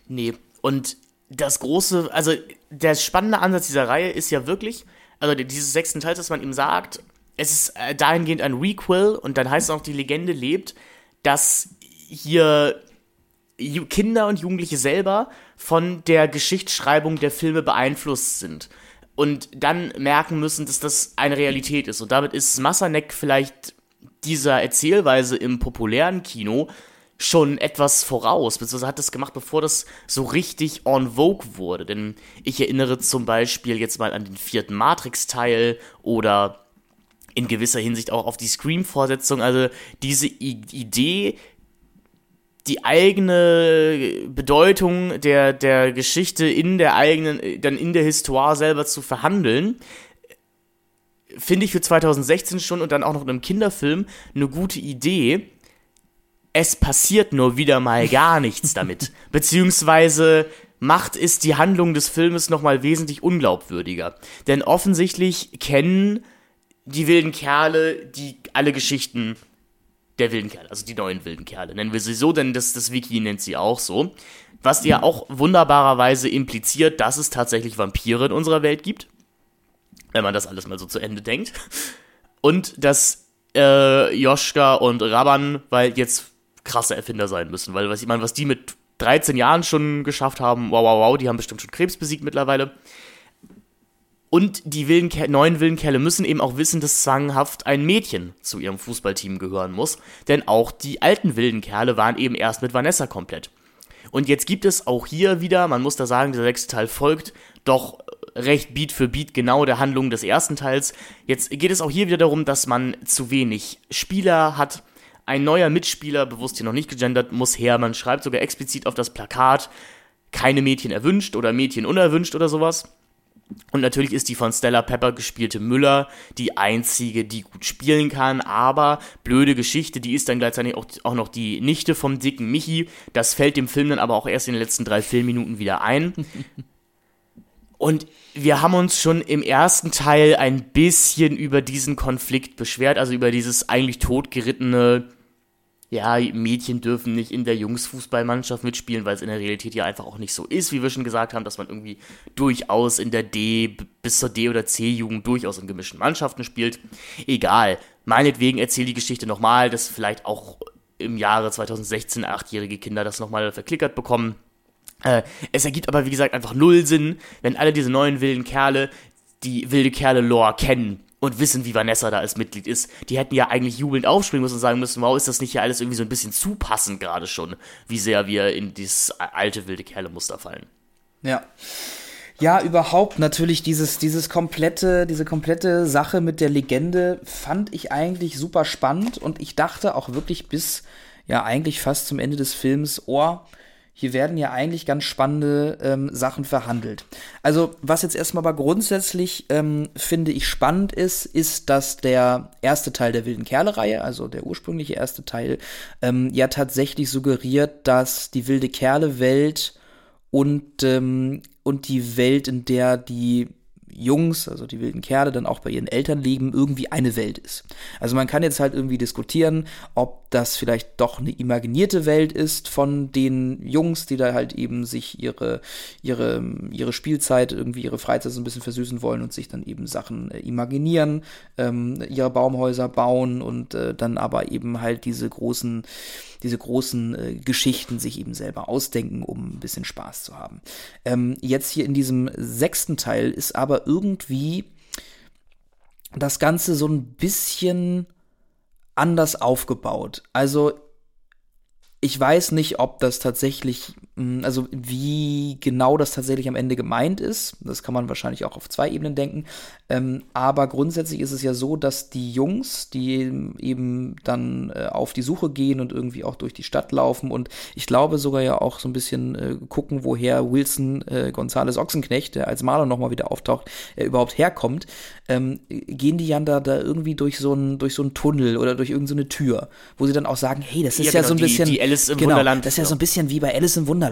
Nee, und das große, also der spannende Ansatz dieser Reihe ist ja wirklich, also dieses sechsten Teil, dass man ihm sagt, es ist äh, dahingehend ein Requel und dann heißt es auch, die Legende lebt, dass hier Kinder und Jugendliche selber von der Geschichtsschreibung der Filme beeinflusst sind und dann merken müssen, dass das eine Realität ist. Und damit ist Massanek vielleicht dieser Erzählweise im populären Kino schon etwas voraus, beziehungsweise hat das gemacht, bevor das so richtig en vogue wurde. Denn ich erinnere zum Beispiel jetzt mal an den vierten Matrix-Teil oder in gewisser Hinsicht auch auf die Scream-Vorsetzung. Also diese I Idee, die eigene Bedeutung der, der Geschichte in der eigenen, dann in der Histoire selber zu verhandeln, finde ich für 2016 schon und dann auch noch in einem Kinderfilm eine gute Idee es passiert nur wieder mal gar nichts damit. [laughs] Beziehungsweise macht es die Handlung des Filmes nochmal wesentlich unglaubwürdiger. Denn offensichtlich kennen die wilden Kerle die alle Geschichten der wilden Kerle, also die neuen wilden Kerle. Nennen wir sie so, denn das, das Wiki nennt sie auch so. Was ja auch wunderbarerweise impliziert, dass es tatsächlich Vampire in unserer Welt gibt. Wenn man das alles mal so zu Ende denkt. Und dass äh, Joschka und Raban, weil jetzt krasse Erfinder sein müssen, weil was ich meine, was die mit 13 Jahren schon geschafft haben, wow, wow, wow, die haben bestimmt schon Krebs besiegt mittlerweile. Und die wilden neuen wilden Kerle müssen eben auch wissen, dass zwanghaft ein Mädchen zu ihrem Fußballteam gehören muss. Denn auch die alten wilden Kerle waren eben erst mit Vanessa komplett. Und jetzt gibt es auch hier wieder, man muss da sagen, der sechste Teil folgt doch recht Beat für Beat genau der Handlung des ersten Teils. Jetzt geht es auch hier wieder darum, dass man zu wenig Spieler hat ein neuer Mitspieler, bewusst hier noch nicht gegendert, muss her. Man schreibt sogar explizit auf das Plakat, keine Mädchen erwünscht oder Mädchen unerwünscht oder sowas. Und natürlich ist die von Stella Pepper gespielte Müller die einzige, die gut spielen kann, aber blöde Geschichte, die ist dann gleichzeitig auch, auch noch die Nichte vom dicken Michi. Das fällt dem Film dann aber auch erst in den letzten drei Filmminuten wieder ein. [laughs] Und wir haben uns schon im ersten Teil ein bisschen über diesen Konflikt beschwert, also über dieses eigentlich totgerittene, ja, Mädchen dürfen nicht in der Jungsfußballmannschaft mitspielen, weil es in der Realität ja einfach auch nicht so ist, wie wir schon gesagt haben, dass man irgendwie durchaus in der D bis zur D- oder C-Jugend durchaus in gemischten Mannschaften spielt. Egal, meinetwegen erzähl die Geschichte nochmal, dass vielleicht auch im Jahre 2016 achtjährige Kinder das nochmal verklickert bekommen. Äh, es ergibt aber, wie gesagt, einfach null Sinn, wenn alle diese neuen wilden Kerle die wilde Kerle-Lore kennen und wissen, wie Vanessa da als Mitglied ist. Die hätten ja eigentlich jubelnd aufspringen müssen und sagen müssen, wow, ist das nicht hier alles irgendwie so ein bisschen zu passend gerade schon, wie sehr wir in dieses alte wilde Kerle-Muster fallen. Ja. Ja, überhaupt natürlich dieses, dieses komplette, diese komplette Sache mit der Legende fand ich eigentlich super spannend und ich dachte auch wirklich bis, ja, eigentlich fast zum Ende des Films, oh, hier werden ja eigentlich ganz spannende ähm, Sachen verhandelt. Also, was jetzt erstmal aber grundsätzlich ähm, finde ich spannend ist, ist, dass der erste Teil der Wilden Kerle-Reihe, also der ursprüngliche erste Teil, ähm, ja tatsächlich suggeriert, dass die wilde Kerle-Welt und, ähm, und die Welt, in der die Jungs, also die wilden Kerle, dann auch bei ihren Eltern leben, irgendwie eine Welt ist. Also man kann jetzt halt irgendwie diskutieren, ob das vielleicht doch eine imaginierte Welt ist von den Jungs, die da halt eben sich ihre, ihre, ihre Spielzeit, irgendwie ihre Freizeit so ein bisschen versüßen wollen und sich dann eben Sachen äh, imaginieren, ähm, ihre Baumhäuser bauen und äh, dann aber eben halt diese großen diese großen äh, Geschichten sich eben selber ausdenken, um ein bisschen Spaß zu haben. Ähm, jetzt hier in diesem sechsten Teil ist aber irgendwie das Ganze so ein bisschen anders aufgebaut. Also ich weiß nicht, ob das tatsächlich, also wie genau das tatsächlich am Ende gemeint ist. Das kann man wahrscheinlich auch auf zwei Ebenen denken. Ähm, aber grundsätzlich ist es ja so, dass die Jungs, die eben dann äh, auf die Suche gehen und irgendwie auch durch die Stadt laufen und ich glaube sogar ja auch so ein bisschen äh, gucken, woher Wilson äh, Gonzales Ochsenknecht, der als Maler nochmal wieder auftaucht, äh, überhaupt herkommt, ähm, gehen die ja da, da irgendwie durch so einen durch so einen Tunnel oder durch irgendeine so Tür, wo sie dann auch sagen, hey, das ist ja, ja genau, so ein bisschen die Alice im genau, Wunderland. Das ist ja so ein bisschen wie bei Alice im Wunderland.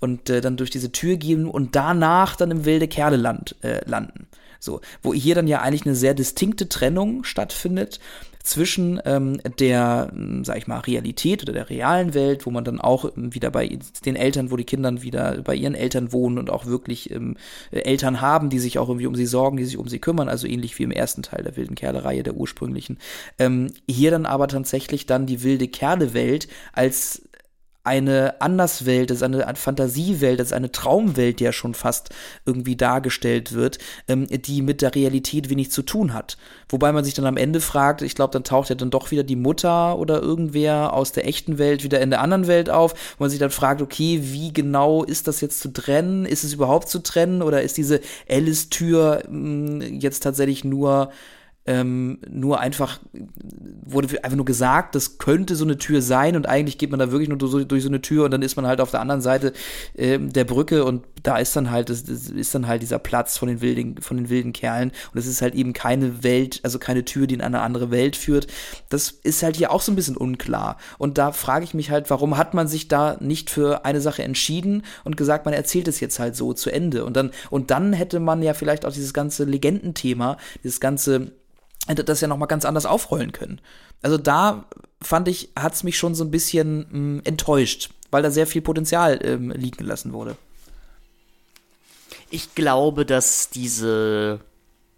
Und äh, dann durch diese Tür gehen und danach dann im wilde Kerleland äh, landen. So, wo hier dann ja eigentlich eine sehr distinkte Trennung stattfindet zwischen ähm, der, hm, sag ich mal, Realität oder der realen Welt, wo man dann auch wieder bei den Eltern, wo die Kinder wieder bei ihren Eltern wohnen und auch wirklich ähm, Eltern haben, die sich auch irgendwie um sie sorgen, die sich um sie kümmern, also ähnlich wie im ersten Teil der wilden Kerle-Reihe, der ursprünglichen. Ähm, hier dann aber tatsächlich dann die wilde Kerle-Welt als eine Anderswelt, ist eine Fantasiewelt, ist eine Traumwelt, die ja schon fast irgendwie dargestellt wird, ähm, die mit der Realität wenig zu tun hat. Wobei man sich dann am Ende fragt, ich glaube, dann taucht ja dann doch wieder die Mutter oder irgendwer aus der echten Welt wieder in der anderen Welt auf, wo man sich dann fragt, okay, wie genau ist das jetzt zu trennen? Ist es überhaupt zu trennen oder ist diese Alice-Tür hm, jetzt tatsächlich nur ähm, nur einfach, wurde einfach nur gesagt, das könnte so eine Tür sein und eigentlich geht man da wirklich nur durch, durch so eine Tür und dann ist man halt auf der anderen Seite ähm, der Brücke und da ist dann halt, das, das, ist dann halt dieser Platz von den wilden, von den wilden Kerlen und es ist halt eben keine Welt, also keine Tür, die in eine andere Welt führt. Das ist halt hier auch so ein bisschen unklar und da frage ich mich halt, warum hat man sich da nicht für eine Sache entschieden und gesagt, man erzählt es jetzt halt so zu Ende und dann, und dann hätte man ja vielleicht auch dieses ganze Legendenthema, dieses ganze hätte das ja nochmal ganz anders aufrollen können. Also da fand ich, hat es mich schon so ein bisschen mh, hm, enttäuscht, weil da sehr viel Potenzial ähm, liegen gelassen wurde. Ich glaube, dass diese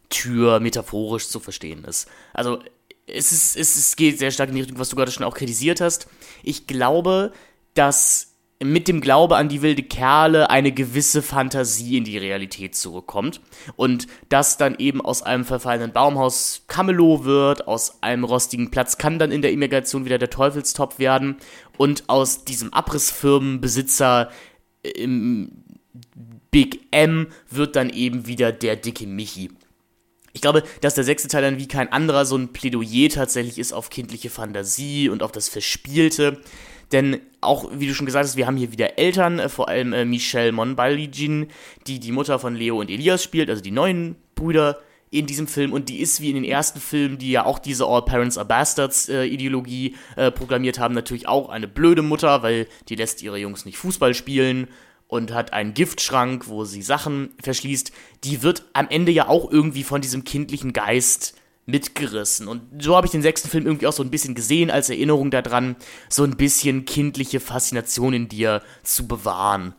Tür metaphorisch zu verstehen ist. Also es, ist, es, es geht sehr stark in die Richtung, was du gerade schon auch kritisiert hast. Ich glaube, dass mit dem Glaube an die wilde Kerle eine gewisse Fantasie in die Realität zurückkommt und das dann eben aus einem verfallenen Baumhaus Camelot wird, aus einem rostigen Platz kann dann in der Immigration wieder der Teufelstopf werden und aus diesem Abrissfirmenbesitzer im Big M wird dann eben wieder der dicke Michi. Ich glaube, dass der sechste Teil dann wie kein anderer so ein Plädoyer tatsächlich ist auf kindliche Fantasie und auf das Verspielte. Denn auch, wie du schon gesagt hast, wir haben hier wieder Eltern, äh, vor allem äh, Michelle Monbaligin, die die Mutter von Leo und Elias spielt, also die neuen Brüder in diesem Film und die ist wie in den ersten Filmen, die ja auch diese All Parents are Bastards äh, Ideologie äh, proklamiert haben, natürlich auch eine blöde Mutter, weil die lässt ihre Jungs nicht Fußball spielen und hat einen Giftschrank, wo sie Sachen verschließt. Die wird am Ende ja auch irgendwie von diesem kindlichen Geist mitgerissen. Und so habe ich den sechsten Film irgendwie auch so ein bisschen gesehen, als Erinnerung daran, so ein bisschen kindliche Faszination in dir zu bewahren.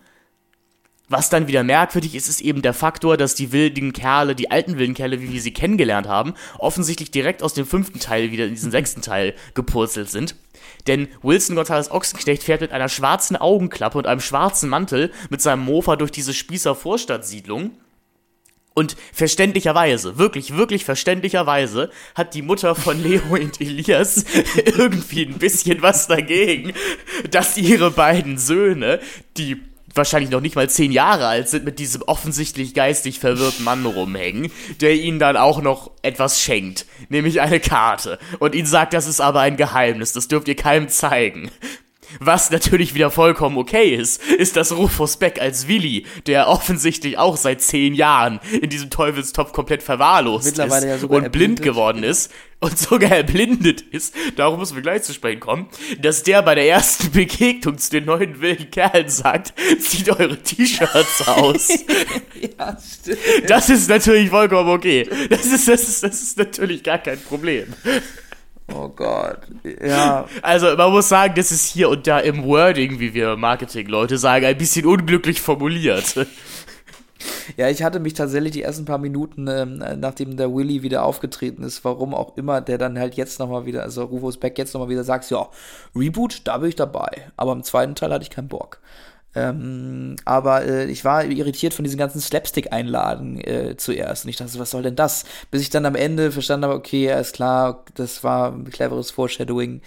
Was dann wieder merkwürdig ist, ist eben der Faktor, dass die wilden Kerle, die alten wilden Kerle, wie wir sie kennengelernt haben, offensichtlich direkt aus dem fünften Teil wieder in diesen sechsten Teil gepurzelt sind. Denn Wilson Gonzales Ochsenknecht fährt mit einer schwarzen Augenklappe und einem schwarzen Mantel mit seinem Mofa durch diese Spießer Vorstadtsiedlung und verständlicherweise, wirklich, wirklich verständlicherweise, hat die Mutter von Leo und Elias [laughs] irgendwie ein bisschen was dagegen, dass ihre beiden Söhne, die wahrscheinlich noch nicht mal zehn Jahre alt sind, mit diesem offensichtlich geistig verwirrten Mann rumhängen, der ihnen dann auch noch etwas schenkt, nämlich eine Karte, und ihnen sagt, das ist aber ein Geheimnis, das dürft ihr keinem zeigen. Was natürlich wieder vollkommen okay ist, ist, dass Rufus Beck als Willi, der offensichtlich auch seit zehn Jahren in diesem Teufelstopf komplett verwahrlost ist ja und blind geworden ist und sogar erblindet ist, darum müssen wir gleich zu sprechen kommen, dass der bei der ersten Begegnung zu den neuen wilden Kerlen sagt, zieht eure T-Shirts aus. [laughs] ja, stimmt. Das ist natürlich vollkommen okay. Das ist, das ist, das ist natürlich gar kein Problem. Oh Gott, ja. Also man muss sagen, das ist hier und da im Wording, wie wir Marketing-Leute sagen, ein bisschen unglücklich formuliert. Ja, ich hatte mich tatsächlich die ersten paar Minuten, ähm, nachdem der Willy wieder aufgetreten ist, warum auch immer, der dann halt jetzt nochmal wieder, also Rufus Beck jetzt nochmal wieder sagt, ja, Reboot, da bin ich dabei. Aber im zweiten Teil hatte ich keinen Bock. Ähm, aber äh, ich war irritiert von diesen ganzen Slapstick-Einladen äh, zuerst. Und ich dachte, was soll denn das? Bis ich dann am Ende verstanden habe, okay, alles klar, das war ein cleveres Foreshadowing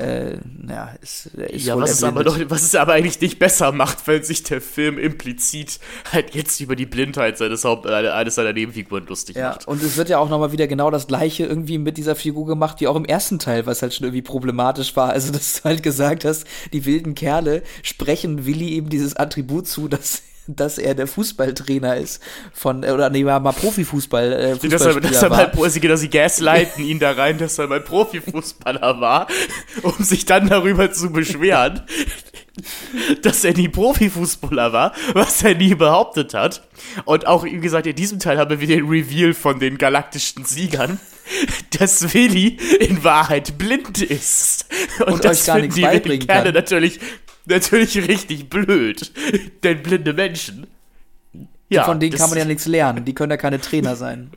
äh, naja, ist, ist ja, was es, aber doch, was es aber eigentlich nicht besser macht, weil sich der Film implizit halt jetzt über die Blindheit seines Haupt, äh, eines seiner Nebenfiguren lustig ja, macht. Und es wird ja auch nochmal wieder genau das gleiche irgendwie mit dieser Figur gemacht, wie auch im ersten Teil, was halt schon irgendwie problematisch war. Also, dass du halt gesagt hast, die wilden Kerle sprechen Willi eben dieses Attribut zu, dass dass er der Fußballtrainer ist von äh, oder nee, war mal Profifußball. Äh, dass er, dass er mal, sie, genau, sie gaslighten ihn da rein, dass er mal Profifußballer war, um sich dann darüber zu beschweren, dass er nie Profifußballer war, was er nie behauptet hat. Und auch, wie gesagt, in diesem Teil haben wir den Reveal von den galaktischen Siegern, dass Willi in Wahrheit blind ist. Und, Und das euch gar nichts die Kerle kann. natürlich natürlich richtig blöd. Denn blinde Menschen. Ja, von denen kann man ja nichts lernen. Die können ja keine Trainer sein.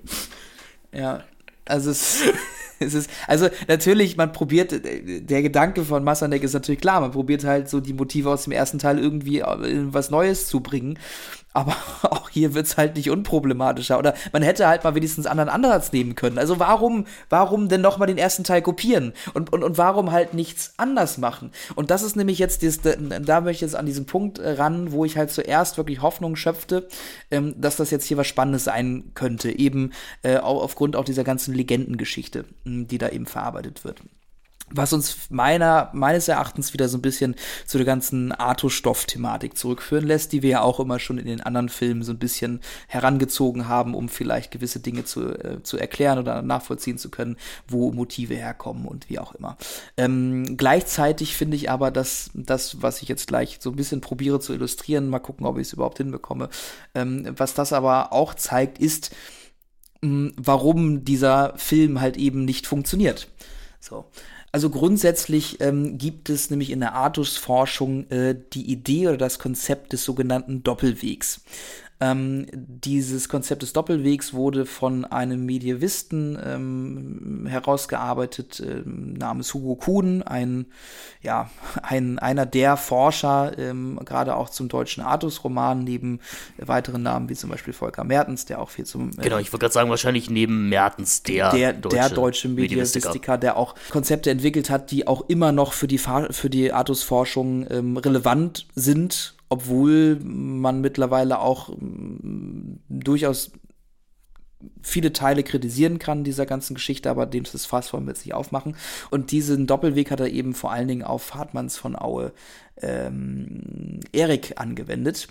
Ja, also es, [laughs] es ist, also natürlich, man probiert, der Gedanke von Massanek ist natürlich klar, man probiert halt so die Motive aus dem ersten Teil irgendwie in was Neues zu bringen. Aber [laughs] auch hier wird's halt nicht unproblematischer. Oder man hätte halt mal wenigstens anderen Ansatz nehmen können. Also warum, warum denn noch mal den ersten Teil kopieren? Und, und, und warum halt nichts anders machen? Und das ist nämlich jetzt, dieses, da möchte ich jetzt an diesen Punkt äh, ran, wo ich halt zuerst wirklich Hoffnung schöpfte, ähm, dass das jetzt hier was Spannendes sein könnte. Eben äh, aufgrund auch dieser ganzen Legendengeschichte, die da eben verarbeitet wird was uns meiner, meines Erachtens wieder so ein bisschen zu der ganzen Arto-Stoff-Thematik zurückführen lässt, die wir ja auch immer schon in den anderen Filmen so ein bisschen herangezogen haben, um vielleicht gewisse Dinge zu, äh, zu erklären oder nachvollziehen zu können, wo Motive herkommen und wie auch immer. Ähm, gleichzeitig finde ich aber, dass das, was ich jetzt gleich so ein bisschen probiere zu illustrieren, mal gucken, ob ich es überhaupt hinbekomme, ähm, was das aber auch zeigt, ist, mh, warum dieser Film halt eben nicht funktioniert. So. Also grundsätzlich ähm, gibt es nämlich in der Artus-Forschung äh, die Idee oder das Konzept des sogenannten Doppelwegs. Ähm, dieses Konzept des Doppelwegs wurde von einem Medievisten ähm, herausgearbeitet ähm, namens Hugo Kuhn, ein, ja, ein, einer der Forscher, ähm, gerade auch zum deutschen Artus-Roman, neben weiteren Namen wie zum Beispiel Volker Mertens, der auch viel zum. Äh, genau, ich würde gerade sagen, wahrscheinlich neben Mertens der, der deutsche, der deutsche Medievistiker, der auch Konzepte entwickelt hat, die auch immer noch für die, für die Artus-Forschung ähm, relevant sind obwohl man mittlerweile auch mm, durchaus viele Teile kritisieren kann dieser ganzen Geschichte, aber dem das Fass wollen wir jetzt nicht aufmachen. Und diesen Doppelweg hat er eben vor allen Dingen auf Hartmanns von Aue ähm, Erik angewendet.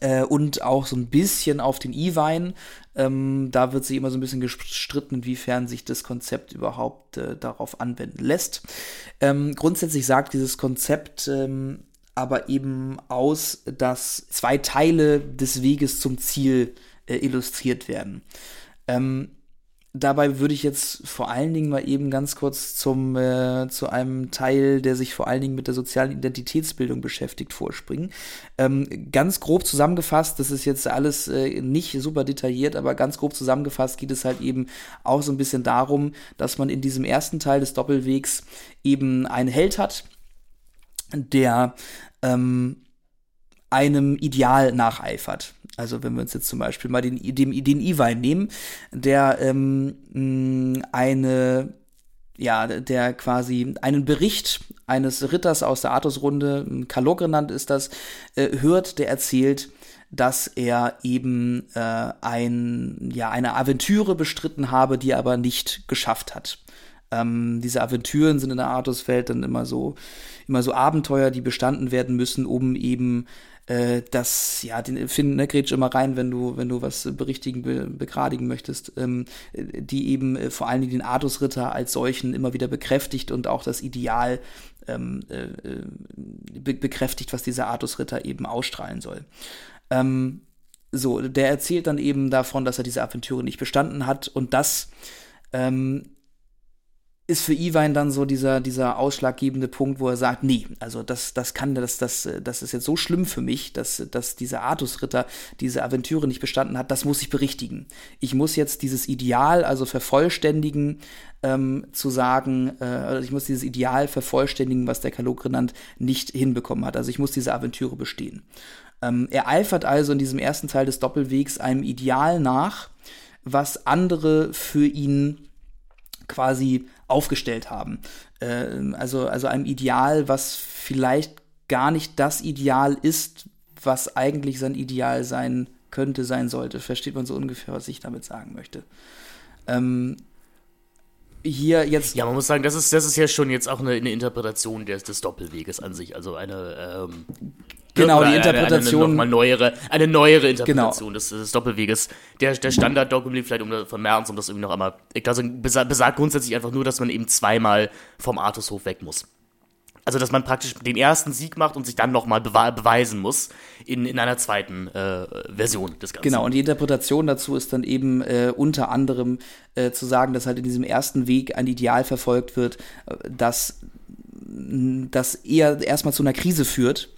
Äh, und auch so ein bisschen auf den E-Wein. Ähm, da wird sich immer so ein bisschen gestritten, inwiefern sich das Konzept überhaupt äh, darauf anwenden lässt. Ähm, grundsätzlich sagt dieses Konzept, ähm, aber eben aus, dass zwei Teile des Weges zum Ziel äh, illustriert werden. Ähm, dabei würde ich jetzt vor allen Dingen mal eben ganz kurz zum, äh, zu einem Teil, der sich vor allen Dingen mit der sozialen Identitätsbildung beschäftigt, vorspringen. Ähm, ganz grob zusammengefasst, das ist jetzt alles äh, nicht super detailliert, aber ganz grob zusammengefasst geht es halt eben auch so ein bisschen darum, dass man in diesem ersten Teil des Doppelwegs eben einen Held hat, der ähm, einem Ideal nacheifert. Also wenn wir uns jetzt zum Beispiel mal den, dem, den Iwein nehmen, der ähm, eine, ja, der quasi einen Bericht eines Ritters aus der Artusrunde, Kalok genannt ist das, äh, hört, der erzählt, dass er eben äh, ein, ja, eine Aventüre bestritten habe, die er aber nicht geschafft hat. Ähm, diese Aventüren sind in der Artuswelt dann immer so, immer so Abenteuer, die bestanden werden müssen, um eben äh, das, ja, den Finn, ne, grätsch immer rein, wenn du, wenn du was berichtigen, be, begradigen möchtest, ähm, die eben äh, vor allen Dingen den Artusritter als solchen immer wieder bekräftigt und auch das Ideal ähm, äh, be bekräftigt, was dieser Artusritter eben ausstrahlen soll. Ähm, so, der erzählt dann eben davon, dass er diese Aventüre nicht bestanden hat und das ähm, ist für Iwein dann so dieser, dieser ausschlaggebende Punkt, wo er sagt, nee, also das, das kann, das, das, das ist jetzt so schlimm für mich, dass, dass dieser Artusritter diese Aventüre nicht bestanden hat, das muss ich berichtigen. Ich muss jetzt dieses Ideal also vervollständigen, ähm, zu sagen, äh, ich muss dieses Ideal vervollständigen, was der Kalogrenant nicht hinbekommen hat. Also ich muss diese Aventüre bestehen. Ähm, er eifert also in diesem ersten Teil des Doppelwegs einem Ideal nach, was andere für ihn quasi aufgestellt haben. Äh, also, also einem Ideal, was vielleicht gar nicht das Ideal ist, was eigentlich sein Ideal sein könnte, sein sollte. Versteht man so ungefähr, was ich damit sagen möchte. Ähm, hier jetzt. Ja, man muss sagen, das ist, das ist ja schon jetzt auch eine, eine Interpretation des, des Doppelweges an sich. Also eine. Ähm, genau, die Interpretation. Eine, eine, eine, neuere, eine neuere Interpretation genau. des, des, Doppelweges. Der, der Standard-Doppelweg, vielleicht um, von Merz, um das irgendwie noch einmal. Also besagt grundsätzlich einfach nur, dass man eben zweimal vom Artushof weg muss. Also, dass man praktisch den ersten Sieg macht und sich dann nochmal bewe beweisen muss in, in einer zweiten äh, Version des Ganzen. Genau, und die Interpretation dazu ist dann eben äh, unter anderem äh, zu sagen, dass halt in diesem ersten Weg ein Ideal verfolgt wird, äh, das, das eher erstmal zu einer Krise führt.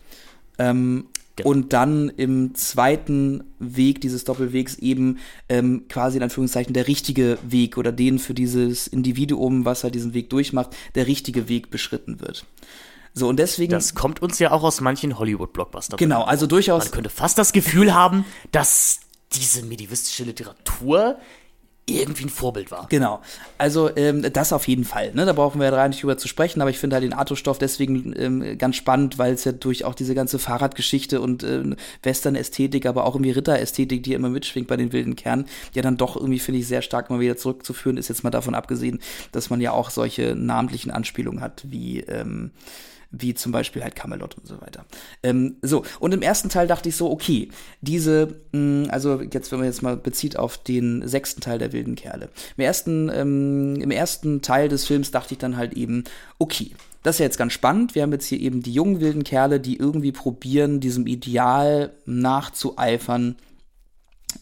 Ähm, Genau. Und dann im zweiten Weg dieses Doppelwegs eben ähm, quasi in Anführungszeichen der richtige Weg oder den für dieses Individuum, was halt diesen Weg durchmacht, der richtige Weg beschritten wird. So, und deswegen. Das kommt uns ja auch aus manchen Hollywood-Blockbustern. Genau, also durchaus. Man könnte fast das Gefühl haben, dass diese medievistische Literatur irgendwie ein Vorbild war. Genau. Also ähm, das auf jeden Fall. Ne? Da brauchen wir ja rein nicht drüber zu sprechen, aber ich finde halt den Arto-Stoff deswegen ähm, ganz spannend, weil es ja durch auch diese ganze Fahrradgeschichte und ähm, Western-Ästhetik, aber auch irgendwie Ritter-Ästhetik, die immer mitschwingt bei den wilden Kernen, ja dann doch irgendwie, finde ich, sehr stark mal wieder zurückzuführen ist, jetzt mal davon abgesehen, dass man ja auch solche namentlichen Anspielungen hat, wie ähm, wie zum Beispiel halt Camelot und so weiter. Ähm, so, und im ersten Teil dachte ich so, okay, diese, mh, mm, also jetzt, wenn man jetzt mal bezieht auf den sechsten Teil der wilden Kerle. Im ersten, ähm, im ersten Teil des Films dachte ich dann halt eben, okay, das ist ja jetzt ganz spannend. Wir haben jetzt hier eben die jungen wilden Kerle, die irgendwie probieren, diesem Ideal nachzueifern.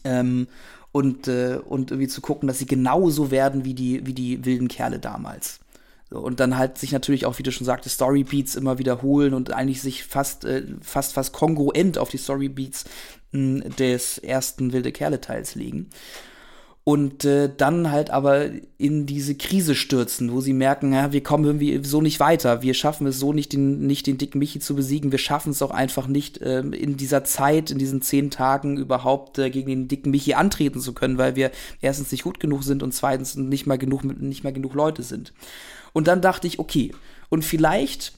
Ähm, und, äh, und irgendwie zu gucken, dass sie genauso werden wie die, wie die wilden Kerle damals. Und dann halt sich natürlich auch, wie du schon sagtest, Storybeats immer wiederholen und eigentlich sich fast, äh, fast, fast kongruent auf die Storybeats hm, des ersten Wilde Kerle-Teils legen. Und äh, dann halt aber in diese Krise stürzen, wo sie merken, ja, wir kommen irgendwie so nicht weiter, wir schaffen es so nicht, den, nicht den dicken Michi zu besiegen, wir schaffen es auch einfach nicht, äh, in dieser Zeit, in diesen zehn Tagen überhaupt äh, gegen den dicken Michi antreten zu können, weil wir erstens nicht gut genug sind und zweitens nicht mal genug, nicht mal genug Leute sind. Und dann dachte ich, okay, und vielleicht,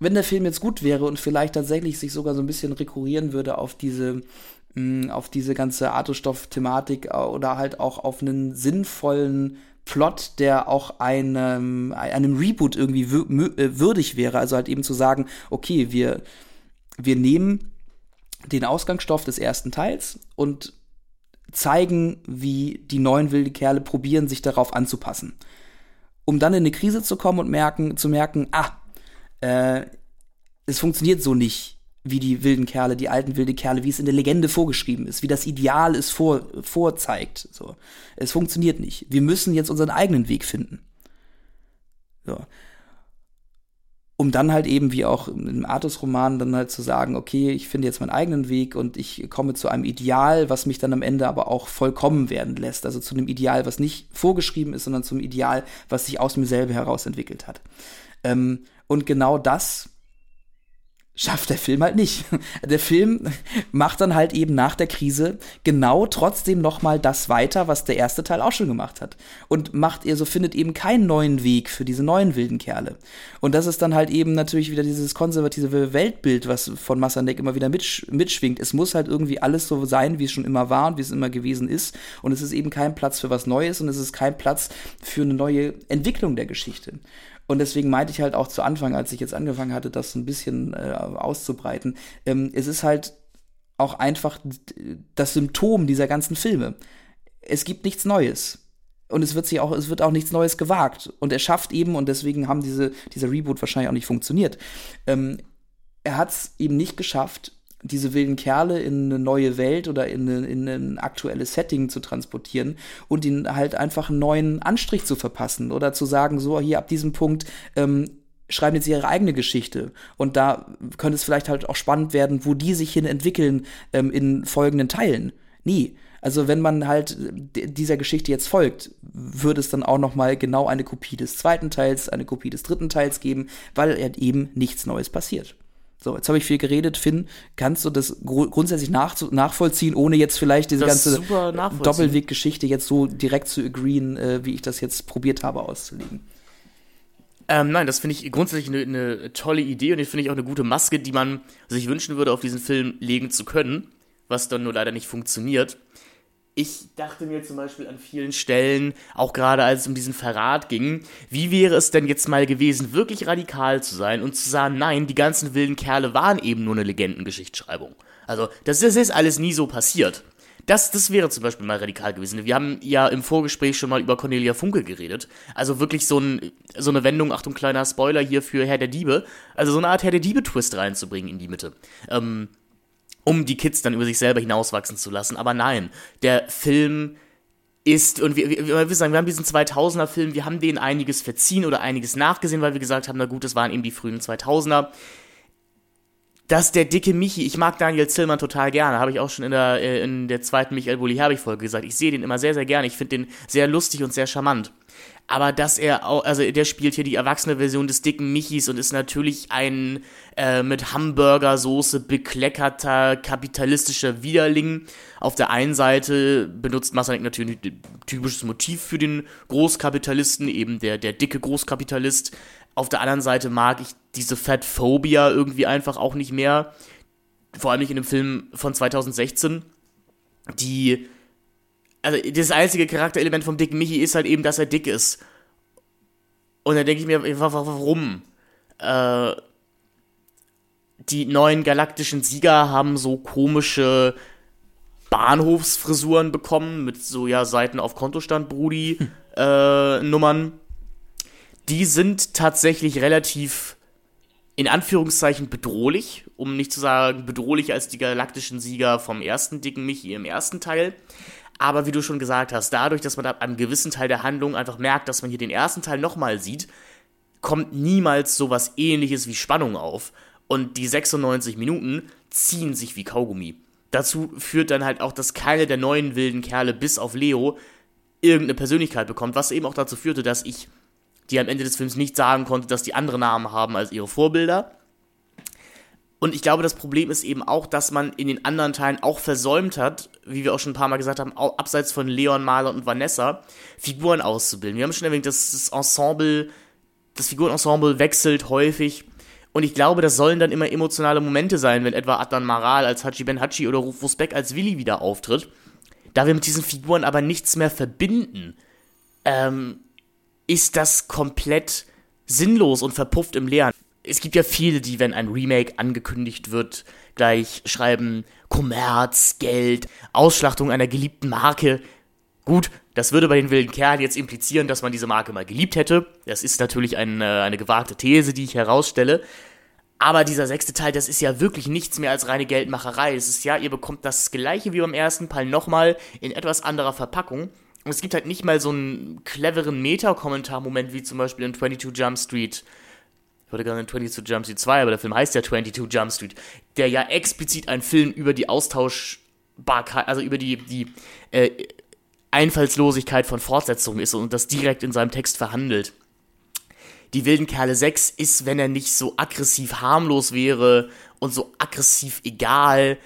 wenn der Film jetzt gut wäre und vielleicht tatsächlich sich sogar so ein bisschen rekurrieren würde auf diese, mh, mm, auf diese ganze Artostoff-Thematik äh, oder halt auch auf einen sinnvollen Plot, der auch einem, einem Reboot irgendwie äh, würdig wäre. Also halt eben zu sagen, okay, wir, wir nehmen den Ausgangsstoff des ersten Teils und zeigen, wie die neuen wilde Kerle probieren, sich darauf anzupassen um dann in eine Krise zu kommen und merken, zu merken, ah, äh, es funktioniert so nicht, wie die wilden Kerle, die alten wilde Kerle, wie es in der Legende vorgeschrieben ist, wie das Ideal es vor, vorzeigt. So. Es funktioniert nicht. Wir müssen jetzt unseren eigenen Weg finden. So um dann halt eben, wie auch im Artus-Roman, dann halt zu sagen, okay, ich finde jetzt meinen eigenen Weg und ich komme zu einem Ideal, was mich dann am Ende aber auch vollkommen werden lässt. Also zu einem Ideal, was nicht vorgeschrieben ist, sondern zum Ideal, was sich aus mir selber heraus entwickelt hat. Ähm, und genau das schafft der Film halt nicht. [laughs] Der Film macht dann halt eben nach der Krise genau trotzdem noch mal das weiter, was der erste Teil auch schon gemacht hat und macht ihr so findet eben keinen neuen Weg für diese neuen wilden Kerle. Und das ist dann halt eben natürlich wieder dieses konservative Weltbild, was von Massanek immer wieder mitsch mitschwingt. Es muss halt irgendwie alles so sein, wie es schon immer war und wie es immer gewesen ist und es ist eben kein Platz für was Neues und es ist kein Platz für eine neue Entwicklung der Geschichte. Und deswegen meinte ich halt auch zu Anfang, als ich jetzt angefangen hatte, das so ein bisschen äh, auszubreiten, ähm, es ist halt auch einfach das Symptom dieser ganzen Filme. Es gibt nichts Neues. Und es wird sich auch, es wird auch nichts Neues gewagt. Und er schafft eben, und deswegen haben diese, dieser Reboot wahrscheinlich auch nicht funktioniert. Ähm, er hat es eben nicht geschafft, diese wilden Kerle in eine neue Welt oder in, in ein aktuelles Setting zu transportieren und ihnen halt einfach einen neuen Anstrich zu verpassen oder zu sagen, so hier ab diesem Punkt ähm, schreiben jetzt ihre eigene Geschichte. Und da könnte es vielleicht halt auch spannend werden, wo die sich hin entwickeln ähm, in folgenden Teilen. Nie. Also wenn man halt dieser Geschichte jetzt folgt, würde es dann auch noch mal genau eine Kopie des zweiten Teils, eine Kopie des dritten Teils geben, weil halt eben nichts Neues passiert. So, jetzt habe ich viel geredet. Finn, kannst du das gru grundsätzlich nach nachvollziehen, ohne jetzt vielleicht diese Das ganze. Doppelweggeschichte jetzt so direkt zu agreeen, äh, wie ich das jetzt probiert habe auszulegen? Ähm, nein, das finde ich grundsätzlich eine, eine tolle Idee und ich finde ich auch eine gute Maske, die man sich wünschen würde, auf diesen Film legen zu können, was dann nur leider nicht funktioniert. Ich dachte mir zum Beispiel an vielen Stellen, auch gerade als es um diesen Verrat ging, wie wäre es denn jetzt mal gewesen, wirklich radikal zu sein und zu sagen, nein, die ganzen wilden Kerle waren eben nur eine Legendengeschichtsschreibung. Also, das, das ist alles nie so passiert. Das, das wäre zum Beispiel mal radikal gewesen. Wir haben ja im Vorgespräch schon mal über Cornelia Funke geredet. Also wirklich so, ein, so eine Wendung, Achtung, kleiner Spoiler hier für Herr der Diebe. Also so eine Art Herr der Diebe-Twist reinzubringen in die Mitte. Ähm, um die Kids dann über sich selber hinauswachsen zu lassen. Aber nein, der Film ist, und wir, wir, wir sagen, wir haben diesen 2000er-Film, wir haben denen einiges verziehen oder einiges nachgesehen, weil wir gesagt haben, na gut, das waren eben die frühen 2000er. Dass der dicke Michi, ich mag Daniel Zillmann total gerne, habe ich auch schon in der, äh, in der zweiten Michael Bulli-Herbig-Folge gesagt. Ich sehe den immer sehr, sehr gerne. Ich finde den sehr lustig und sehr charmant aber dass er auch, also der spielt hier die erwachsene Version des dicken Michis und ist natürlich ein äh, mit Hamburgersoße bekleckerter kapitalistischer Widerling. Auf der einen Seite benutzt Masanek natürlich ein typisches Motiv für den Großkapitalisten, eben der, der dicke Großkapitalist. Auf der anderen Seite mag ich diese Fatphobia irgendwie einfach auch nicht mehr. Vor allem nicht in dem Film von 2016, die also das einzige Charakterelement vom dicken Michi ist halt eben, dass er dick ist. Und dann denke ich mir, warum? Äh, die neuen galaktischen Sieger haben so komische Bahnhofsfrisuren bekommen mit so ja Seiten auf Kontostand Brudi äh, Nummern. Die sind tatsächlich relativ in Anführungszeichen bedrohlich, um nicht zu sagen bedrohlicher als die galaktischen Sieger vom ersten dicken Michi im ersten Teil. Aber wie du schon gesagt hast, dadurch, dass man ab einem gewissen Teil der Handlung einfach merkt, dass man hier den ersten Teil nochmal sieht, kommt niemals sowas ähnliches wie Spannung auf. Und die 96 Minuten ziehen sich wie Kaugummi. Dazu führt dann halt auch, dass keine der neuen wilden Kerle bis auf Leo irgendeine Persönlichkeit bekommt, was eben auch dazu führte, dass ich dir am Ende des Films nicht sagen konnte, dass die andere Namen haben als ihre Vorbilder. Und ich glaube, das Problem ist eben auch, dass man in den anderen Teilen auch versäumt hat, wie wir auch schon ein paar Mal gesagt haben, abseits von Leon, Marlon und Vanessa, Figuren auszubilden. Wir haben schon erwähnt, dass das Ensemble, das Figurenensemble wechselt häufig. Und ich glaube, das sollen dann immer emotionale Momente sein, wenn etwa Adnan Maral als Haji Ben Haji oder Rufus Beck als Willi wieder auftritt. Da wir mit diesen Figuren aber nichts mehr verbinden, ähm, ist das komplett sinnlos und verpufft im Leeren es gibt ja viele, die, wenn ein Remake angekündigt wird, gleich schreiben Kommerz, Geld, Ausschlachtung einer geliebten Marke. Gut, das würde bei den wilden Kerlen jetzt implizieren, dass man diese Marke mal geliebt hätte. Das ist natürlich ein, eine gewagte These, die ich herausstelle. Aber dieser sechste Teil, das ist ja wirklich nichts mehr als reine Geldmacherei. Es ist ja, ihr bekommt das gleiche wie beim ersten Teil nochmal in etwas anderer Verpackung. Und es gibt halt nicht mal so einen cleveren Meta-Kommentar-Moment wie zum Beispiel in 22 Jump Street wollte gerade in 22 Jump Street 2, aber der Film heißt ja 22 Jump Street, der ja explizit ein Film über die Austauschbarkeit, also über die, die äh, Einfallslosigkeit von Fortsetzungen ist und das direkt in seinem Text verhandelt. Die wilden Kerle 6 ist, wenn er nicht so aggressiv harmlos wäre und so aggressiv egal,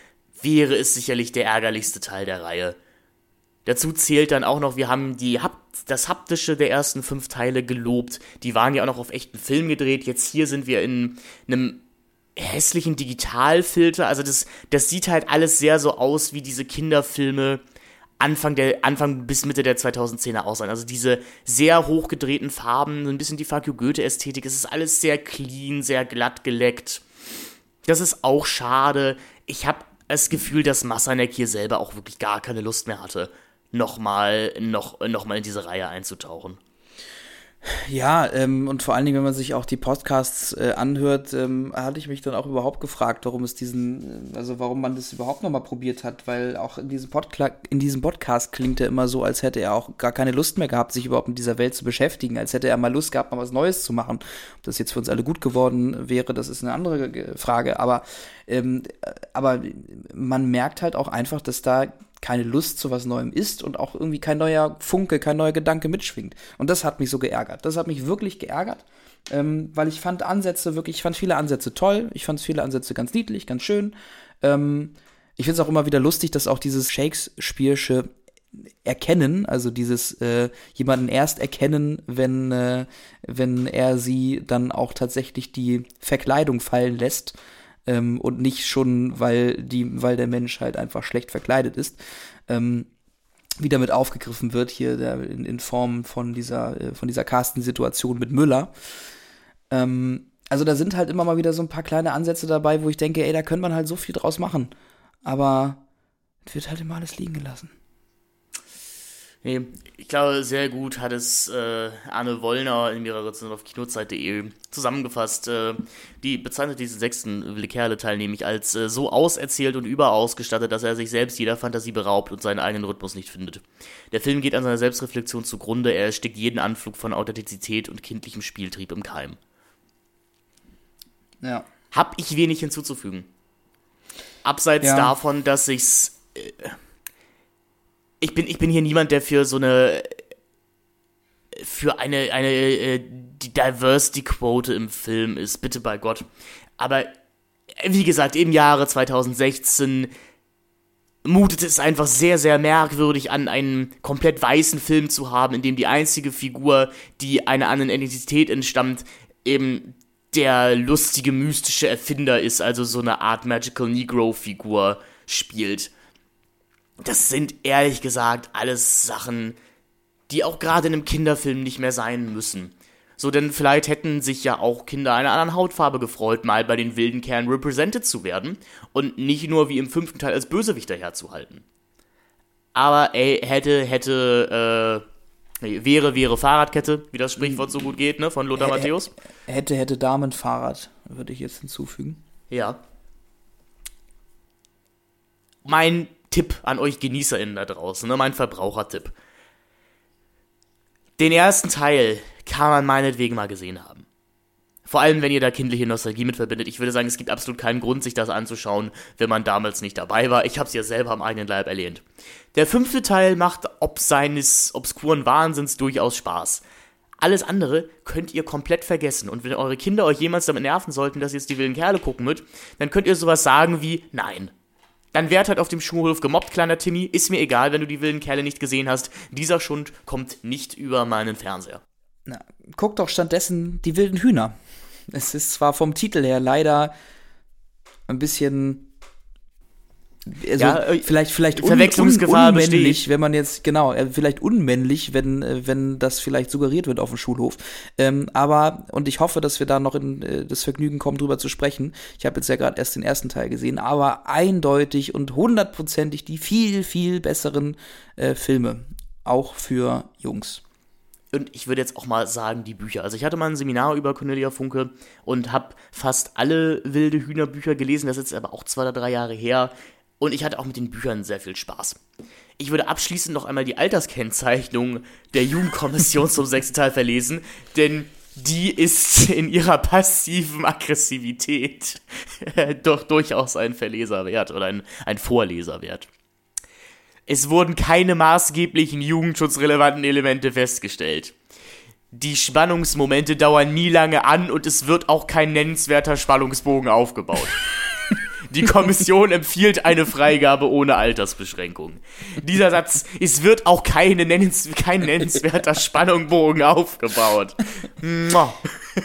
wäre es sicherlich der ärgerlichste Teil der Reihe. Dazu zählt dann auch noch, wir haben die das Haptische der ersten fünf Teile gelobt. Die waren ja auch noch auf echten Film gedreht. Jetzt hier sind wir in einem hässlichen Digitalfilter. Also das, das sieht halt alles sehr so aus wie diese Kinderfilme Anfang der Anfang bis Mitte der 2010er aussahen. Also diese sehr hochgedrehten Farben, so ein bisschen die Fuck You Goethe Ästhetik. Es ist alles sehr clean, sehr glatt geleckt. Das ist auch schade. Ich habe das Gefühl, dass Massanek hier selber auch wirklich gar keine Lust mehr hatte nochmal noch, noch mal in diese Reihe einzutauchen. Ja, ähm, und vor allen Dingen, wenn man sich auch die Podcasts äh, anhört, ähm, hatte ich mich dann auch überhaupt gefragt, warum es diesen, äh, also warum man das überhaupt nochmal probiert hat, weil auch in diesem, Podkla in diesem Podcast klingt er immer so, als hätte er auch gar keine Lust mehr gehabt, sich überhaupt mit dieser Welt zu beschäftigen, als hätte er mal Lust gehabt, mal was Neues zu machen. Ob das jetzt für uns alle gut geworden wäre, das ist eine andere Frage, aber, ähm, aber man merkt halt auch einfach, dass da keine Lust zu was Neuem ist und auch irgendwie kein neuer Funke, kein neuer Gedanke mitschwingt. Und das hat mich so geärgert. Das hat mich wirklich geärgert, ähm, weil ich fand Ansätze wirklich, ich fand viele Ansätze toll, ich fand viele Ansätze ganz niedlich, ganz schön. Ähm, ich finde es auch immer wieder lustig, dass auch dieses Shakespeare'sche Erkennen, also dieses äh, jemanden erst erkennen, wenn, äh, wenn er sie dann auch tatsächlich die Verkleidung fallen lässt ähm, und nicht schon, weil, die, weil der Mensch halt einfach schlecht verkleidet ist. Ähm, wie damit aufgegriffen wird hier der, in, in Form von dieser, äh, von dieser Casten-Situation mit Müller. Ähm, also da sind halt immer mal wieder so ein paar kleine Ansätze dabei, wo ich denke, ey, da könnte man halt so viel draus machen. Aber es wird halt immer alles liegen gelassen. Nee, ich glaube, sehr gut hat es äh, Arne Wollner in ihrer Rezension auf kinozeit.de zusammengefasst. Äh, die bezeichnet diesen sechsten Willi Kerle-Teil nämlich als äh, so auserzählt und überausgestattet, dass er sich selbst jeder Fantasie beraubt und seinen eigenen Rhythmus nicht findet. Der Film geht an seiner Selbstreflexion zugrunde, er erstickt jeden Anflug von Authentizität und kindlichem Spieltrieb im Keim. Ja. Hab ich wenig hinzuzufügen. Abseits Ja. davon, dass ich's. Äh, ich bin, ich bin hier niemand, der für so eine. für eine, eine äh, Diversity-Quote im Film ist, bitte bei Gott. Aber wie gesagt, im Jahre 2016 mutet es einfach sehr, sehr merkwürdig an, einen komplett weißen Film zu haben, in dem die einzige Figur, die einer anderen Identität entstammt, eben der lustige, mystische Erfinder ist, also so eine Art Magical Negro-Figur spielt. Das sind ehrlich gesagt alles Sachen, die auch gerade in einem Kinderfilm nicht mehr sein müssen. So, denn vielleicht hätten sich ja auch Kinder einer anderen Hautfarbe gefreut, mal bei den wilden Kerlen represented zu werden und nicht nur wie im fünften Teil als Bösewichter herzuhalten. Aber ey, hätte, hätte, äh, wäre, wäre Fahrradkette, wie das Sprichwort so gut geht, ne, von Lothar Matthäus. Hätte, hätte Damenfahrrad, würde ich jetzt hinzufügen. Ja. Mein Tipp an euch GenießerInnen da draußen, ne, mein Verbrauchertipp. Den ersten Teil kann man meinetwegen mal gesehen haben. Vor allem, wenn ihr da kindliche Nostalgie mit verbindet. Ich würde sagen, es gibt absolut keinen Grund, sich das anzuschauen, wenn man damals nicht dabei war. Ich habe es ja selber am eigenen Leib erlehnt. Der fünfte Teil macht ob seines obskuren Wahnsinns durchaus Spaß. Alles andere könnt ihr komplett vergessen. Und wenn eure Kinder euch jemals damit nerven sollten, dass ihr jetzt die wilden Kerle gucken müsst, dann könnt ihr sowas sagen wie Nein. Dann werd halt auf dem Schulhof gemobbt, kleiner Timmy. Ist mir egal, wenn du die wilden Kerle nicht gesehen hast. Dieser Schund kommt nicht über meinen Fernseher. Na, guck doch stattdessen die wilden Hühner. Es ist zwar vom Titel her leider ein bisschen. Also Ja, äh, vielleicht, vielleicht un, Verwechslungsgefahr un, unmännlich, besteht. wenn man jetzt, genau, äh, vielleicht unmännlich, wenn, äh, wenn das vielleicht suggeriert wird auf dem Schulhof. Ähm, aber, und ich hoffe, dass wir da noch in äh, das Vergnügen kommen, drüber zu sprechen. Ich habe jetzt ja gerade erst den ersten Teil gesehen, aber eindeutig und hundertprozentig die viel, viel besseren äh, Filme. Auch für Jungs. Und ich würde jetzt auch mal sagen, die Bücher. Also ich hatte mal ein Seminar über Cornelia Funke und habe fast alle wilde Hühnerbücher gelesen. Das ist jetzt aber auch zwei oder drei Jahre her. Und ich hatte auch mit den Büchern sehr viel Spaß. Ich würde abschließend noch einmal die Alterskennzeichnung der Jugendkommission zum sechsten Teil verlesen, denn die ist in ihrer passiven Aggressivität [laughs] doch durchaus ein Verleserwert oder ein, ein Vorleserwert. Es wurden keine maßgeblichen jugendschutzrelevanten Elemente festgestellt. Die Spannungsmomente dauern nie lange an und es wird auch kein nennenswerter Spannungsbogen aufgebaut. Die Kommission empfiehlt eine Freigabe ohne Altersbeschränkung. Dieser Satz, es wird auch keine nennens, kein nennenswerter [laughs] Spannungsbogen aufgebaut. Mua.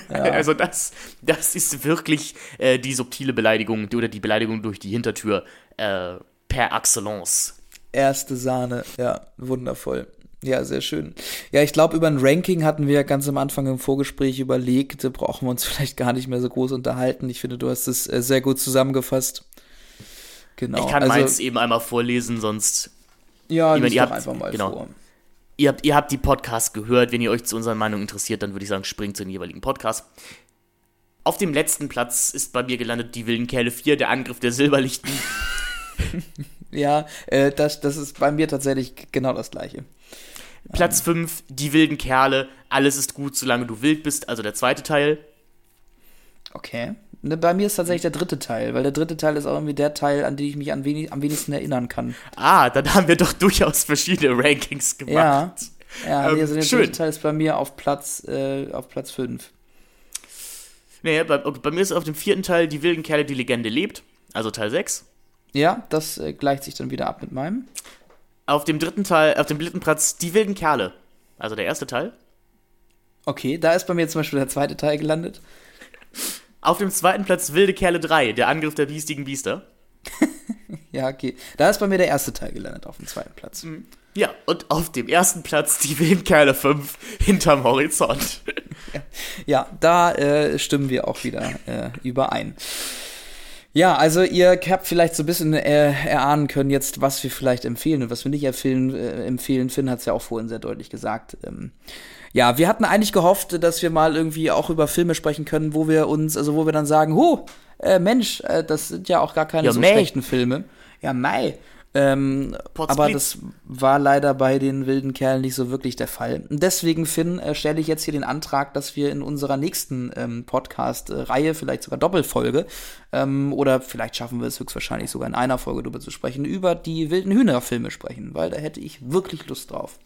Also das, das ist wirklich äh, die subtile Beleidigung oder die Beleidigung durch die Hintertür äh, per excellence. Erste Sahne, ja, wundervoll. Ja, sehr schön. Ja, ich glaube, über ein Ranking hatten wir ganz am Anfang im Vorgespräch überlegt. Da brauchen wir uns [laughs] vielleicht gar nicht mehr so groß unterhalten. Ich finde, du hast es äh, sehr gut zusammengefasst. Genau. Ich kann also, meins eben einmal vorlesen, sonst. Ja, Ich lies ihr habt- einfach mal genau. vor. Ihr habt, ihr habt die Podcasts gehört. Wenn ihr euch zu unseren Meinungen interessiert, dann würde ich sagen, springt zu den jeweiligen Podcasts. Auf dem letzten Platz ist bei mir gelandet die Wilden Kerle 4, der Angriff der Silberlichten. [laughs] Ja, äh, das, das ist bei mir tatsächlich genau das Gleiche. Platz 5, die wilden Kerle. Alles ist gut, solange du wild bist. Also der zweite Teil. Okay. Ne, bei mir ist tatsächlich der dritte Teil, weil der dritte Teil ist auch irgendwie der Teil, an den ich mich an wenig, am wenigsten erinnern kann. Ah, dann haben wir doch durchaus verschiedene Rankings gemacht. Ja, ja Ähm, also der schön. dritte Teil ist bei mir auf Platz, äh, auf Platz 5. Nee, bei, bei mir ist auf dem vierten Teil Die wilden Kerle, die Legende lebt, also Teil 6. Ja, das äh, gleicht sich dann wieder ab mit meinem. Auf dem dritten Teil, auf dem dritten Platz Die wilden Kerle, also der erste Teil. Okay, da ist bei mir zum Beispiel der zweite Teil gelandet. [laughs] Auf dem zweiten Platz Wilde Kerle 3, der Angriff der biestigen Biester. [laughs] Ja, okay. Da ist bei mir der erste Teil gelandet, auf dem zweiten Platz. Ja, und auf dem ersten Platz Die wilden Kerle 5, hinterm Horizont. [laughs] Ja, da äh, stimmen wir auch wieder äh, überein. Ja, also ihr habt vielleicht so ein bisschen äh, erahnen können jetzt, was wir vielleicht empfehlen und was wir nicht empfehlen. Äh, empfehlen. Finn hat es ja auch vorhin sehr deutlich gesagt. Ähm, ja, wir hatten eigentlich gehofft, dass wir mal irgendwie auch über Filme sprechen können, wo wir uns, also wo wir dann sagen, huh, äh, Mensch, äh, das sind ja auch gar keine Ja, so mei. schlechten Filme. Ja, Mai. Ähm, aber das war leider bei den wilden Kerlen nicht so wirklich der Fall. Deswegen, Finn, äh, stelle ich jetzt hier den Antrag, dass wir in unserer nächsten ähm, Podcast-Reihe, vielleicht sogar Doppelfolge, ähm, oder vielleicht schaffen wir es höchstwahrscheinlich sogar in einer Folge darüber zu sprechen, über die wilden Hühnerfilme sprechen, weil da hätte ich wirklich Lust drauf.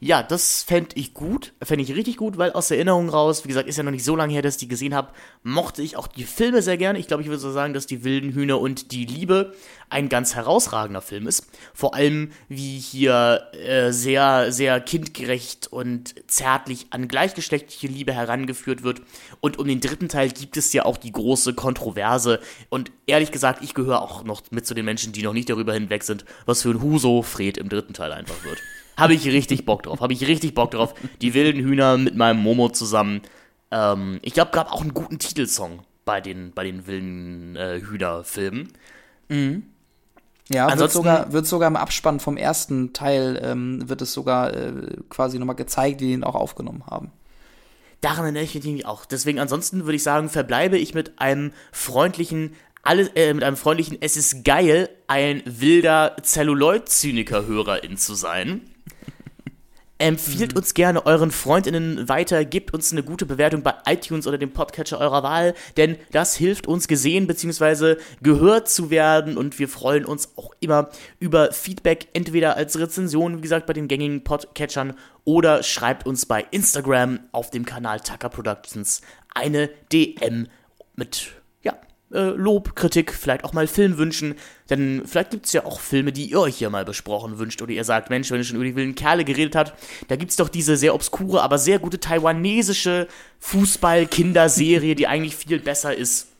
Ja, das fände ich gut, fände ich richtig gut, weil aus Erinnerung raus, wie gesagt, ist ja noch nicht so lange her, dass ich die gesehen habe, mochte ich auch die Filme sehr gerne. Ich glaube, ich würde so sagen, dass die wilden Hühner und die Liebe ein ganz herausragender Film ist. Vor allem, wie hier äh, sehr, sehr kindgerecht und zärtlich an gleichgeschlechtliche Liebe herangeführt wird. Und um den dritten Teil gibt es ja auch die große Kontroverse. Und ehrlich gesagt, ich gehöre auch noch mit zu den Menschen, die noch nicht darüber hinweg sind, was für ein Huso Fred im dritten Teil einfach wird. Habe ich richtig Bock drauf. Habe ich richtig Bock drauf. Die wilden Hühner mit meinem Momo zusammen. Ähm, ich glaube, gab auch einen guten Titelsong bei den, bei den wilden äh, Hühner-Filmen. Ja, wird sogar, wird sogar im Abspann vom ersten Teil, ähm, wird es sogar äh, quasi nochmal gezeigt, wie die ihn auch aufgenommen haben. Daran erinnere ich mich auch. Deswegen ansonsten würde ich sagen, verbleibe ich mit einem freundlichen, alle, äh, mit einem freundlichen, es ist geil, ein wilder Zelluloid-Zyniker-Hörerin zu sein. Empfiehlt uns gerne euren Freundinnen weiter, gebt uns eine gute Bewertung bei iTunes oder dem Podcatcher eurer Wahl, denn das hilft uns gesehen bzw. gehört zu werden und wir freuen uns auch immer über Feedback, entweder als Rezension, wie gesagt, bei den gängigen Podcatchern oder schreibt uns bei Instagram auf dem Kanal Tucker Productions eine DM mit äh, Lob, Kritik, vielleicht auch mal Filmwünschen, denn vielleicht gibt es ja auch Filme, die ihr euch hier mal besprochen wünscht oder ihr sagt, Mensch, wenn ihr schon über die wilden Kerle geredet habt, da gibt es doch diese sehr obskure, aber sehr gute taiwanesische Fußball-Kinderserie, die eigentlich viel besser ist.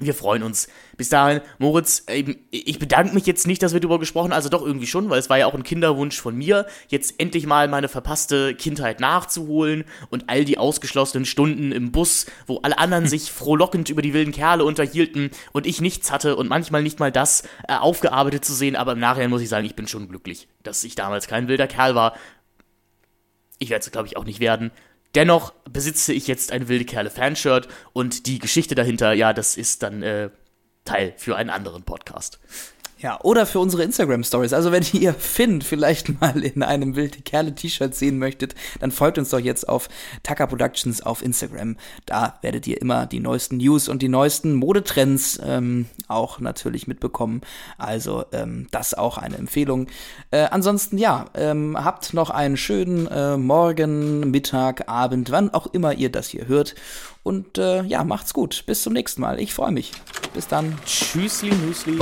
Wir freuen uns. Bis dahin, Moritz, ähm, ich bedanke mich jetzt nicht, dass wir darüber gesprochen haben, also doch irgendwie schon, weil es war ja auch ein Kinderwunsch von mir, jetzt endlich mal meine verpasste Kindheit nachzuholen und all die ausgeschlossenen Stunden im Bus, wo alle anderen [laughs] sich frohlockend über die wilden Kerle unterhielten und ich nichts hatte und manchmal nicht mal das äh, aufgearbeitet zu sehen, aber im Nachhinein muss ich sagen, ich bin schon glücklich, dass ich damals kein wilder Kerl war. Ich werde es, glaube ich, auch nicht werden. Dennoch besitze ich jetzt ein wilde Kerle Fanshirt und die Geschichte dahinter, ja, das ist dann äh, Teil für einen anderen Podcast. Ja, oder für unsere Instagram-Stories. Also wenn ihr [laughs] Finn vielleicht mal in einem wilde Kerle-T-Shirt sehen möchtet, dann folgt uns doch jetzt auf Tucker Productions auf Instagram. Da werdet ihr immer die neuesten News und die neuesten Modetrends ähm, auch natürlich mitbekommen. Also ähm, das auch eine Empfehlung. Äh, ansonsten ja, ähm, habt noch einen schönen äh, Morgen, Mittag, Abend, wann auch immer ihr das hier hört. Und äh, ja, macht's gut. Bis zum nächsten Mal. Ich freue mich. Bis dann. Tschüssli, Müsli.